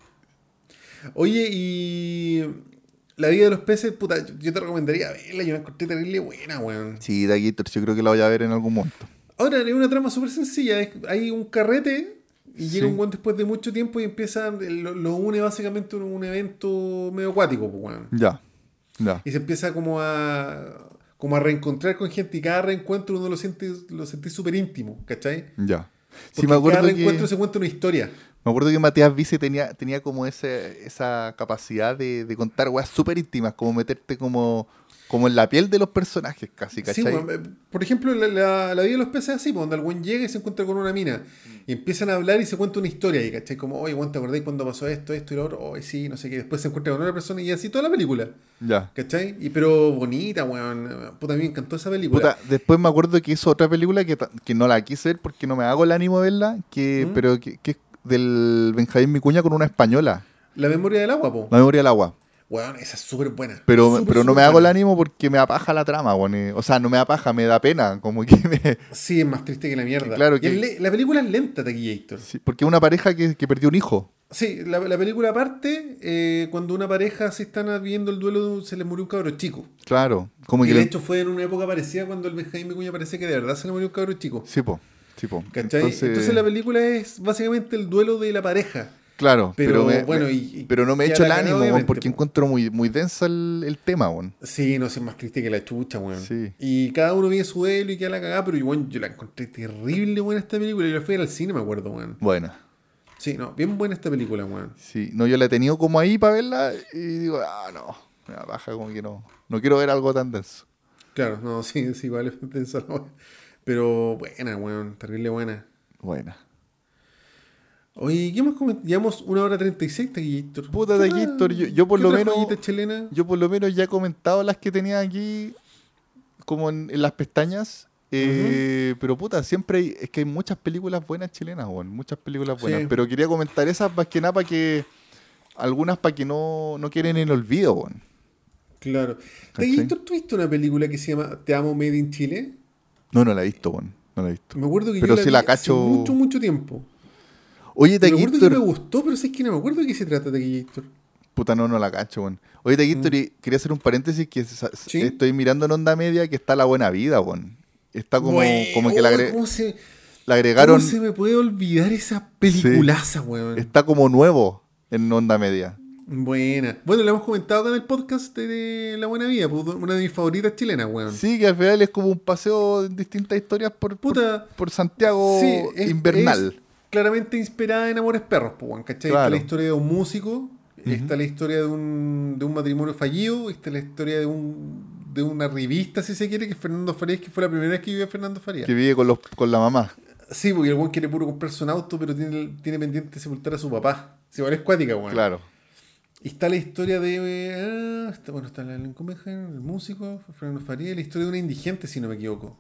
Oye, y la vida de los peces, puta, yo- te recomendaría verla, yo la encontré terrible buena, weón. Sí, de yo creo que la voy a ver en algún momento. Ahora, es una trama súper sencilla, es- hay un carrete y Sí. llega un weón después de mucho tiempo y empieza, lo, lo une básicamente un, un evento medio acuático, pues, weón. Ya, Y se empieza como a como a reencontrar con gente y cada reencuentro uno lo siente lo sentís súper íntimo, ¿cachai? Ya. Sí, Porque me acuerdo, cada que, reencuentro se cuenta una historia. me acuerdo que Matías Vice tenía, tenía como ese, esa capacidad de, de contar weas súper íntimas, como meterte como, como en la piel de los personajes casi, Sí, ¿cachai? weón, eh, por ejemplo, la, la- la vida de los peces es así, el buen llega y se encuentra con una mina. Y empiezan a hablar y se cuenta una historia ahí, ¿cachai? Como, oye, ¿te acordáis cuando pasó esto, esto y lo otro? Oye, sí, no sé qué. Después se encuentra con otra persona y así toda la película, Ya. ¿cachai? Y pero bonita, weón. Puta, a mí me encantó esa película. Puta, después me acuerdo que hizo otra película que, que no la quise ver porque no me hago el ánimo de verla, que, ¿Mm? pero que, que es del Benjamín Micuña con una española, La memoria del agua, po. La memoria del agua. Weón, esa es súper buena. Pero, pero no me hago el ánimo porque me apaja la trama, weón. O sea, no me apaja, me da pena. Como que me. Sí, es más triste que la mierda. Claro que- la película es lenta, Taquillator. Sí, porque es una pareja que, que perdió un hijo. Sí, la, la película parte eh, cuando una pareja se están viendo el duelo, de un- se les murió un cabro chico. Claro. Como Y que de le- hecho fue en una época parecida cuando el Benjamín Vicuña parece que de verdad se le murió un cabro chico. Sí, po. Sí, po. ¿Cachai? Entonces, Entonces, la película es básicamente el duelo de la pareja. Claro, Pero, pero, me- bueno, y- pero no me echo el ánimo, weón, porque po. encuentro muy, muy densa el, el tema, weón. Sí, no sé, más triste que la chucha, weón. Sí. Y cada uno vive su duelo y queda la cagada, pero bueno, yo la encontré terrible buena esta película. Yo la fui a ir al cine, me acuerdo, weón. Bueno, Sí, no, bien buena esta película, weón. sí. No, yo la he tenido como ahí para verla y digo, ah, no. Me baja como que no. No quiero ver algo tan denso. Claro, no, sí, sí, vale, weón. Pero buena, weón, terrible buena. Buena. Oye, ¿qué más Llevamos una hora treinta y seis, Taquillator. Puta, ¿Qué Taquillator, yo- yo por lo menos- chilena? Yo por lo menos ya he comentado las que tenía aquí como en, en las pestañas. eh, Pero puta, siempre hay, es que hay muchas películas buenas chilenas, weón. Muchas películas buenas. Sí. Pero quería comentar esas más que nada para que. Algunas para que no, no quieren en el olvido, weón. Claro. Taquillator, ¿tú viste una película que se llama Te amo Made in Chile? No, no la he visto, weón. No la he visto. Me acuerdo que Pero yo la, la vi hace cacho- mucho, mucho tiempo. Oye, Me acuerdo que me gustó, pero sé que no me acuerdo de qué se trata Taquillator. Puta, no, no la cacho, weón. Oye, Taquillator, y quería hacer un paréntesis que Mm. Sí. estoy mirando en Onda Media que está La Buena Vida, weón. Está como, como que la, agre- ¿cómo se, la agregaron. ¿Cómo se me puede olvidar esa peliculaza, weón? Está como nuevo en Onda Media. Buena. Bueno, lo hemos comentado acá en el podcast de La Buena Vida, pues, una de mis favoritas chilenas, weón. Sí, que al final es como un paseo en distintas historias por, por- Puta. por, Santiago Sí, es- invernal. es claramente inspirada en Amores Perros, pues, ¿cachai? Claro. Está la historia de un músico, está la historia de un, de un matrimonio fallido, está la historia de un de una revista, si se quiere, que es Fernando Farías, que fue la primera vez que vivió Fernando Farías. Que vive con, los, con la mamá. Sí, porque el weón quiere puro comprarse un auto, pero tiene, tiene pendiente sepultar a su papá. Si igual es cuática, weón. Claro. Y está la historia de. eh, está, bueno, está Lincoln el músico, Fernando Faría, y la historia de una indigente, si no me equivoco.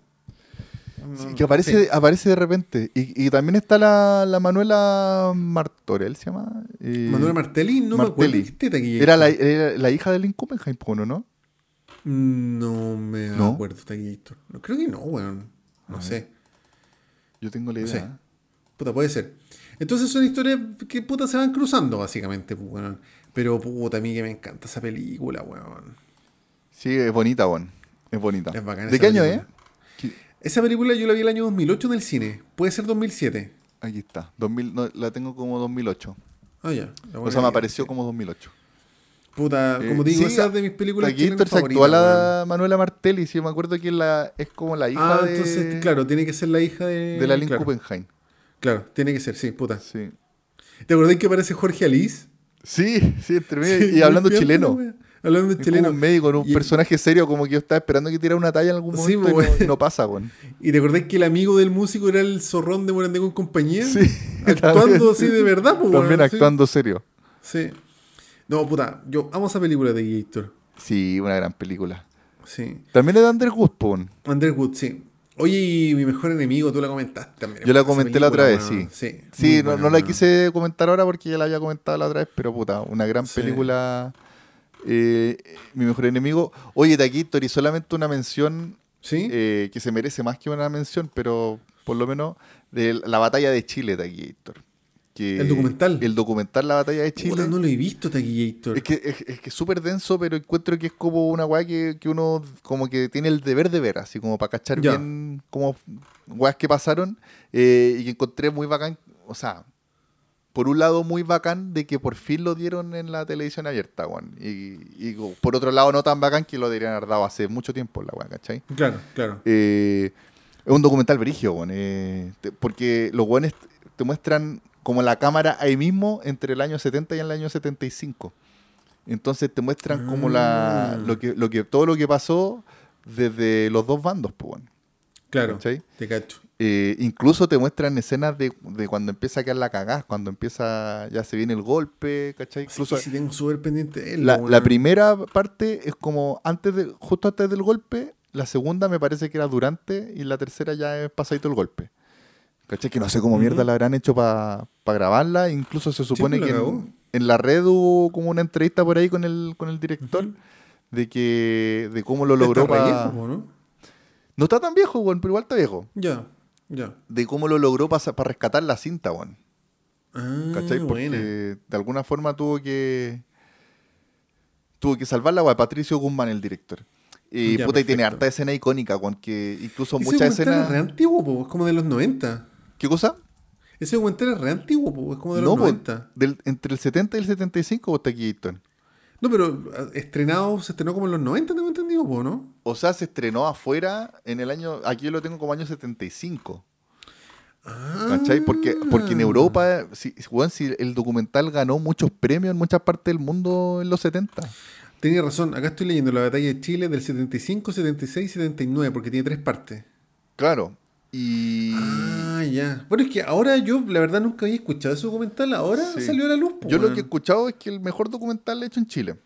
No, Sí, no, que aparece, sí. aparece de repente. Y, y también está la, la Manuela Martorell, se llama. Eh, Manuela Martelli, no me acuerdo Martelli. teta que Era la, era la hija de Lincoln Benjamin, ¿no? ¿no? No me ¿No? acuerdo, Taquillator. No, creo que no, weón. No sé. Yo tengo la No idea. sé. Puta, puede ser. Entonces son historias que puta se van cruzando, básicamente, weón. Pero puta, a mí que me encanta esa película, weón. Sí, es bonita, weón. Es bonita. Es bacana ¿De qué año es? película. Esa película yo la vi el año 2008 en el cine. Puede ser 2007. Aquí está. 2000, no, la tengo como 2008. Ah, ya. O sea, me apareció como 2008. Puta, como Eh, digo, sí, esa es de mis películas Aquí actúa favoritas, la Manuela Martelli, sí, me acuerdo que la, es como la hija Ah, de, entonces, claro, tiene que ser la hija de... de la Lynn claro, Kuppenheim. Claro, tiene que ser, sí, puta. Sí. ¿Te acordás que aparece Jorge Alice? Sí, sí, entre Sí, y hablando chileno. weón. Hablando Es chileno. un médico, un Y- personaje serio, como que yo estaba esperando que tirara una talla en algún Sí, momento pues, y no, pasa, weón. ¿Y te acordás que el amigo del músico era el zorrón de Morandé con compañía? Sí, Actuando también. así de verdad, pues, También sí. actuando serio. Sí. No, puta, yo amo esa película de Gator. Sí, una gran película. Sí. También es de Andrés Wood, po, weón. Andrés Wood, sí. Oye, y mi mejor enemigo, tú la comentaste también. Yo la comenté la otra vez, sí. Sí, Sí, no, buena, no la quise comentar ahora porque ya la había comentado la otra vez, pero puta, una gran Sí. película. Eh, mi mejor enemigo. Oye, Taquitori, solamente una mención ¿Sí? eh, que se merece más que una mención, pero por lo menos de la batalla de Chile, Taquillator. ¿El documental? El documental La batalla de Chile. Puta, no lo he visto, Taquillator. Es que es, es que súper denso, pero encuentro que es como una weá que, que uno como que tiene el deber de ver, así como para cachar Ya. bien como weas que pasaron eh, y que encontré muy bacán, o sea, por un lado muy bacán de que por fin lo dieron en la televisión abierta, weón. Y, y por otro lado no tan bacán que lo deberían haber dado hace mucho tiempo la weá, ¿cachai? Claro, claro. Eh, es un documental brigio, weón, eh, porque los weones te muestran como la cámara ahí mismo entre el año 70 y el año 75. Entonces te muestran como la, Ah. lo que, lo que, todo lo que pasó desde los dos bandos, pues, weón, Claro. ¿cachai? Te cacho. Eh, incluso te muestran escenas de, de cuando empieza a quedar la cagada, cuando empieza, ya se viene el golpe, ¿cachai? Incluso sí, sí, tengo súper pendiente él. la, primera parte es como antes de, justo antes del golpe, la segunda me parece que era durante y la tercera ya es pasadito el golpe. ¿Cachai? Que no sé cómo mierda la habrán hecho para grabarla. Incluso se supone pues, que en, en la red hubo como una entrevista por ahí con el, con el director de que de cómo lo logró para... ¿no? No está tan viejo, pero igual está viejo. Ya, ya. De cómo lo logró para rescatar la cinta, weón. Ah, ¿Cachai? Porque buena. de alguna forma tuvo que. Tuvo que salvarla, weón. Patricio Guzmán, el director. Y Ya, puta, y tiene perfecto. harta escena icónica, weón. Que incluso Ese muchas documental es escenas. re antiguo, po, es como de los 90. ¿Qué cosa? Ese documental es re antiguo, po, es como de los No, po, 90. del- entre el 70 y el 75 vos está aquí, Héctor. No, pero ah, estrenado, se estrenó como en los 90, tengo entendido, po, ¿no? O sea, se estrenó afuera en el año. Aquí yo lo tengo como año 75. Ah. ¿Cachai? Porque, porque en Europa, si, si el documental ganó muchos premios en muchas partes del mundo en los 70. Tenía razón, acá estoy leyendo la batalla de Chile del 75, 76 y 79, porque tiene tres partes. Claro. Y. Ah, ya. Bueno, es que ahora yo, la verdad, nunca había escuchado ese documental, ahora Sí. salió a la luz. Yo lo que he escuchado es que el mejor documental hecho en Chile.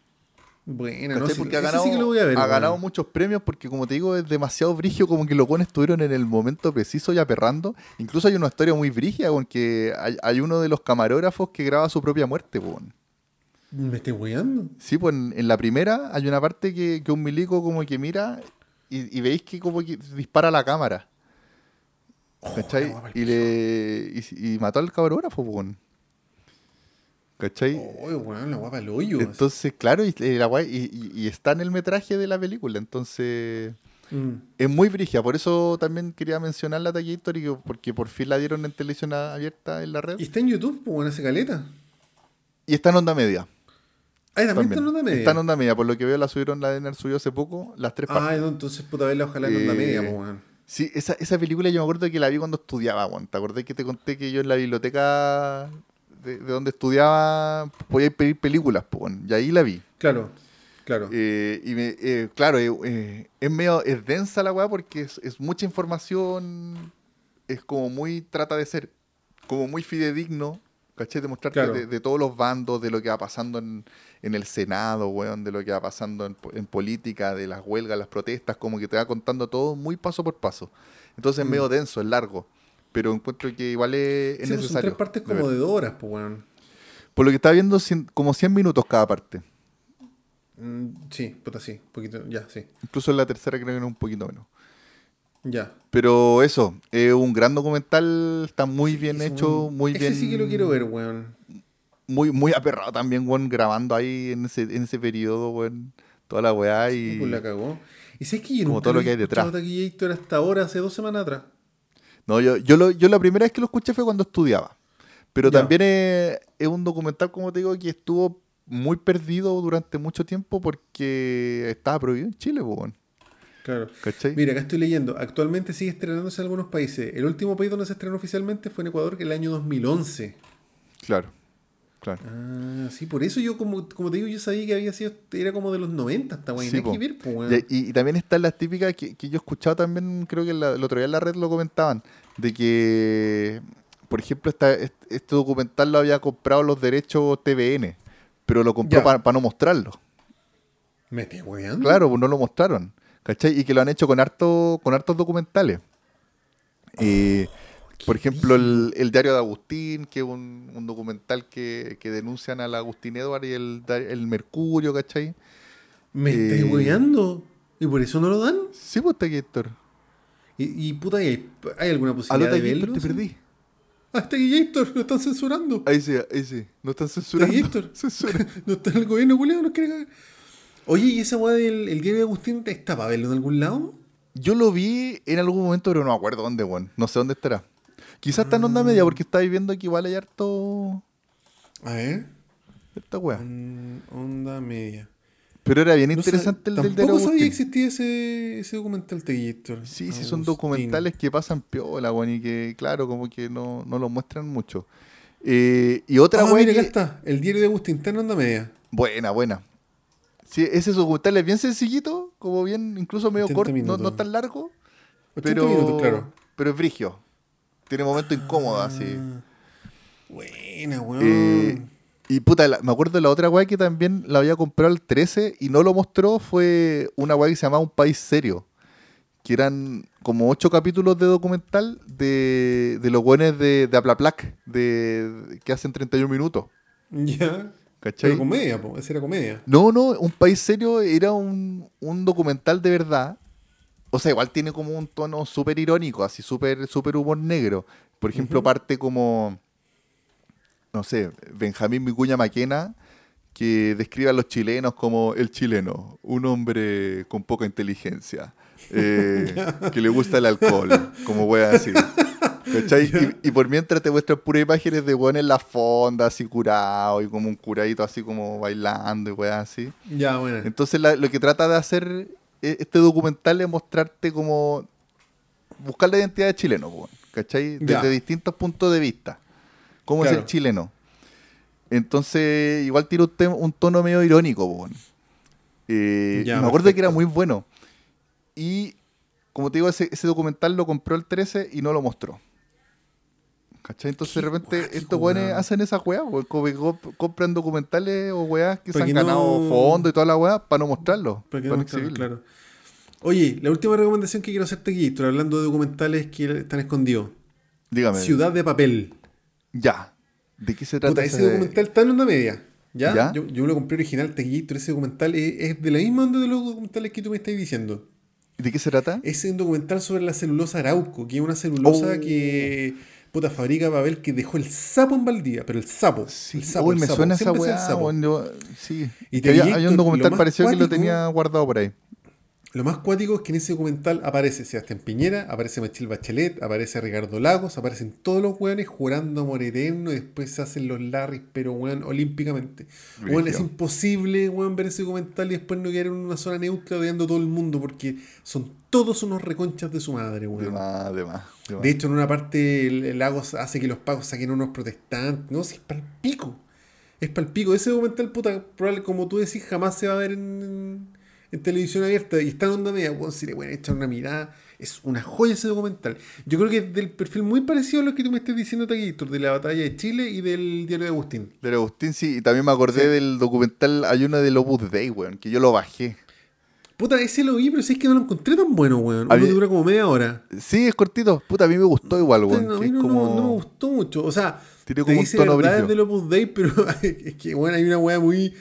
Buena, no ¿Cachai? sí, porque ha ganado, sí que lo voy a ver. ha weón. ganado muchos premios porque, como te digo, es demasiado brigio, como que los buenos estuvieron en el momento preciso y aperrando. Incluso hay una historia muy brígida, porque hay, hay uno de los camarógrafos que graba su propia muerte. po. ¿Me estoy weando? Sí, pues en, en la primera hay una parte que, que un milico como que mira y, y veis que como que dispara a la cámara. ¿Cachai? la guapa, y, le, y, y mató al camarógrafo. po. ¿Cachai? Uy, weón, la guapa el hoyo. Entonces, claro, y, la guay- y- está en el metraje de la película, entonces Mm. es muy brigia. Por eso también quería mencionar la que- porque por fin la dieron en televisión abierta en la red. Y está en YouTube, pues, buena esa caleta. Y está en onda media. Ah, ¿y también, está en onda media. Está en onda media, por lo que veo la subieron, la DNR subió hace poco, las tres partes. Ah, no, entonces puta verla ojalá en onda Eh, media, pues, weón. Sí, esa, esa película yo me acuerdo que la vi cuando estudiaba, weón. ¿Te acordás que te conté que yo en la biblioteca de, de donde estudiaba podía pedir películas, pues? Y ahí la vi. Claro, claro. Eh, y me- eh, claro, eh, eh, es medio, es densa la weá porque es, es mucha información, es como muy, trata de ser como muy fidedigno, ¿cachai? De mostrarte Claro. de, de todos los bandos, de lo que va pasando en, en el Senado, weón, de lo que va pasando en, en política, de las huelgas, las protestas, como que te va contando todo muy paso por paso. Entonces es Mm. medio denso, es largo, pero encuentro que igual es, Sí, pues, son necesario. tres partes como de dos horas, pues, weón. Por lo que estaba viendo, como 100 minutos cada parte. Mm, sí, puta, sí. Un poquito, ya, sí. Incluso en la tercera creo que era un poquito menos. Ya. Pero eso, es un gran documental, está muy bien hecho, un- muy ese bien. sí que lo quiero ver, weón. Muy, muy aperrado también, weón, grabando ahí en ese, en ese periodo, weón, toda la weá Sí, y. pues la cagó. Y si es que yo Como nunca todo lo que hay detrás. hasta ahora, hace dos semanas atrás. No, yo, yo, lo- yo la primera vez que lo escuché fue cuando estudiaba. Pero también es, es un documental, como te digo, que estuvo muy perdido durante mucho tiempo porque estaba prohibido en Chile, weón. Claro. ¿cachai? Mira, acá estoy leyendo. Actualmente sigue estrenándose en algunos países. El último país donde se estrenó oficialmente fue en Ecuador, que el año 2011. Claro, claro. Ah, sí, por eso yo, como, como te digo, yo sabía que había sido, era como de los 90 esta weá. y Sí, nada po. que ver, po, weón. Y, y- y también están las típicas que, que yo he escuchado también, creo que la- el otro día en la red lo comentaban, de que, por ejemplo, esta- este, este documental lo había comprado los derechos TVN, pero lo compró para no mostrarlo. Me estoy weando. Claro, pues no lo mostraron. ¿Cachai? Y que lo han hecho con harto, con hartos documentales. Eh, por ejemplo, el, el Diario de Agustín, que es un, un documental que, que denuncian al Agustín Edward y el, el Mercurio, ¿cachai? Me Eh, weando. ¿Y por eso no lo dan? Sí, pues está aquí, Héctor. Y, y puta, ¿hay, hay alguna Aló, posibilidad de Héctor, verlo? te perdí. Ah, está Gator, lo están censurando. Ahí sí, ahí sí. No están censurando. Héctor. Censura. No está en el gobierno, culiado, nos quiere. Oye, ¿y esa weá del el diario de Agustín está para verlo en algún lado? Yo lo vi en algún momento, pero no me acuerdo dónde, weón. No sé dónde estará. Quizás está en onda media, porque está viendo que igual hay harto. A ver. Esta weá. Mm, onda media. Pero era bien No interesante el del Tampoco Diario sabía que existía ese, ese documental de Gator. Sí, sí, son documentales que pasan piola, weón, y que, claro, como que no, no lo muestran mucho. Eh, y otra Ah, weá mira, que- acá está. El diario de Agustín está en onda media. Buena, buena. Sí, ese documental es bien sencillito, como bien, incluso medio 80 corto, no, no tan largo, 80 pero, minutos, claro. pero es brigio. Tiene momentos incómodos, así. Ah, Buena, weón. Eh, y puta, la- me acuerdo de la otra weá que también la había comprado el 13 y no lo mostró, fue una weá que se llamaba Un País Serio. Que eran como ocho capítulos de documental de, de los weones de, de Aplaplac, de, que hacen 31 minutos. ya. ¿Cachai? Pero comedia, po. Esa era comedia. No, no, Un País Serio era un, un documental de verdad. O sea, igual tiene como un tono súper irónico, así súper super humor negro. Por ejemplo, parte como, no sé, Benjamín Vicuña Maquena, que describe a los chilenos como el chileno, un hombre con poca inteligencia, eh, que le gusta el alcohol, como voy a decir. ¿Cachai? Y, y por mientras te muestran puras imágenes de weón en la fonda, así curado, y como un curadito así como bailando y weas así. Ya, bueno. Entonces la- lo que trata de hacer este documental es mostrarte como buscar la identidad de chileno, ¿cachai? Desde Ya. distintos puntos de vista. ¿Cómo es el chileno? Entonces, igual tiene un, un tono medio irónico, eh, Ya, y me acuerdo que era muy bueno. Y, como te digo, ese, ese documental lo compró el 13 y no lo mostró. ¿Cachai? Entonces, de repente, estos weones hacen esas weas, weón, comp- compran documentales o weas que se han ganado no- fondos y toda la wea para no mostrarlo. Para que para no exhibirlo. claro. Oye, la última recomendación que quiero hacerte aquí, estoy hablando de documentales que están escondidos. Dígame. Ciudad de papel. Ya. ¿De qué se trata Puta, ese ese- documental está en onda media. ¿Ya? ¿Ya? Yo, yo lo compré original, Teguito, ese documental es, es de la misma onda de los documentales que tú me estás diciendo. ¿De qué se trata? Es un documental sobre la celulosa Arauco, que es una celulosa Oh. que puta fabrica papel que dejó el sapo en Valdivia, pero el sapo. Sí, el sapo, uy, el me sapo, suena esa siempre weá. sapo. weón, yo- sí. Y te había, un documental parecido que lo tenía guardado por ahí. Lo más cuático es que en ese documental aparece Sebastián Piñera, aparece Michelle Bachelet, aparece Ricardo Lagos, aparecen todos los weones jurando amor eterno y después se hacen los Larrys, pero weón, olímpicamente. Weón, es imposible, weón, ver ese documental y después no quedar en una zona neutra odiando a todo el mundo porque son todos unos reconchas de su madre, De weón. más, de más. de más. De hecho, en una parte Lagos hace que los pagos saquen unos protestantes. No, si es para el pico. Es para el pico. Ese documental, puta, probable, como tú decís, jamás se va a ver en, en televisión abierta. Y está en onda media. Bueno, si le pueden echar una mirada, es una joya ese documental. Yo creo que es del perfil muy parecido a lo que tú me estás diciendo, Taquillator, de la batalla de Chile y del diario de Agustín. Del Agustín, sí. Y también me acordé Sí. del documental, hay uno del Opus Dei, weón, que yo lo bajé. Puta, ese lo vi, pero si es que no lo encontré tan bueno, weón. Uno Había- dura como media hora. Sí, es cortito. Puta, a mí me gustó igual, weón. No, a mí no, no- como... no me gustó mucho. O sea, Tiene te como un dice tono verdades del Opus Dei, pero es que, bueno, hay una weá muy...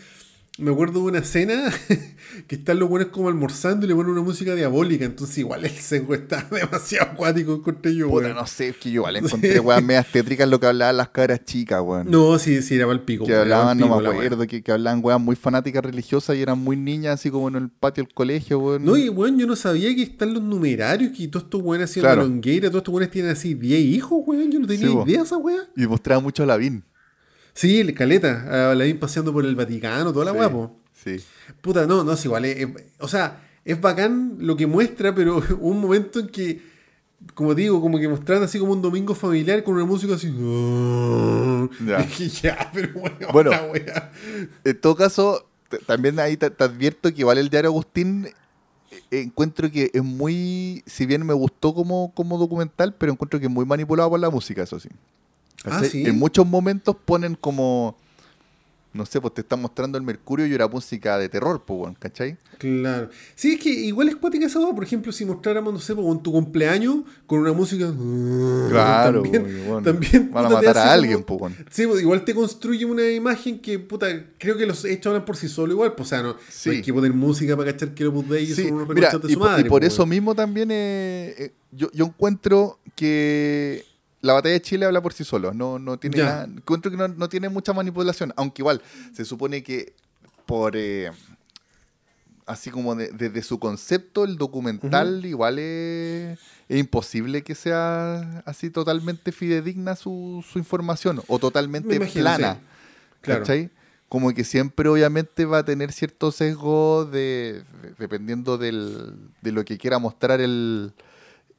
me acuerdo de una escena que están los buenos como almorzando y le ponen una música diabólica. Entonces, igual el sesgo está demasiado acuático, encontré yo, Puta, no sé, es que yo igual encontré weas medias tétricas lo que hablaban las cabras chicas, weón. No, sí, sí, era para el pico. que hablaban, no me acuerdo, que, que hablaban weas muy fanáticas religiosas y eran muy niñas, así como en el patio del colegio, weón. No, y weón, yo no sabía que están los numerarios, que todos estos weones hacían Claro. la longueira, todos estos weones tienen así 10 hijos, weón. Yo no tenía Sí, idea de esa weá. Y mostraba mucho a Lavín. Sí, el caleta, a la vi paseando por el Vaticano, toda la Sí, weá, po. Sí. Puta, no, no es igual. es- es- o sea, es bacán lo que muestra, pero hubo un momento en que, como digo, como que mostraban así como un domingo familiar con una música así. Ya. Ya, pero bueno, Bueno. En todo caso, también ahí te, te advierto que igual el diario Agustín eh, encuentro que es muy, si bien me gustó como, como documental, pero encuentro que es muy manipulado por la música, eso sí. Ah. En muchos momentos ponen como, no sé, pues te están mostrando el Mercurio y era música de terror, pues, ¿cachai? Claro. Sí, es que igual es cuática esa. Por ejemplo, si mostráramos, no sé, po, en tu cumpleaños con una música. Claro, también, weón. también Van a matar a como- alguien, pues, weón. Sí, pues, igual te construye una imagen que, puta, creo que los hechos hablan por sí solo igual, pues, o sea, no, no Sí. hay que poner música para cachar que Bud Day Sí, son unos mira, de y, su po- y madre. por pues, eso mismo también eh, eh, yo, yo encuentro que la batalla de Chile habla por sí solo. No, no tiene nada- encuentro que no, no tiene mucha manipulación, aunque igual se supone que por eh, así como de- desde su concepto, el documental igual es, es imposible que sea así totalmente fidedigna su, su información o Me totalmente imagino, plana. sí. Claro. ¿Cachai? Como que siempre obviamente va a tener cierto sesgo de, de- dependiendo del, de lo que quiera mostrar el,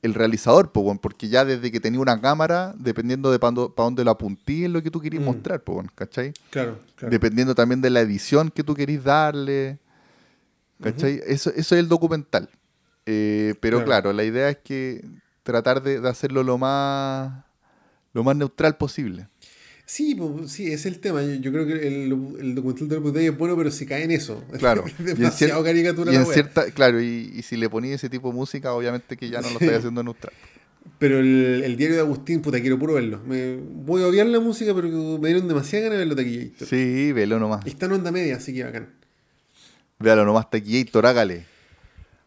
el realizador, po, porque ya desde que tenía una cámara, dependiendo de para dónde lo apuntí es lo que tú querías Mm. mostrar, po, ¿cachai? Claro, claro. Dependiendo también de la edición que tú querís darle, ¿cachai? eso, eso es el documental. Eh, pero Claro. claro. la idea es que tratar de, de hacerlo lo más, lo más neutral posible. Sí, pues, sí, ese es el tema. Yo, yo creo que el, el documental de Day es bueno, pero si cae en eso. Claro. es Y en demasiado caricatura y en cierta, claro, y, y si le ponía ese tipo de música, obviamente que ya no lo estáis haciendo neutral. Pero el, el diario de Agustín, puta, quiero puro verlo. Me, voy a odiar la música, pero me dieron demasiada ganas de verlo taquillator. Sí, velo nomás. Está en onda media, así que bacán. Véalo nomás, Taquillator, hágale.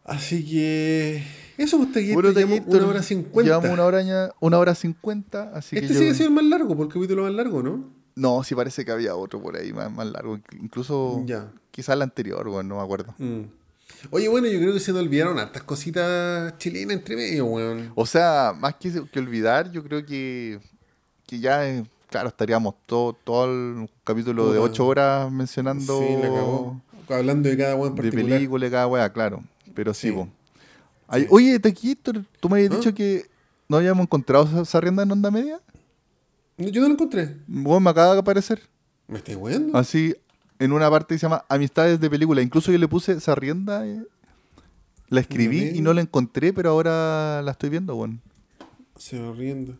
Así que. Eso, pues Puro llevamos Taquillator, una hora cincuenta. Llevamos una hora, una hora cincuenta, así Este que sigue yo- siendo el más largo, por el capítulo más largo, ¿no? No, sí parece que había otro por ahí más, más largo. Incluso Ya. quizás el anterior, bueno, no me acuerdo. Mm. Oye, bueno, yo creo que se nos olvidaron hartas cositas chilenas entre medio, weón. O sea, más que, que olvidar, yo creo que, que ya, eh, claro, estaríamos todo, todo el capítulo de ocho horas mencionando Sí, la. Hablando de cada weón en de particular. película y cada weá, claro. Pero sí, Sí. po. Ay, Oye, Taquillator, tú me habías ¿Ah? dicho que no habíamos encontrado esa- esa rienda en onda media. Yo no lo encontré. Bueno, me acaba de aparecer. ¿Me estáis weando? Así, en una parte que se llama Amistades de película. Incluso yo le puse esa rienda, eh, la escribí y no la encontré, pero ahora la estoy viendo, bueno. Se va riendo.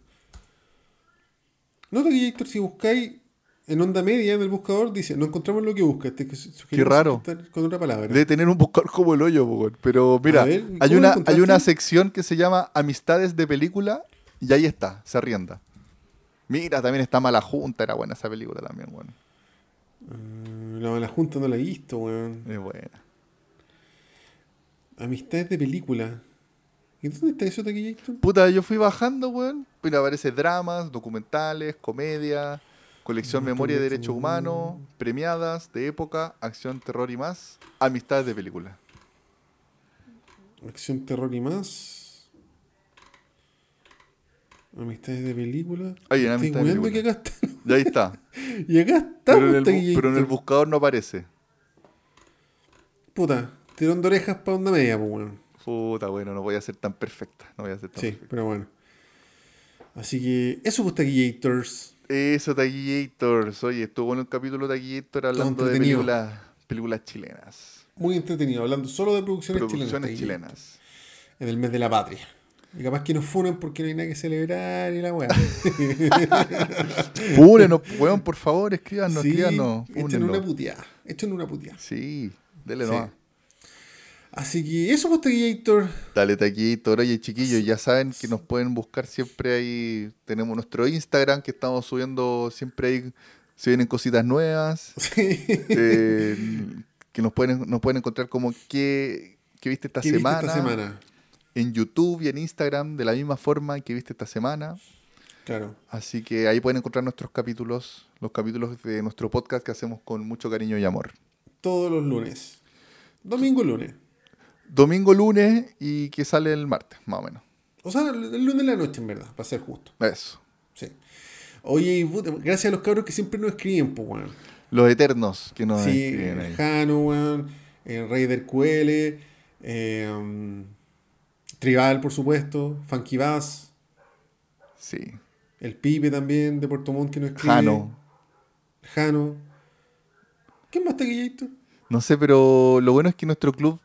No, Taquillator, si buscáis en onda media en el buscador, dice, no encontramos lo que buscas. Te sugerimos raro. Con otra palabra. Debe tener un buscador como el hoyo. Pero mira, A ver, ¿cómo hay, una, hay una sección que se llama Amistades de película y ahí está, se rienda. Mira, también está Mala Junta, era buena esa película también, bueno. Mm, La mala junta no la he visto, weón. Es buena. Amistades de película. ¿Y dónde está eso, Taquillator? Puta, yo fui bajando, weón. Mira, aparece dramas, documentales, comedia, colección Memoria y Derechos Humanos, premiadas, de época, acción, terror y más, amistades de película. Acción, terror y más. Amistades de película. Ahí, en Amistades de weando que película. acá está. Y ahí está. Y acá está, pero, en el, bu- Taquillator. pero en el buscador no aparece. Puta, tirón de orejas para onda media, pues, weón. Puta, bueno, no voy a ser tan perfecta. No voy a ser tan Sí, perfecta. pero bueno. Así que eso pues Taquillators. Eso, Taquillators. Oye, estuvo en el capítulo Taquillator hablando de películas, películas chilenas. Muy entretenido, hablando solo de producciones, Producciones chilenas. chilenas. En el mes de la patria. Y capaz que nos funen porque no hay nada que celebrar y la weá. Fúrenos, weón, por favor, escríbanos, sí, escríbanos. echen fúnennos. una puteada. Echen una puteada. Sí, dele Sí. nomás. Así que eso pues Taquillator. Dale taquito, oye chiquillos, ya saben que nos pueden buscar siempre ahí, tenemos nuestro Instagram que estamos subiendo siempre ahí Se vienen cositas nuevas. eh, que nos pueden, nos pueden encontrar como qué, qué viste esta ¿Qué viste semana. esta semana? En YouTube y en Instagram, de la misma forma que viste esta semana. Claro. Así que ahí pueden encontrar nuestros capítulos, los capítulos de nuestro podcast que hacemos con mucho cariño y amor. Todos los lunes. Domingo, lunes. Domingo, lunes y que sale el martes, más o menos. O sea, el lunes de la noche, en verdad, para ser justo. Eso. Sí. Oye, gracias a los cabros que siempre nos escriben, pues, weón. Los eternos que nos Sí, escriben ahí. Jano, weón. eh, Raider QL. eh, um, Tribal, por supuesto. Funky Bass. Sí. El Pipe también, de Puerto Montt, que nos escribe. Jano. Jano. ¿Quién más está aquí? No sé, pero lo bueno es que nuestro club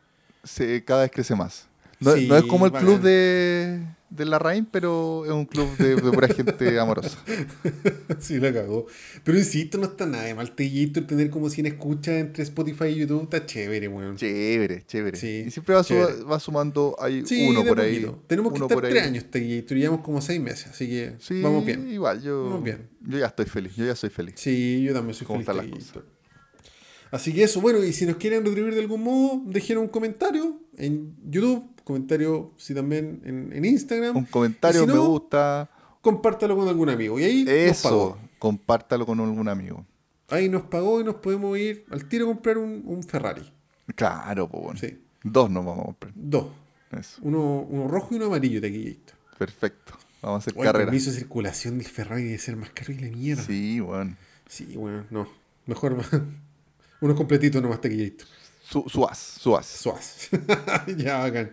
se, cada vez crece más. No, Sí, no es como el club de, de la Rain, pero es un club de, de pura gente amorosa. sí, la cagó. Pero insisto, no está nada de mal, Jaito, tener como 100 escuchas entre Spotify y YouTube. Está chévere, weón. Chévere, chévere. Sí, y siempre va, su- chévere. va sumando Sí, uno por ahí. Tenemos que uno estar tres años, Jaito. Llevamos como seis meses, así que Sí, vamos bien. igual, yo, Vamos bien. yo ya estoy feliz, yo ya soy feliz. Sí, yo también soy ¿Cómo feliz. las Jaito. Así que eso, bueno, y si nos quieren retribuir de algún modo, dejen un comentario en YouTube, comentario, sí, también en, en Instagram. Un comentario, Y si me no, gusta. Compártalo con algún amigo. Y ahí nos Eso, pagó. compártalo con algún amigo. Ahí nos pagó y nos podemos ir al tiro a comprar un, un Ferrari. Claro, pues bueno. Sí. Dos nos vamos a comprar. Dos. Eso, Uno, uno rojo y uno amarillo. Jaito. perfecto. Vamos a hacer Oye, el carrera. permiso de circulación del Ferrari debe ser más caro que la mierda. Sí, Sí, bueno. bueno, no. Mejor unos completitos nomás taquillito. Su, suaz, suaz. Suaz. ya, bacán.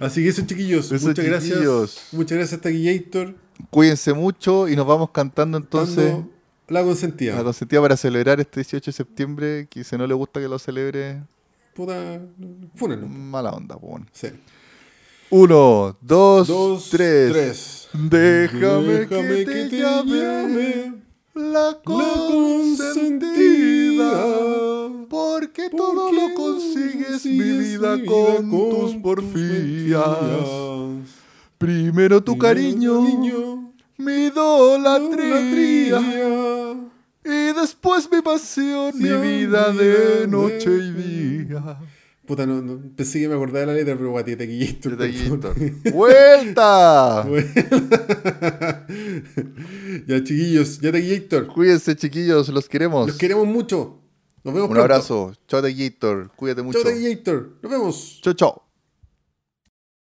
Así que eso, chiquillos. Eso, muchas chiquillos. gracias. Muchas gracias, Taquillator. Cuídense mucho y nos vamos cantando entonces la consentida. la consentida para celebrar este 18 de septiembre. Que si no le gusta que lo celebre, Puta. Fúnenlo. mala onda, pues bueno. Sí. Uno, dos, Dos, tres. tres. Déjame, Déjame que, te, llame, la consentida. Porque todo lo consigues, mi vida, con, tus porfías. porfías. Primero tu cariño, mi idolatría. Y después mi pasión, mi vida de noche y día. Puta, no, no, pensé que me acordaba de la letra, pero guati, Taquillator. Detallito. ¡Vuelta! ya, chiquillos, ya Taquillator. Cuídense, chiquillos, los queremos. Los queremos mucho. Nos vemos Un pronto. abrazo. Chao, Tequillator. Cuídate mucho. Chao, Taquillator. Nos vemos. Chao, chao.